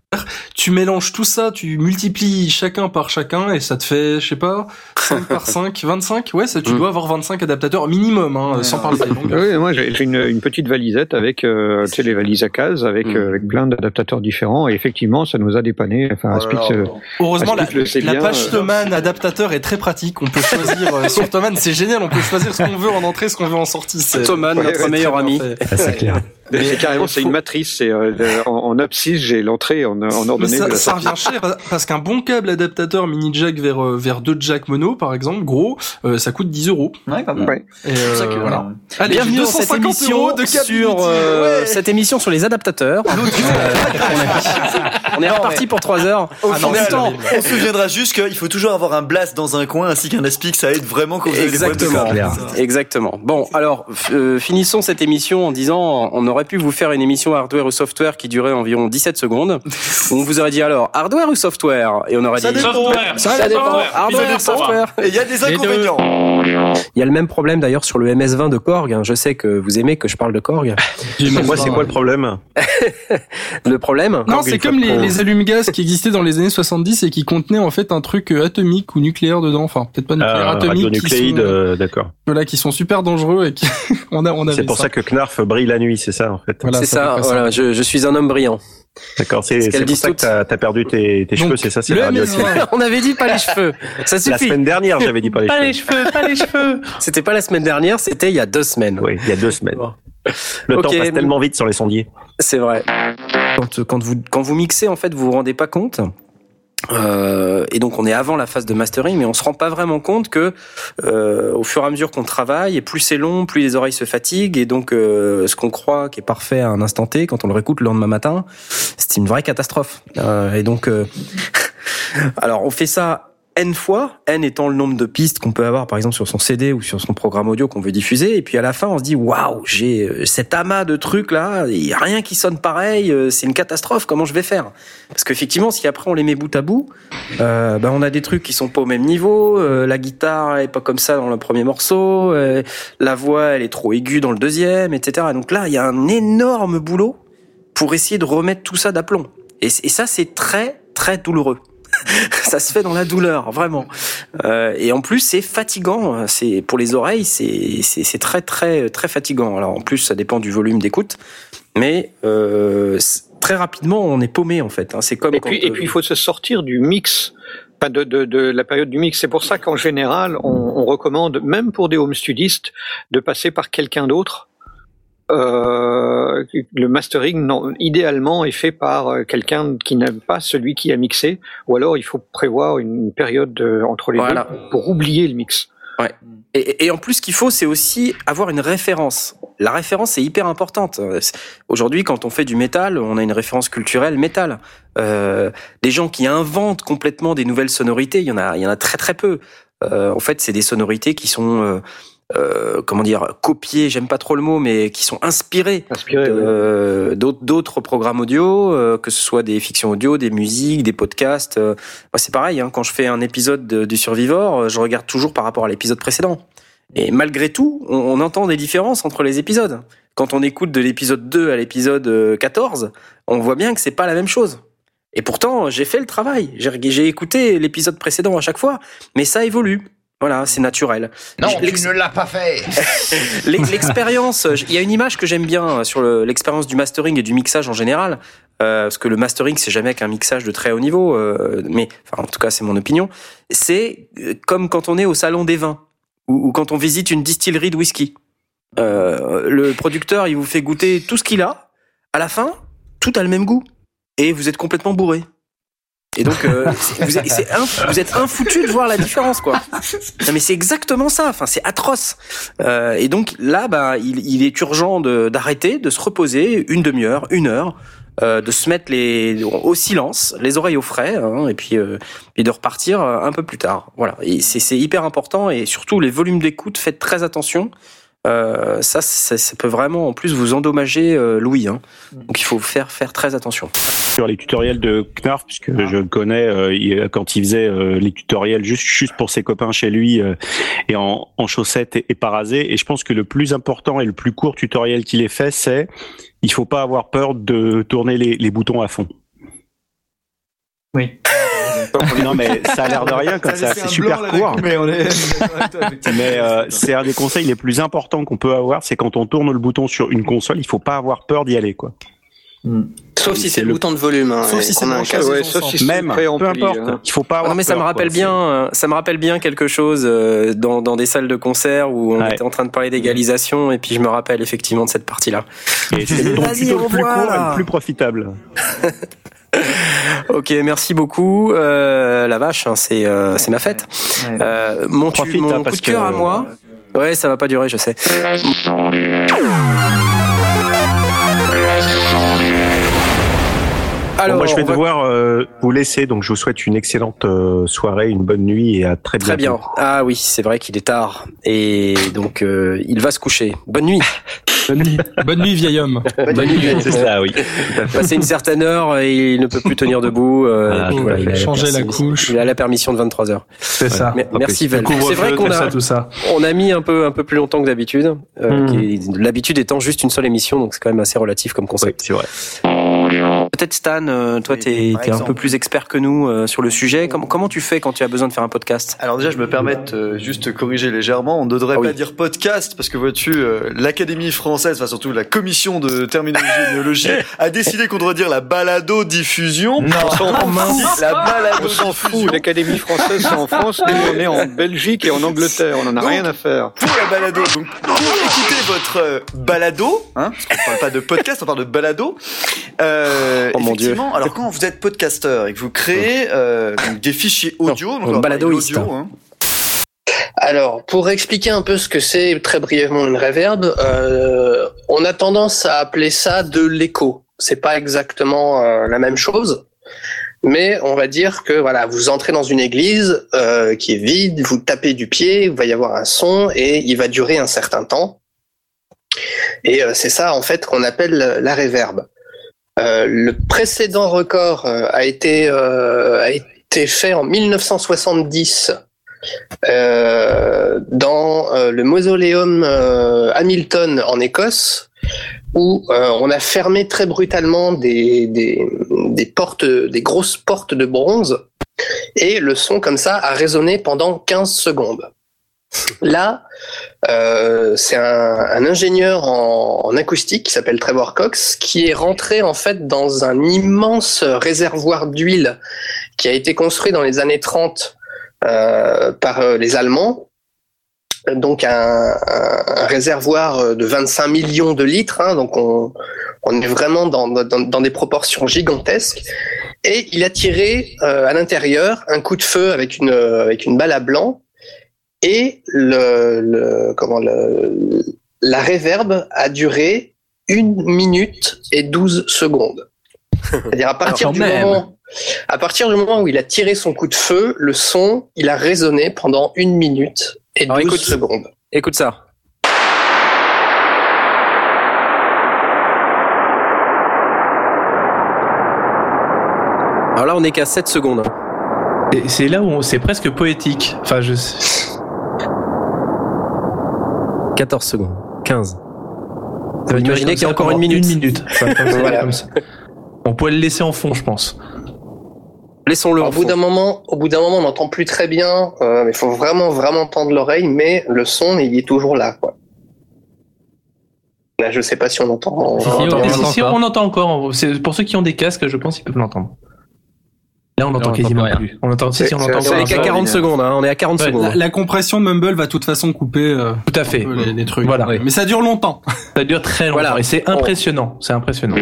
Speaker 10: Tu mélanges tout ça, tu multiplies chacun par chacun et ça te fait, je sais pas, 5 par 5, 25. Ouais, ça, tu
Speaker 2: Mm.
Speaker 10: dois avoir 25 adaptateurs minimum, hein, sans parler des longueurs.
Speaker 7: Oui, moi j'ai une, une petite valisette avec euh, tu sais, les valises à cases avec,
Speaker 2: Mm.
Speaker 7: euh, avec plein d'adaptateurs différents et effectivement ça nous a dépanné. Enfin,
Speaker 4: Oh
Speaker 7: Aspix, euh,
Speaker 10: Heureusement, la,
Speaker 7: Aspix
Speaker 10: la
Speaker 7: bien,
Speaker 10: page
Speaker 7: euh,
Speaker 10: adaptateur est très pratique. On peut choisir euh, sur Thomann, c'est génial. On peut choisir ce qu'on veut en entrée, ce qu'on veut en sortie. C'est-
Speaker 2: Thomann,
Speaker 7: Ouais,
Speaker 2: notre
Speaker 7: ouais,
Speaker 2: meilleur
Speaker 10: bien
Speaker 2: ami.
Speaker 10: fait.
Speaker 14: c'est clair.
Speaker 7: Mais c'est carrément c'est une matrice. C'est euh, en, en abscisse j'ai l'entrée en, en
Speaker 10: Mais
Speaker 7: ordonnée
Speaker 10: ça,
Speaker 7: de la
Speaker 10: ça
Speaker 7: sortie.
Speaker 10: revient cher parce qu'un bon câble adaptateur mini jack vers euh, vers deux jack mono par exemple, gros, euh, ça coûte 10 euros.
Speaker 4: Ouais, quand même.
Speaker 7: Ouais.
Speaker 10: Et
Speaker 4: C'est pour ça
Speaker 10: euh,
Speaker 4: que,
Speaker 10: voilà.
Speaker 4: euh,
Speaker 10: Allez,
Speaker 2: Bienvenue dans cette
Speaker 10: 250
Speaker 2: émission
Speaker 10: de
Speaker 2: sur euh,
Speaker 10: Ouais.
Speaker 2: cette émission sur les adaptateurs. Euh, on est reparti pour 3 heures.
Speaker 4: Au
Speaker 10: Ah non,
Speaker 4: final, on se souviendra juste qu'il faut toujours avoir un blast dans un coin ainsi qu'un aspic, ça aide vraiment quand vous avez des
Speaker 2: Exactement.
Speaker 4: problèmes de câble.
Speaker 2: Exactement. Bon, alors euh, finissons cette émission en disant on aurait pu vous faire une émission hardware ou software qui durait environ 17 secondes. Où on vous aurait dit alors hardware ou software? Et on aurait
Speaker 4: Ça
Speaker 2: dit
Speaker 4: dépend.
Speaker 3: Software.
Speaker 2: ça dépend.
Speaker 3: Software.
Speaker 2: Hardware, software?
Speaker 4: Et il y a des inconvénients.
Speaker 2: Il y a le même problème d'ailleurs sur le MS20 de Korg. hein. Je sais que vous aimez que je parle de Korg.
Speaker 12: Moi, c'est quoi le problème
Speaker 2: Le problème,
Speaker 10: Non, c'est comme les, les allumes-gaz qui existaient dans les années 70 et qui contenaient en fait un truc euh, atomique ou nucléaire dedans. Enfin, peut-être pas nucléaire,
Speaker 12: Ah,
Speaker 10: atomique. Qui
Speaker 12: radionucléide,
Speaker 10: sont,
Speaker 12: euh, d'accord.
Speaker 10: voilà, qui sont super dangereux et qui, on a, on avait
Speaker 12: C'est pour ça. que Knarf brille la nuit, c'est ça en fait.
Speaker 10: Voilà,
Speaker 2: c'est ça. Voilà, je, je suis un homme brillant.
Speaker 12: D'accord, c'est c'est pour ça que t'as as perdu tes, tes cheveux, c'est ça, c'est la
Speaker 2: MS20.
Speaker 12: radioactivité.
Speaker 2: On avait dit pas les cheveux. Ça suffit.
Speaker 12: La semaine dernière, j'avais dit pas les
Speaker 2: Pas
Speaker 12: cheveux.
Speaker 2: les cheveux, pas les cheveux. C'était pas la semaine dernière, c'était il y a deux semaines.
Speaker 12: Oui, il y a deux semaines. Le
Speaker 2: Ok.
Speaker 12: temps passe tellement vite sur les sondiers.
Speaker 2: C'est vrai. Quand, quand vous quand vous mixez, en fait, vous vous rendez pas compte. Euh, et donc on est avant la phase de mastering, mais on se rend pas vraiment compte que euh, au fur et à mesure qu'on travaille, et plus c'est long, plus les oreilles se fatiguent, et donc euh, ce qu'on croit qui est parfait à un instant T, quand on le réécoute le lendemain matin, c'est une vraie catastrophe. Euh, et donc, euh, alors on fait ça n fois, n étant le nombre de pistes qu'on peut avoir par exemple sur son CD ou sur son programme audio qu'on veut diffuser, et puis à la fin on se dit waouh, j'ai euh, cet amas de trucs là, il a rien qui sonne pareil, euh, c'est une catastrophe, comment je vais faire? Parce qu'effectivement, si après on les met bout à bout, euh, ben on a des trucs qui sont pas au même niveau, euh, la guitare est pas comme ça dans le premier morceau, euh, la voix elle est trop aiguë dans le deuxième, etc. Donc là, il y a un énorme boulot pour essayer de remettre tout ça d'aplomb. Et ça, c'est très très douloureux. ça se fait dans la douleur, vraiment. Euh, et en plus, c'est fatigant. C'est pour les oreilles, c'est c'est très très très fatigant. Alors en plus, ça dépend du volume d'écoute, mais euh, très rapidement, on est paumé en fait. hein. C'est comme
Speaker 7: Et
Speaker 2: quand,
Speaker 7: puis, et puis il faut se sortir du mix, enfin de, de, de la période du mix. C'est pour ça qu'en général, on, on recommande, même pour des home studistes, de passer par quelqu'un d'autre. Euh, le mastering, non, idéalement, est fait par euh, quelqu'un qui n'aime pas celui qui a mixé, ou alors il faut prévoir une période euh, entre les
Speaker 2: Voilà.
Speaker 7: deux pour oublier le mix.
Speaker 2: Ouais. Et, et en plus, ce qu'il faut, c'est aussi avoir une référence. La référence est hyper importante. Euh, Aujourd'hui, quand on fait du métal, on a une référence culturelle métal. Euh, des gens qui inventent complètement des nouvelles sonorités, il y en a, il y en a très très peu. Euh, en fait, c'est des sonorités qui sont euh, euh, comment dire copiées, j'aime pas trop le mot, mais qui sont inspirées de- d'autres programmes audio, euh, que ce soit des fictions audio, des musiques, des podcasts. euh, moi, c'est pareil. Hein, quand je fais un épisode de- du Survivor, euh, je regarde toujours par rapport à l'épisode précédent. Et malgré tout, on, on entend des différences entre les épisodes. Quand on écoute de l'épisode 2 à l'épisode euh, 14, on voit bien que c'est pas la même chose. Et pourtant, j'ai fait le travail. J'ai j'ai écouté l'épisode précédent à chaque fois, mais ça évolue. Voilà, c'est naturel.
Speaker 16: Non, tu ne l'as pas fait.
Speaker 2: L'ex- L'expérience, il y a une image que j'aime bien sur le- l'expérience du mastering et du mixage en général, euh, parce que le mastering c'est jamais qu'un mixage de très haut niveau, euh, mais enfin en tout cas c'est mon opinion. C'est euh, comme quand on est au salon des vins ou, ou quand on visite une distillerie de whisky. Euh, le producteur il vous fait goûter tout ce qu'il a. À la fin, tout a le même goût et vous êtes complètement bourré. Et donc, euh, vous, êtes, c'est inf- vous êtes infoutu de voir la différence, quoi. Non, mais c'est exactement ça. Enfin, c'est atroce. Euh, et donc là, bah, il, il est urgent de- d'arrêter, de, se reposer une demi-heure, une heure, euh, de se mettre les au silence, les oreilles au frais, hein, et puis euh, puis de repartir euh, un peu plus tard. Voilà. Et c'est c'est hyper important et surtout les volumes d'écoute, faites très attention. Euh, ça, ça, ça peut vraiment en plus vous endommager euh, l'ouïe. Hein. Donc il faut faire faire très attention.
Speaker 12: Sur les tutoriels de Knarf, puisque je le connais, euh, quand il faisait euh, les tutoriels juste, juste pour ses copains chez lui euh, et en, en chaussettes et, et pas rasé. Et je pense que le plus important et le plus court tutoriel qu'il ait fait, c'est il faut pas avoir peur de tourner les, les boutons à fond.
Speaker 14: Oui.
Speaker 12: Non mais ça a l'air de rien comme ça, c'est super court.
Speaker 8: Mais on est.
Speaker 12: Mais euh, c'est un des conseils les plus importants qu'on peut avoir, c'est quand on tourne le bouton sur une console, il faut pas avoir peur d'y aller quoi.
Speaker 1: Sauf si c'est le bouton de volume. hein,
Speaker 12: Sauf si c'est Ouais, sauf si Même, peu importe. hein. Il faut pas avoir
Speaker 2: Non mais ça
Speaker 12: peur,
Speaker 2: me rappelle
Speaker 12: quoi.
Speaker 2: bien, euh, ça me rappelle bien quelque chose euh, dans, dans des salles de concert où on était en train de parler d'égalisation et puis je me rappelle effectivement de cette partie-là.
Speaker 12: Et c'est le plutôt le plus court et le plus profitable.
Speaker 2: Ok, merci beaucoup. Euh, la vache, hein, c'est euh, c'est ma fête. Euh, mon tu-
Speaker 12: Profite,
Speaker 2: mon
Speaker 12: hein,
Speaker 2: coup
Speaker 12: parce
Speaker 2: de cœur
Speaker 12: que-
Speaker 2: à moi. Ouais, ça va pas durer, je sais.
Speaker 12: Alors, moi, je vais
Speaker 2: va-
Speaker 12: devoir euh, vous laisser, donc je vous souhaite une excellente euh, soirée, une bonne nuit et à très bientôt.
Speaker 2: Très bien. Ah oui, c'est vrai qu'il est tard et donc euh, il va se coucher. Bonne nuit.
Speaker 10: Bonne nuit. Bonne nuit, vieil homme.
Speaker 2: Bonne nuit.
Speaker 12: C'est ça, oui.
Speaker 2: Passé une certaine heure et il ne peut plus tenir debout. euh,
Speaker 10: Ah,
Speaker 2: puis il a
Speaker 10: Changer la couche.
Speaker 2: Il a la permission de 23 heures.
Speaker 3: C'est ça.
Speaker 2: Mais- merci
Speaker 3: couvre-feu,
Speaker 2: C'est vrai qu'on a
Speaker 3: ça, tout ça.
Speaker 2: on a mis un peu un peu plus longtemps que d'habitude. euh,
Speaker 3: Mm.
Speaker 2: L'habitude étant juste une seule émission, donc c'est quand même assez relatif comme concept.
Speaker 12: c'est vrai.
Speaker 2: Peut-être Stan, euh, toi, t'es
Speaker 4: par
Speaker 2: es un peu plus expert que nous euh, sur le sujet. Comment, comment tu fais quand tu as besoin de faire un podcast?
Speaker 4: Alors déjà, je me permets de euh, juste corriger légèrement. On ne devrait
Speaker 2: Ah oui.
Speaker 4: pas dire podcast parce que vois-tu, euh, l'Académie française, enfin surtout la commission de terminologie et néologie, a décidé qu'on devrait dire la balado-diffusion.
Speaker 7: Non,
Speaker 4: On s'en fout.
Speaker 7: mince.
Speaker 4: la
Speaker 7: On
Speaker 4: balado
Speaker 7: s'en fout. L'Académie française, c'est en France. Nous, on est en Belgique et en Angleterre. On en a
Speaker 4: Donc,
Speaker 7: rien à faire.
Speaker 4: Pour la balado, donc pour écouter votre balado, hein, parce qu'on parle pas de podcast, on parle de balado. Euh,
Speaker 2: Oh mon Dieu.
Speaker 4: alors quand vous êtes podcasteur et que vous créez euh, donc des fichiers audio, donc on va parler
Speaker 2: baladoïste.
Speaker 4: hein.
Speaker 1: Alors, pour expliquer un peu ce que c'est très brièvement une reverb, euh, on a tendance à appeler ça de l'écho. C'est pas exactement euh, la même chose, mais on va dire que voilà, vous entrez dans une église euh, qui est vide, vous tapez du pied, il va y avoir un son et il va durer un certain temps. Et euh, c'est ça en fait qu'on appelle la reverb. Euh, le précédent record euh, a été euh, a été fait en 1970 euh, dans le mausoléum Hamilton en Écosse, où on a fermé très brutalement des, des, des portes, des grosses portes de bronze, et le son comme ça a résonné pendant 15 secondes. Là, euh, c'est un, un ingénieur en, en acoustique qui s'appelle Trevor Cox qui est rentré en fait dans un immense réservoir d'huile qui a été construit dans les années 30 euh, par euh, les Allemands. Donc un, un- réservoir de 25 millions de litres, hein, donc on, on est vraiment dans, dans, dans des proportions gigantesques. Et il a tiré euh, à l'intérieur un coup de feu avec une, avec une balle à blanc et le, le comment le, la réverbe a duré une minute et 12 secondes. C'est-à-dire à partir du
Speaker 2: même.
Speaker 1: moment à partir du moment où il a tiré son coup de feu, le son, il a résonné pendant une minute et 12
Speaker 2: Alors, écoute-
Speaker 1: secondes.
Speaker 2: Écoute ça. Alors là, on est qu'à 7 secondes.
Speaker 3: Et C'est là où c'est presque poétique. Enfin, je.
Speaker 2: 14 secondes. 15.
Speaker 3: Ça va
Speaker 2: Imaginez
Speaker 3: durer
Speaker 2: qu'il y a encore une minute.
Speaker 3: Une minute. Enfin, comme ça,
Speaker 1: Voilà.
Speaker 3: comme ça. On pourrait le laisser en fond, je pense.
Speaker 2: Laissons-le
Speaker 1: Au bout d'un moment, au bout d'un moment, on n'entend plus très bien. euh, Il faut vraiment, vraiment tendre l'oreille, mais le son, il est toujours là. Quoi. Là, je sais pas si on entend. on
Speaker 3: Si,
Speaker 1: entend
Speaker 3: si, on entend encore. C'est pour ceux qui ont des casques, je pense qu'ils peuvent l'entendre. Là, on entend
Speaker 5: on entend
Speaker 3: quasiment
Speaker 5: rien.
Speaker 3: plus. On entend, si, si, on entend
Speaker 2: On est
Speaker 3: encore.
Speaker 2: qu'à
Speaker 3: un peu.
Speaker 2: 40 secondes, hein. on est à 40
Speaker 3: Ouais,
Speaker 2: secondes.
Speaker 10: La, la compression de Mumble va de toute façon couper euh,
Speaker 3: Tout à fait.
Speaker 10: les, les trucs.
Speaker 3: Voilà.
Speaker 10: Mais ça dure longtemps.
Speaker 3: Ça dure très longtemps.
Speaker 2: Voilà.
Speaker 3: Et c'est impressionnant. C'est impressionnant.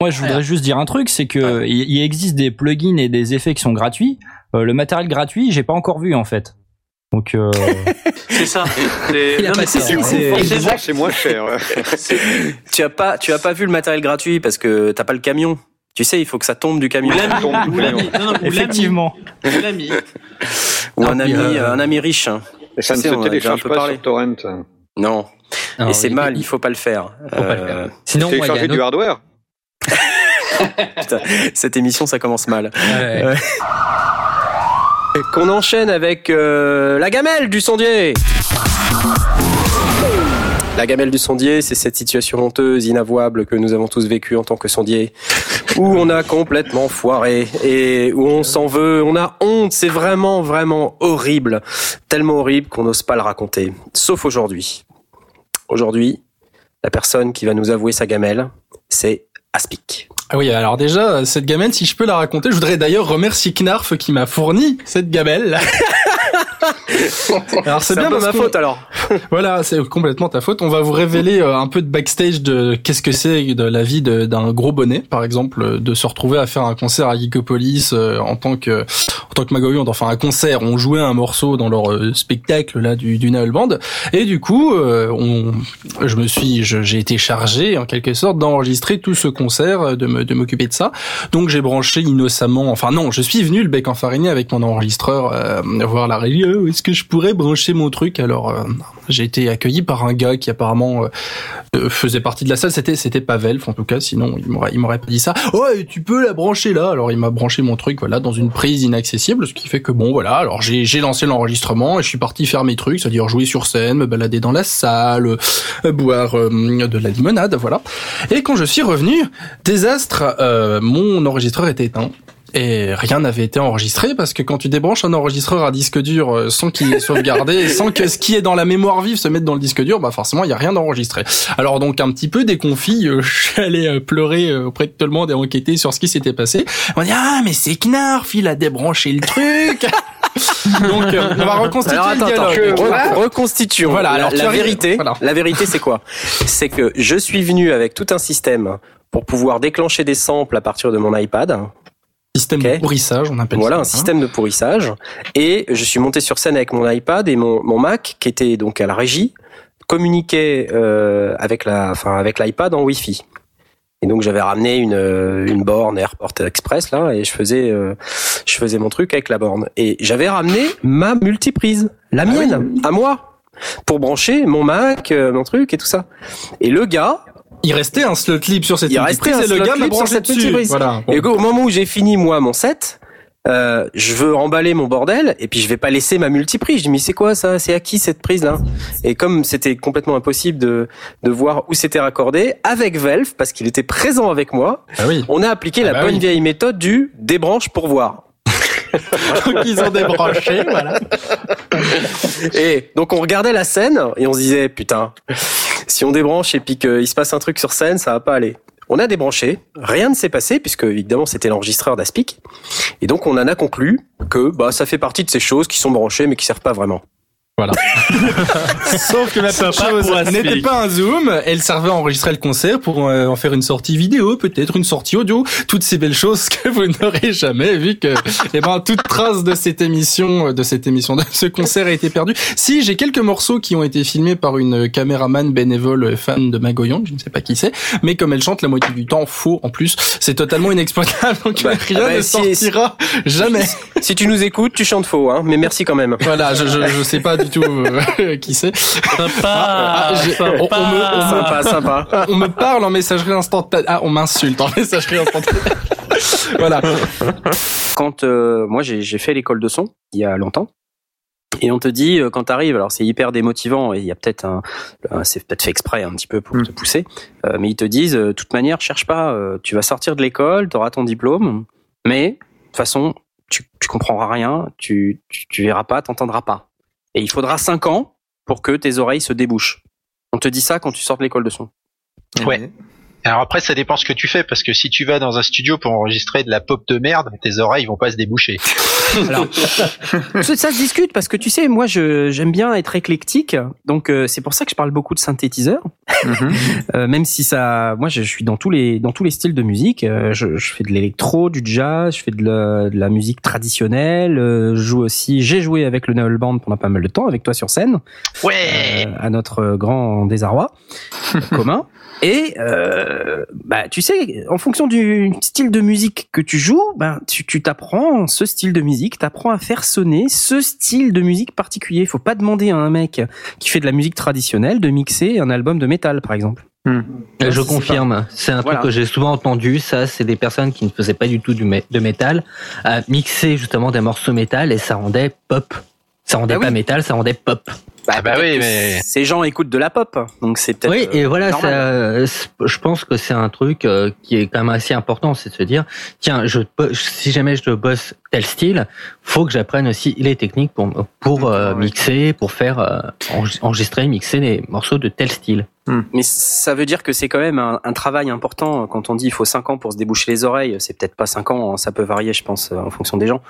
Speaker 14: Moi, je voudrais juste dire un truc, c'est que il il existe des plugins et des effets qui sont gratuits. Euh, le matériel gratuit, j'ai pas encore vu en fait. Donc, euh,
Speaker 8: C'est ça. Non, mais c'est c'est-
Speaker 7: c'est moins cher.
Speaker 2: Tu as pas, tu as pas vu le matériel gratuit parce que t'as pas le camion. Tu sais, il faut que ça tombe du camion.
Speaker 8: Ou l'ami,
Speaker 7: Tombe du
Speaker 8: ou l'ami.
Speaker 14: effectivement.
Speaker 8: Ou l'ami.
Speaker 2: Ou un ami,
Speaker 10: euh,
Speaker 2: un ami riche. hein.
Speaker 7: Et ça
Speaker 2: Tu
Speaker 7: ne
Speaker 2: sais,
Speaker 7: se télécharge pas
Speaker 2: parlé.
Speaker 7: sur Torrent.
Speaker 2: Non.
Speaker 5: Non,
Speaker 2: Et c'est mal, il faut pas le faire.
Speaker 5: Faut pas le
Speaker 2: Euh,
Speaker 5: faire. Sinon, a
Speaker 7: Télécharger du
Speaker 5: autre-
Speaker 7: hardware.
Speaker 2: Putain, cette émission, ça commence mal.
Speaker 5: Ouais.
Speaker 2: Ouais. Qu'on enchaîne avec euh, la gamelle du sondier. La gamelle du sondier, c'est cette situation honteuse, inavouable que nous avons tous vécue en tant que sondier, où on a complètement foiré et où on s'en veut, on a honte, c'est vraiment, vraiment horrible. Tellement horrible qu'on n'ose pas le raconter. Sauf aujourd'hui. Aujourd'hui, la personne qui va nous avouer sa gamelle, c'est Aspic.
Speaker 10: Ah oui, alors déjà, cette gamelle, si je peux la raconter, je voudrais d'ailleurs remercier Knarf qui m'a fourni cette gamelle. alors c'est bien parce
Speaker 2: ma faute alors.
Speaker 10: Voilà, c'est complètement ta faute. On va vous révéler euh, un peu de backstage de qu'est-ce que c'est de la vie de- d'un gros bonnet, par exemple, euh, de se retrouver à faire un concert à Geekopolis euh, en tant que que Magorion, enfin un concert. On jouait un morceau dans leur euh, spectacle là du, du Naël Band, et du coup, euh, je me suis, j'ai été chargé en quelque sorte d'enregistrer tout ce concert, euh, de m'occuper de ça. Donc j'ai branché innocemment, enfin non, je suis venu le bec enfariné avec mon enregistreur voir la régie. Est-ce que je pourrais brancher mon truc? Alors j'ai été accueilli par un gars qui apparemment faisait partie de la salle. C'était c'était pas Velf en tout cas, sinon il m'aurait il m'aurait pas dit ça. Ouais, tu peux la brancher là. Alors il m'a branché mon truc voilà dans une prise inaccessible, ce qui fait que bon voilà. Alors j'ai lancé l'enregistrement et je suis parti faire mes trucs, c'est-à-dire jouer sur scène, me balader dans la salle, euh, boire euh, de la limonade, voilà. Et quand je suis revenu, désastre, euh, mon enregistreur était éteint. Et rien n'avait été enregistré parce que quand tu débranches un enregistreur à disque dur euh, sans qu'il est sauvegardé sans que ce qui est dans la mémoire vive se mette dans le disque dur, bah forcément il y a rien d'enregistré. Alors donc un petit peu déconfit, euh, je suis allé euh, pleurer auprès de tout le monde et enquêter sur ce qui s'était passé. On dit ah mais c'est Knarf, il a débranché le truc. donc euh, on va reconstituer
Speaker 2: Alors, attends,
Speaker 10: le
Speaker 2: attends,
Speaker 10: dialogue.
Speaker 2: reconstituons.
Speaker 10: Voilà,
Speaker 2: la,
Speaker 10: alors
Speaker 2: la
Speaker 10: arrives-
Speaker 2: vérité,
Speaker 10: voilà.
Speaker 2: la vérité, c'est quoi? C'est que je suis venu avec tout un système pour pouvoir déclencher des samples à partir de mon iPad.
Speaker 10: Système de pourrissage, on appelle
Speaker 2: voilà,
Speaker 10: ça.
Speaker 2: un système de pourrissage. Et je suis monté sur scène avec mon iPad et mon, mon Mac, qui était donc à la régie, communiquait euh, avec la, enfin avec l'iPad en Wi-Fi. Et donc j'avais ramené une, euh, une borne Airport Express là et je faisais euh, je faisais mon truc avec la borne et j'avais ramené ma multiprise, la mienne, à moi, pour brancher mon Mac, euh, mon truc et tout ça. Et le gars,
Speaker 10: il restait un slot libre sur cette
Speaker 2: il restait
Speaker 10: multiprise
Speaker 2: un
Speaker 10: et le gars m'a branché
Speaker 2: cette
Speaker 10: dessus. Voilà.
Speaker 2: Et au moment où j'ai fini moi mon set, euh, je veux emballer mon bordel et puis je vais pas laisser ma multiprise. Je dis mais c'est quoi ça? C'est à qui cette prise là? Et comme c'était complètement impossible de de voir où c'était raccordé avec Velf parce qu'il était présent avec moi, on a appliqué
Speaker 10: Ah
Speaker 2: la
Speaker 10: bah
Speaker 2: bonne
Speaker 10: oui.
Speaker 2: vieille méthode du débranche pour voir.
Speaker 10: Donc ils ont débranché, voilà.
Speaker 2: Et donc on regardait la scène et on se disait putain, si on débranche et puis qu'il se passe un truc sur scène, ça va pas aller. On a débranché, rien ne s'est passé puisque évidemment c'était l'enregistreur d'Aspic. Et donc on en a conclu que bah ça fait partie de ces choses qui sont branchées mais qui servent pas vraiment.
Speaker 10: Voilà. Sauf que la petite chose n'était pas un zoom, elle servait à enregistrer le concert pour euh, en faire une sortie vidéo, peut-être une sortie audio, toutes ces belles choses que vous n'aurez jamais vu que, eh ben, toute trace de cette émission, de cette émission, de ce concert a été perdue. Si, j'ai quelques morceaux qui ont été filmés par une caméraman bénévole fan de Magoyon, je ne sais pas qui c'est, mais comme elle chante la moitié du temps faux en plus, c'est totalement inexploitable, donc rien
Speaker 2: Ah bah,
Speaker 10: ne
Speaker 2: si-
Speaker 10: sortira jamais.
Speaker 2: Si tu nous écoutes, tu chantes faux, hein, mais merci quand même.
Speaker 10: Voilà, je, je, je sais pas du tout euh, qui c'est. Ah, j'ai- on, on me, on me-
Speaker 2: Sympa, sympa.
Speaker 10: on me parle en messagerie instantanée. Ah, on m'insulte en messagerie instantanée. voilà.
Speaker 2: Quand euh, moi j'ai fait l'école de son il y a longtemps. Et on te dit euh, quand t'arrives, alors c'est hyper démotivant et il y a peut-être un, un- c'est peut-être fait exprès un petit peu pour te pousser, euh, mais ils te disent, de toute manière, cherche pas, euh, tu vas sortir de l'école, t'auras ton diplôme, mais de toute façon, tu, tu comprendras rien, tu, tu, tu verras pas, t'entendras pas. Et il faudra cinq ans pour que tes oreilles se débouchent. On te dit ça quand tu sors de l'école de son.
Speaker 11: Ouais. Alors après, ça dépend ce que tu fais, parce que si tu vas dans un studio pour enregistrer de la pop de merde, tes oreilles vont pas se déboucher.
Speaker 2: Alors, ça, se discute parce que tu sais, moi, je j'aime bien être éclectique, donc euh, c'est pour ça que je parle beaucoup de synthétiseurs. Euh, même si ça, moi, je, je suis dans tous les dans tous les styles de musique. Euh, je, je fais de l'électro, du jazz, je fais de la, de la musique traditionnelle. euh, je joue aussi, j'ai joué avec le Navel Band pendant pas mal de temps, avec toi sur scène.
Speaker 11: Ouais.
Speaker 2: Euh, à notre grand désarroi commun. Et euh, bah, tu sais, en fonction du style de musique que tu joues, ben tu tu t'apprends ce style de musique, t'apprends à faire sonner ce style de musique particulier. Faut pas demander à un mec qui fait de la musique traditionnelle de mixer un album de métal, par exemple.
Speaker 5: Euh, Je confirme, c'est un
Speaker 2: Voilà.
Speaker 5: truc que j'ai souvent entendu. Ça, c'est des personnes qui ne faisaient pas du tout du mé- de métal, à mixer justement des morceaux métal et ça rendait pop. Ça rendait
Speaker 2: Ah
Speaker 5: pas
Speaker 2: oui.
Speaker 5: métal, ça rendait pop.
Speaker 2: Bah,
Speaker 11: bah oui, mais-
Speaker 2: ces gens écoutent de la pop, donc c'est peut-être.
Speaker 5: Oui, et voilà,
Speaker 2: normal.
Speaker 5: ça, je pense que c'est un truc euh, qui est quand même assez important, c'est de se dire, tiens, je, si jamais je bosse tel style, faut que j'apprenne aussi les techniques pour pour euh, mixer, pour faire euh, enre- enregistrer, mixer des morceaux de tel style.
Speaker 2: Mais ça veut dire que c'est quand même un, un travail important quand on dit il faut 5 ans pour se déboucher les oreilles. C'est peut-être pas 5 ans, hein, ça peut varier, je pense, en fonction des gens.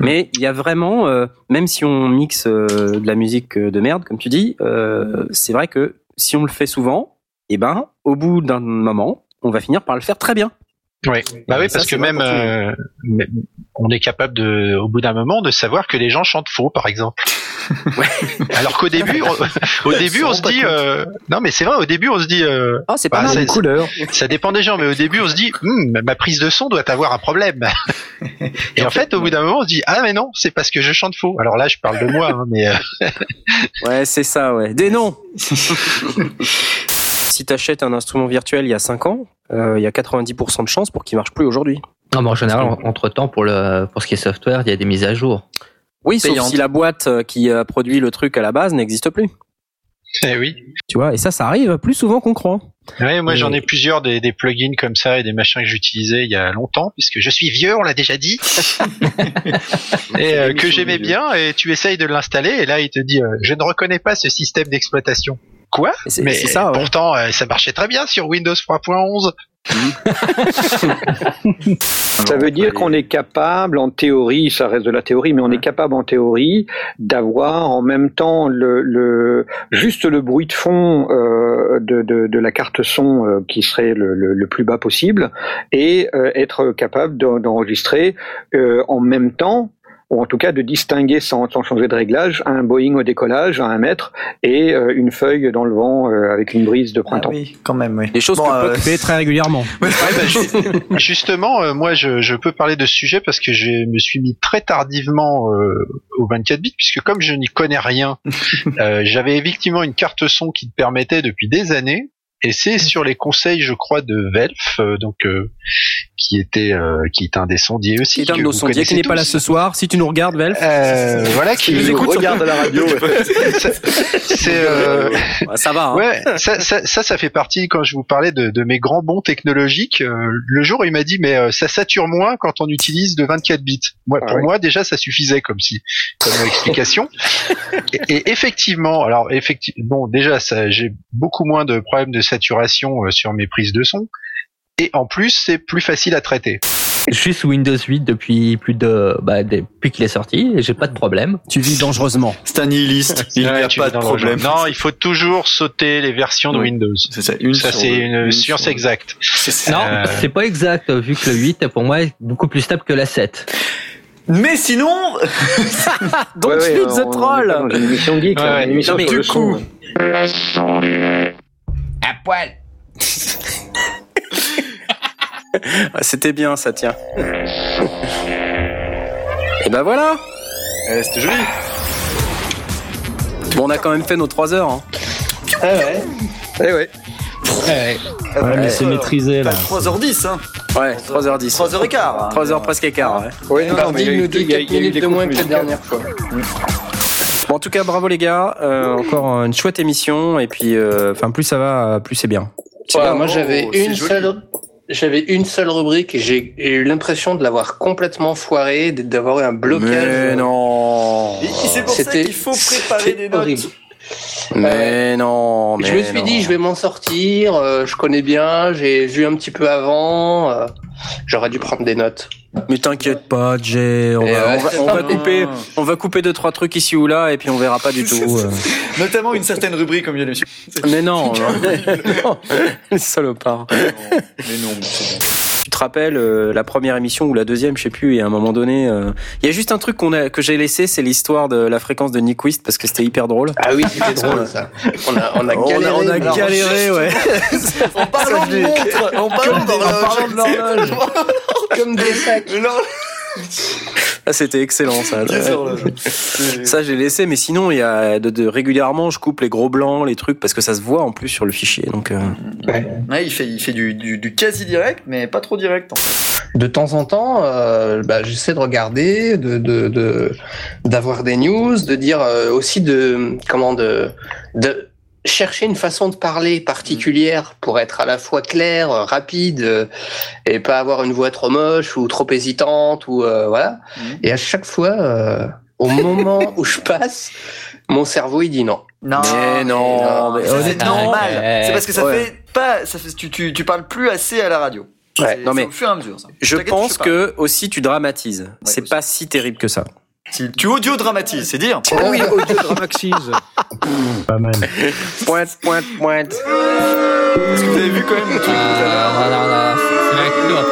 Speaker 2: Mais il y a vraiment, euh, même si on mixe euh, de la musique euh, de merde, comme tu dis, euh, c'est vrai que si on le fait souvent, eh ben, au bout d'un moment, on va finir par le faire très bien.
Speaker 11: Ouais. Bah oui,
Speaker 2: Ça,
Speaker 11: parce
Speaker 2: c'est
Speaker 11: que même, euh, on est capable de, au bout d'un moment, de savoir que les gens chantent faux, par exemple. Alors qu'au début, on- au début, on se dit, euh, non mais c'est vrai, au début, on se dit, euh,
Speaker 2: ah, c'est pas mal,
Speaker 11: ça,
Speaker 2: une couleur.
Speaker 11: ça dépend des gens, mais au début, on se dit, Hmm, ma prise de son doit avoir un problème. Et en fait, au bout d'un moment, on se dit, ah mais non, c'est parce que je chante faux. Alors là, je parle de moi, hein, mais euh,
Speaker 2: Ouais, c'est ça, ouais. Des noms. si tu achètes un instrument virtuel il y a 5 ans, il y a 90% de chances pour qu'il marche plus aujourd'hui.
Speaker 5: Non, mais en général, entre temps, pour le pour ce qui est software, il y a des mises à jour.
Speaker 2: Oui, sauf
Speaker 5: Payante.
Speaker 2: si la boîte euh, qui a produit le truc à la base n'existe plus.
Speaker 11: Eh oui.
Speaker 2: Tu vois, et ça, ça arrive plus souvent qu'on croit.
Speaker 11: Ouais, moi
Speaker 2: Et-
Speaker 11: j'en ai plusieurs des, des plugins comme ça et des machins que j'utilisais il y a longtemps puisque je suis vieux, on l'a déjà dit, et euh, que j'aimais bien. Et tu essayes de l'installer et là il te dit euh, je ne reconnais pas ce système d'exploitation. Quoi Mais
Speaker 2: c'est ça, ouais.
Speaker 11: pourtant euh, ça marchait très bien sur Windows 3.11.
Speaker 7: Ça veut dire qu'on est capable, en théorie, ça reste de la théorie, mais on est capable en théorie d'avoir en même temps le, le juste le bruit de fond euh, de, de, de la carte son euh, qui serait le, le, le plus bas possible et euh, être capable d'en- d'enregistrer euh, en même temps ou en tout cas de distinguer sans, sans changer de réglage un Boeing au décollage à un mètre et euh, une feuille dans le vent euh, avec une brise de printemps.
Speaker 4: oui, quand même, oui.
Speaker 2: Des choses
Speaker 4: Bon,
Speaker 2: que
Speaker 4: euh,
Speaker 2: fait très régulièrement.
Speaker 11: Ouais, bah, ju- justement, euh, moi, je, je peux parler de ce sujet parce que je me suis mis très tardivement euh, au 24 bits, puisque comme je n'y connais rien, euh, j'avais effectivement une carte son qui te permettait depuis des années, et c'est sur les conseils, je crois, de Velf, euh, donc euh, qui était euh, qui est un des sondiers aussi.
Speaker 2: Qui est un de nos sondiers qui n'est pas là ce soir. Si tu nous regardes, Velf.
Speaker 11: Euh, voilà, qui
Speaker 2: nous écoute sur-
Speaker 11: C'est euh,
Speaker 2: ça va. hein.
Speaker 11: Ouais, ça, ça, ça, ça fait partie quand je vous parlais de, de mes grands bons technologiques. euh, le jour, où il m'a dit, mais euh, ça sature moins quand on utilise de 24 bits. Moi, pour
Speaker 7: ouais.
Speaker 11: moi, déjà, ça suffisait comme si, comme explication. et, et effectivement, alors effectivement, bon, déjà, ça, j'ai beaucoup moins de problèmes de saturation euh, sur mes prises de son. Et en plus, c'est plus facile à traiter.
Speaker 5: Je suis sous Windows 8 depuis plus de, bah, depuis qu'il est sorti et j'ai pas de problème.
Speaker 2: Tu vis dangereusement.
Speaker 4: C'est un nihiliste. Il n'y a pas de problème.
Speaker 11: Non, il faut toujours sauter les versions de. Windows.
Speaker 4: C'est ça, une
Speaker 11: ça c'est une,
Speaker 4: Une
Speaker 11: science
Speaker 4: sur
Speaker 11: exacte.
Speaker 5: Non,
Speaker 11: Euh,
Speaker 5: c'est pas exact, vu que le 8, pour moi, est beaucoup plus stable que la 7.
Speaker 4: Mais sinon,
Speaker 2: Don't
Speaker 7: Ouais, ouais,
Speaker 2: feed
Speaker 7: on-
Speaker 2: the
Speaker 7: on est
Speaker 2: troll.
Speaker 7: pas dans une émission geek,
Speaker 11: Ouais,
Speaker 7: là, une émission
Speaker 2: du
Speaker 7: son,
Speaker 2: coup-
Speaker 7: hein.
Speaker 16: À poil.
Speaker 2: Ah, C'était bien, ça tient. Et ben voilà.
Speaker 4: Eh, c'était joli.
Speaker 2: Bon, on a quand même fait nos 3 heures. Hein.
Speaker 1: ouais.
Speaker 7: Eh ouais.
Speaker 14: Ouais, mais c'est maîtrisé là.
Speaker 4: 3h10, hein.
Speaker 2: Ouais, 3h10.
Speaker 4: 3h15.
Speaker 2: 3h presque quart, ouais.
Speaker 7: Ouais, non, non, mais il y a eu-
Speaker 1: Mardi nous dit
Speaker 7: il y a-
Speaker 1: 4
Speaker 7: il y a eu
Speaker 1: minutes
Speaker 7: des
Speaker 1: de moins que la dernière fois.
Speaker 2: Bon, en tout cas, bravo les gars. Euh, encore une chouette émission. Et puis, euh, enfin, plus ça va, plus c'est bien.
Speaker 1: Ouais, moi j'avais
Speaker 4: Oh,
Speaker 1: une seule j'avais une seule rubrique et j'ai eu l'impression de l'avoir complètement foirée, d'avoir eu un blocage.
Speaker 2: Mais non.
Speaker 4: C'est pour ça
Speaker 1: C'était-
Speaker 4: qu'il faut préparer des notes.
Speaker 1: horrible.
Speaker 2: Mais non. Mais
Speaker 1: je me suis
Speaker 2: non.
Speaker 1: dit, je vais m'en sortir, euh, je connais bien, j'ai vu un petit peu avant, euh, j'aurais dû prendre des notes.
Speaker 2: Mais t'inquiète pas, Jay. On, va,
Speaker 1: ouais.
Speaker 2: on, va, on va couper, on va couper deux trois trucs ici ou là, et puis on verra pas du tout. euh.
Speaker 4: Notamment une certaine rubrique au milieu de l'émission.
Speaker 2: Mais non, non. Salopards.
Speaker 4: Mais non, mais c'est bon.
Speaker 2: Tu te rappelles euh, la première émission ou la deuxième, je sais plus. Et à un moment donné, euh, il y a juste un truc qu'on a que j'ai laissé, c'est l'histoire de la fréquence de Nyquist parce que c'était hyper drôle.
Speaker 1: Ah oui, c'était drôle ça. On a, on a
Speaker 2: On a,
Speaker 1: galéré.
Speaker 2: on a galéré, ouais.
Speaker 4: En parlant de montre, en parlant d'horloge.
Speaker 1: Comme des sacs.
Speaker 2: Ah, c'était excellent ça. Ça j'ai laissé, mais sinon il y a de, de- régulièrement je coupe les gros blancs, les trucs parce que ça se voit en plus sur le fichier. Donc euh,
Speaker 4: Ouais, il fait, il fait du, du, du quasi direct, mais pas trop direct en fait.
Speaker 1: De temps en temps, euh, bah, j'essaie de regarder, de de de- d'avoir des news, de dire euh, aussi de comment de de chercher une façon de parler particulière pour être à la fois clair, euh, rapide euh, et pas avoir une voix trop moche ou trop hésitante ou euh, voilà. Et à chaque fois, euh, au moment où je passe, mon cerveau il dit non.
Speaker 4: Non,
Speaker 2: Mais non, mais
Speaker 4: ça, c'est normal.
Speaker 2: ouais.
Speaker 4: C'est parce que ça
Speaker 2: Ouais.
Speaker 4: fait pas, ça fait, tu, tu, tu parles plus assez à la radio.
Speaker 2: Ouais, non, mais
Speaker 4: au fur et à mesure. Ça.
Speaker 2: je pense que aussi tu dramatises. c'est pas si terrible que ça.
Speaker 4: Tu audio dramatises, c'est dire.
Speaker 7: Oui, audio dramaxise.
Speaker 14: Pas mal.
Speaker 2: Pointe, pointe, pointe.
Speaker 4: Est-ce que vous avez vu quand même le truc tout à l'heure
Speaker 5: Ah, c'est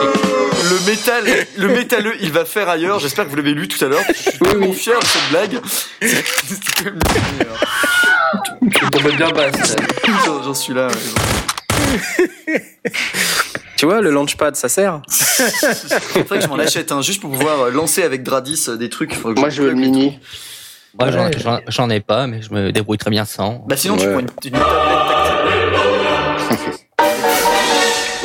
Speaker 5: c'est.
Speaker 4: Le métal, le métalleux, il va faire ailleurs. J'espère que vous l'avez lu tout à l'heure. Je suis tellement fier de cette blague. C'était quand même le meilleur.
Speaker 1: Je tombais bien
Speaker 4: J'en suis là. ouais.
Speaker 2: Tu vois, le launchpad, ça sert.
Speaker 4: Faudrait que je m'en achète un juste pour pouvoir euh, lancer avec Gradis euh, des trucs. Que
Speaker 1: Moi je veux le mini.
Speaker 5: Moi, j'en- ai pas, mais je me débrouille très bien sans.
Speaker 4: Bah sinon tu prends une, une tablette tactile.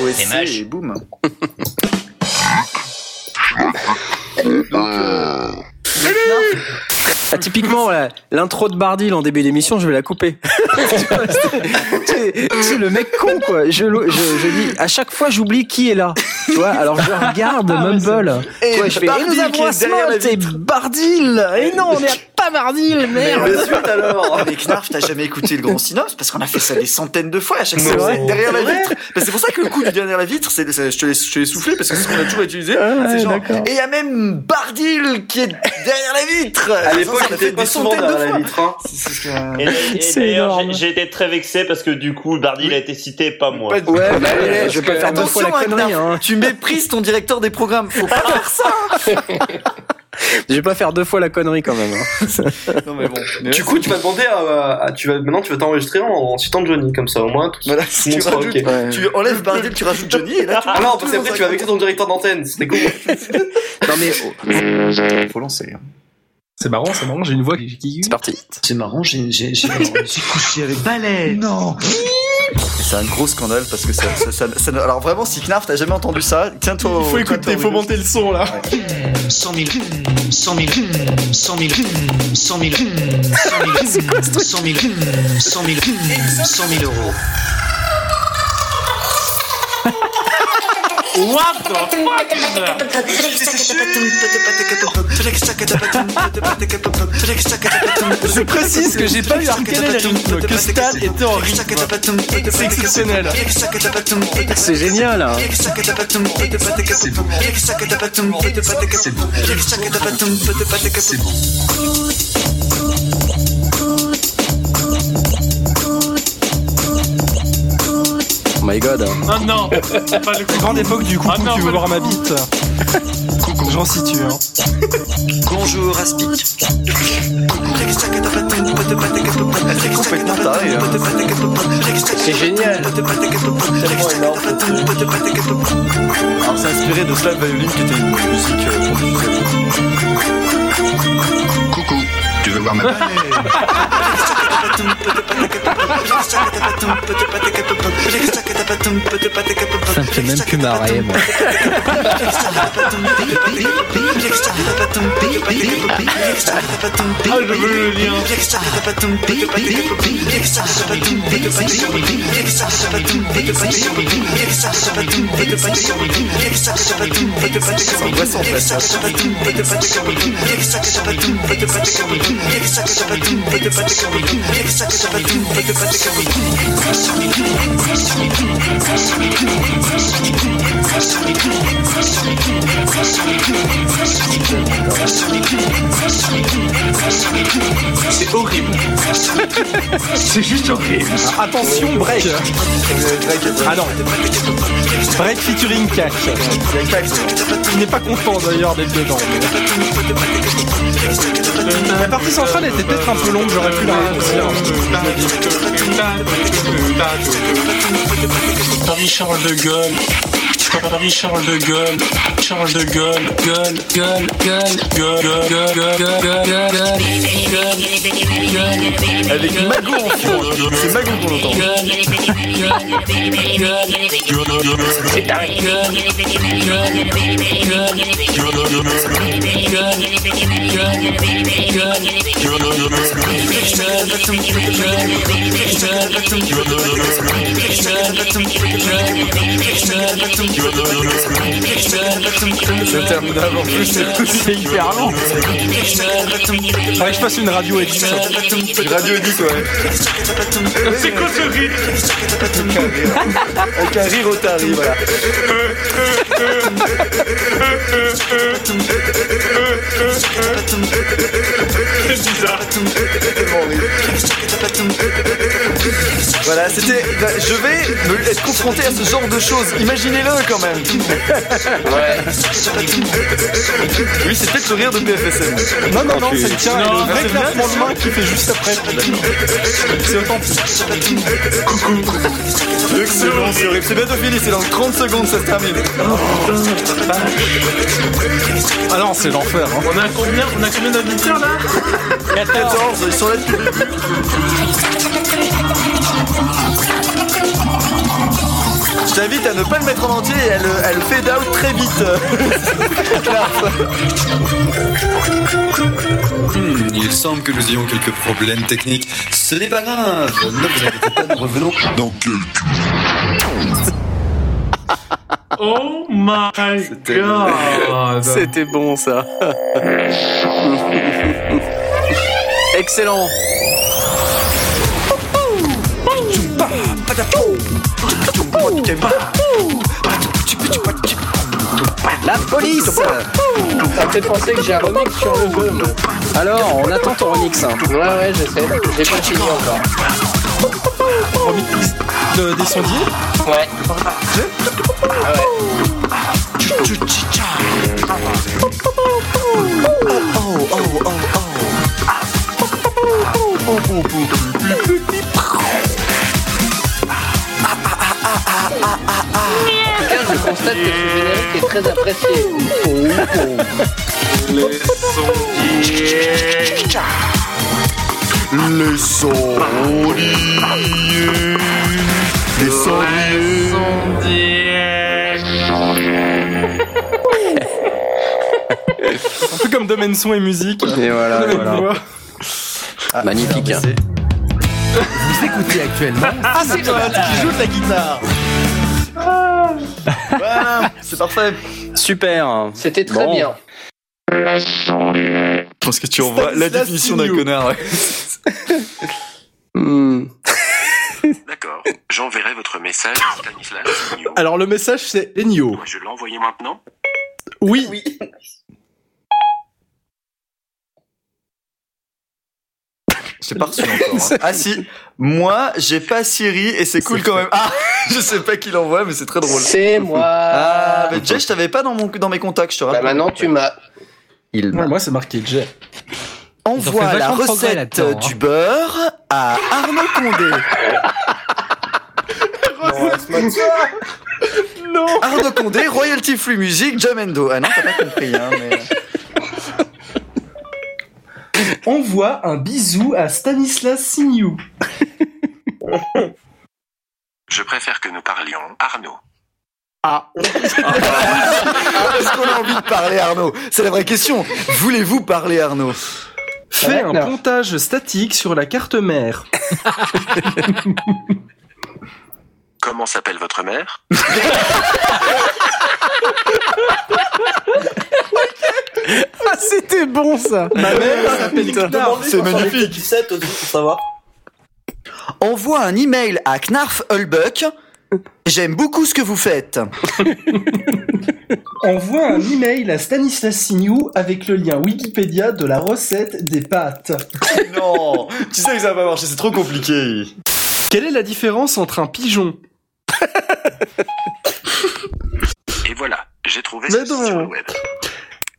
Speaker 4: OSC et boum.
Speaker 2: Ah, typiquement, voilà, l'intro de Bardil en début d'émission, je vais la couper. Tu vois, c'est- le mec con, quoi. Je, je, je dis, à chaque fois, j'oublie qui est là. Tu vois, alors je regarde Mumble.
Speaker 4: Et
Speaker 2: je fais,
Speaker 4: Bardil
Speaker 2: et nous avons et Bardil. Et non, on est à pas Bardil,
Speaker 4: Mais
Speaker 2: merde.
Speaker 4: de suite alors Mais Knarf, t'as jamais écouté le grand synopsis Parce qu'on a fait ça des centaines de fois à chaque fois. Derrière la vitre. C'est pour ça que le coup du derrière la vitre, c'est, je te l'ai, je te l'ai soufflé parce que c'est ce qu'on a toujours utilisé.
Speaker 2: Ah,
Speaker 4: c'est genre, et il y a même Bardil qui est derrière la vitre.
Speaker 13: À l'époque,
Speaker 4: Ça,
Speaker 13: il
Speaker 4: fait des
Speaker 13: souvent
Speaker 4: centaines de
Speaker 13: derrière la
Speaker 4: fois.
Speaker 13: vitre. Hein.
Speaker 15: D'ailleurs,
Speaker 2: énorme.
Speaker 15: j'ai- été très vexé parce que du coup, Bardil a été cité, pas moi.
Speaker 2: Ouais, bah, je vais pas faire deux fois la connerie, hein.
Speaker 4: Tu méprises ton directeur des programmes. Faut pas faire ça.
Speaker 2: Je vais pas faire deux fois la connerie quand même. hein.
Speaker 4: Non mais bon.
Speaker 13: Du coup, tu vas demander à, à- tu vas maintenant tu vas t'enregistrer en, en citant Johnny comme ça au moins tout,
Speaker 4: Voilà, si tu rajoutes,
Speaker 13: ok.
Speaker 2: Ouais.
Speaker 4: tu enlèves Bardil, tu rajoutes Johnny et là tu
Speaker 13: Ah non, parce qu'après tu vas vexer ton directeur d'antenne, c'était con.
Speaker 2: Non mais oh,
Speaker 4: Faut lancer. hein.
Speaker 10: C'est marrant, c'est marrant, j'ai une voix qui,
Speaker 2: c'est parti.
Speaker 8: C'est marrant, j'ai j'ai- j'ai- j'ai couché avec Ballet. Non.
Speaker 4: C'est un gros scandale parce que ça, ça, ça- ça- alors vraiment si Knarf t'as jamais entendu ça, tiens-toi.
Speaker 10: Il faut écouter, il faut monter le son là.
Speaker 8: 100 000, 100 000, 100 000, 100 000, 100 000, 100 000, 100 000, 100 000 euros.
Speaker 3: What the fuck?
Speaker 10: Je précise que j'ai pas eu à recaler le rythme, que Stan était en rythme. C'est exceptionnel.
Speaker 2: C'est génial. hein. Oh my god.
Speaker 3: Oh non Pas le
Speaker 10: Grande époque du coucou,
Speaker 3: Ah non,
Speaker 10: tu veux voir ma bite. J'en situe, hein.
Speaker 8: Bonjour Aspic.
Speaker 4: C'est hein.
Speaker 1: Génial.
Speaker 4: Tellement énorme. Alors c'est inspiré de Slave Violin qui était une musique euh.
Speaker 9: Coucou, tu veux voir ma
Speaker 5: Ça me fait même plus marrer, moi.
Speaker 3: Ah.
Speaker 4: C'est
Speaker 3: horrible. C'est juste horrible.
Speaker 10: Attention, break. Ah non. Break featuring Kak. Il n'est pas content d'ailleurs d'être dedans. La partie centrale était peut-être un peu longue, j'aurais pu la raccourcir.
Speaker 3: Paris Charles de Gaulle. Paris Charles de Gaulle. Charles de Gaulle. Gueule, gueule, gueule, gueule, gueule, gueule, gueule, gueule,
Speaker 4: Avec Mago en C'est Mago pour l'entendre.
Speaker 3: C'est
Speaker 4: dingue plus.
Speaker 10: C'est hyper lent. Faudrait que je fasse une radio edit.
Speaker 4: Une radio edit, ouais.
Speaker 3: C'est quoi ce rythme
Speaker 4: un rire au tari, voilà.
Speaker 3: C'est bizarre.
Speaker 4: Voilà, c'était. Je vais me- être confronté à ce genre de choses. Imaginez-le quand même.
Speaker 1: Ouais.
Speaker 4: Oui, c'est peut-être le rire de PFSM.
Speaker 10: Non, non, non, c'est le tien.
Speaker 3: Non,
Speaker 10: le vrai de main qui fait juste après. C'est authentique.
Speaker 4: Excellent, c'est horrible. C'est bientôt fini, c'est dans 30 secondes, ça se termine.
Speaker 10: Ah non, c'est l'enfer. hein.
Speaker 3: On a combien On a combien d'auditeurs là
Speaker 4: 14, ils sont là depuis le début. Je t'invite à ne pas le mettre en entier et elle, elle fade out très vite.
Speaker 18: Hmm, il semble que nous ayons quelques problèmes techniques. Ce n'est pas grave. Ne vous inquiétez pas, nous revenons dans quelques
Speaker 3: Oh my god
Speaker 2: C'était bon ça. Excellent. La police
Speaker 1: Ça me fait penser que j'ai un remix sur le jeu.
Speaker 2: Alors, on attend ton remix. hein.
Speaker 1: Ouais, ouais, je sais. J'ai pas fini encore.
Speaker 10: Remix de, des sondiers?
Speaker 1: Ouais. Je constate que ce générique est très apprécié.
Speaker 3: Les sondiers
Speaker 4: Les sondiers. Les sondiers.
Speaker 10: Un peu comme domaine son et musique.
Speaker 2: Et voilà,
Speaker 10: voix.
Speaker 2: Magnifique. hein.
Speaker 16: Vous écoutez actuellement.
Speaker 4: Ah, c'est toi qui joue de la guitare. Voilà, c'est parfait.
Speaker 2: Super.
Speaker 1: C'était très
Speaker 2: Bon.
Speaker 1: bien.
Speaker 4: Je pense que tu envoies la définition d'un connard. ouais.
Speaker 2: Hmm.
Speaker 19: J'enverrai votre message à Stanislas.
Speaker 10: Alors le message c'est Enio.
Speaker 19: Je l'envoie maintenant?
Speaker 10: Oui.
Speaker 4: J'ai pas reçu encore. hein. Ah si, moi j'ai pas Siri et c'est cool quand même. Ah, je sais pas qui l'envoie, mais c'est très drôle.
Speaker 1: C'est moi.
Speaker 4: Ah, mais Jay, je t'avais pas dans mon dans mes contacts, je te
Speaker 1: Bah
Speaker 4: rappelle.
Speaker 1: maintenant tu m'as.
Speaker 4: Il
Speaker 10: Ouais, moi c'est marqué J.
Speaker 4: envoie la recette
Speaker 5: hein.
Speaker 4: du beurre à Arnaud Condé.
Speaker 10: Non.
Speaker 4: Arnaud Condé, royalty free music, Jamendo. Ah non, t'as pas compris, hein, mais.
Speaker 10: Envoie un bisou à Stanislas Signou.
Speaker 19: Je préfère que nous parlions Arnaud.
Speaker 10: Ah.
Speaker 4: Est-ce qu'on a envie de parler, Arnaud? C'est la vraie question. Voulez-vous parler, Arnaud?
Speaker 10: Fais un
Speaker 1: non.
Speaker 10: pontage statique sur la carte mère.
Speaker 19: Comment s'appelle votre mère?
Speaker 2: Ah, c'était bon ça.
Speaker 10: Ma mère s'appelle Knarf.
Speaker 4: C'est magnifique.
Speaker 13: Aussi pour savoir
Speaker 4: Envoie un email à Knarf Hulbuck. J'aime beaucoup ce que vous faites.
Speaker 10: Envoie un email à Stanislas Signou avec le lien Wikipédia de la recette des pâtes.
Speaker 4: non, tu sais que ça va pas marcher, c'est trop compliqué.
Speaker 10: Quelle est la différence entre un pigeon
Speaker 19: Et voilà, j'ai trouvé
Speaker 10: Mais
Speaker 19: ça sur le web.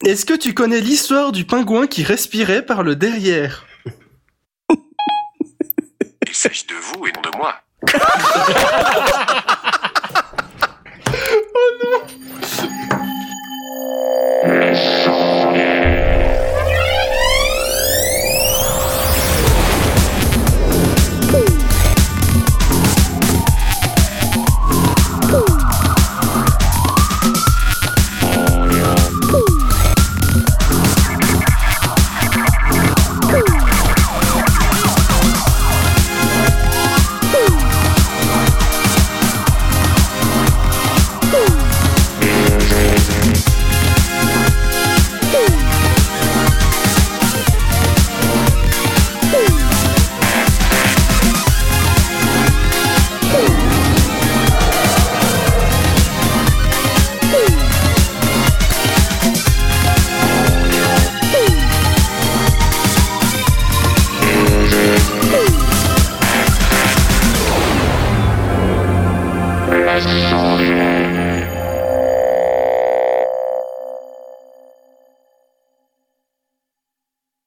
Speaker 10: Est-ce que tu connais l'histoire du pingouin qui respirait par le derrière?
Speaker 19: Il s'agit de vous et non de moi. oh non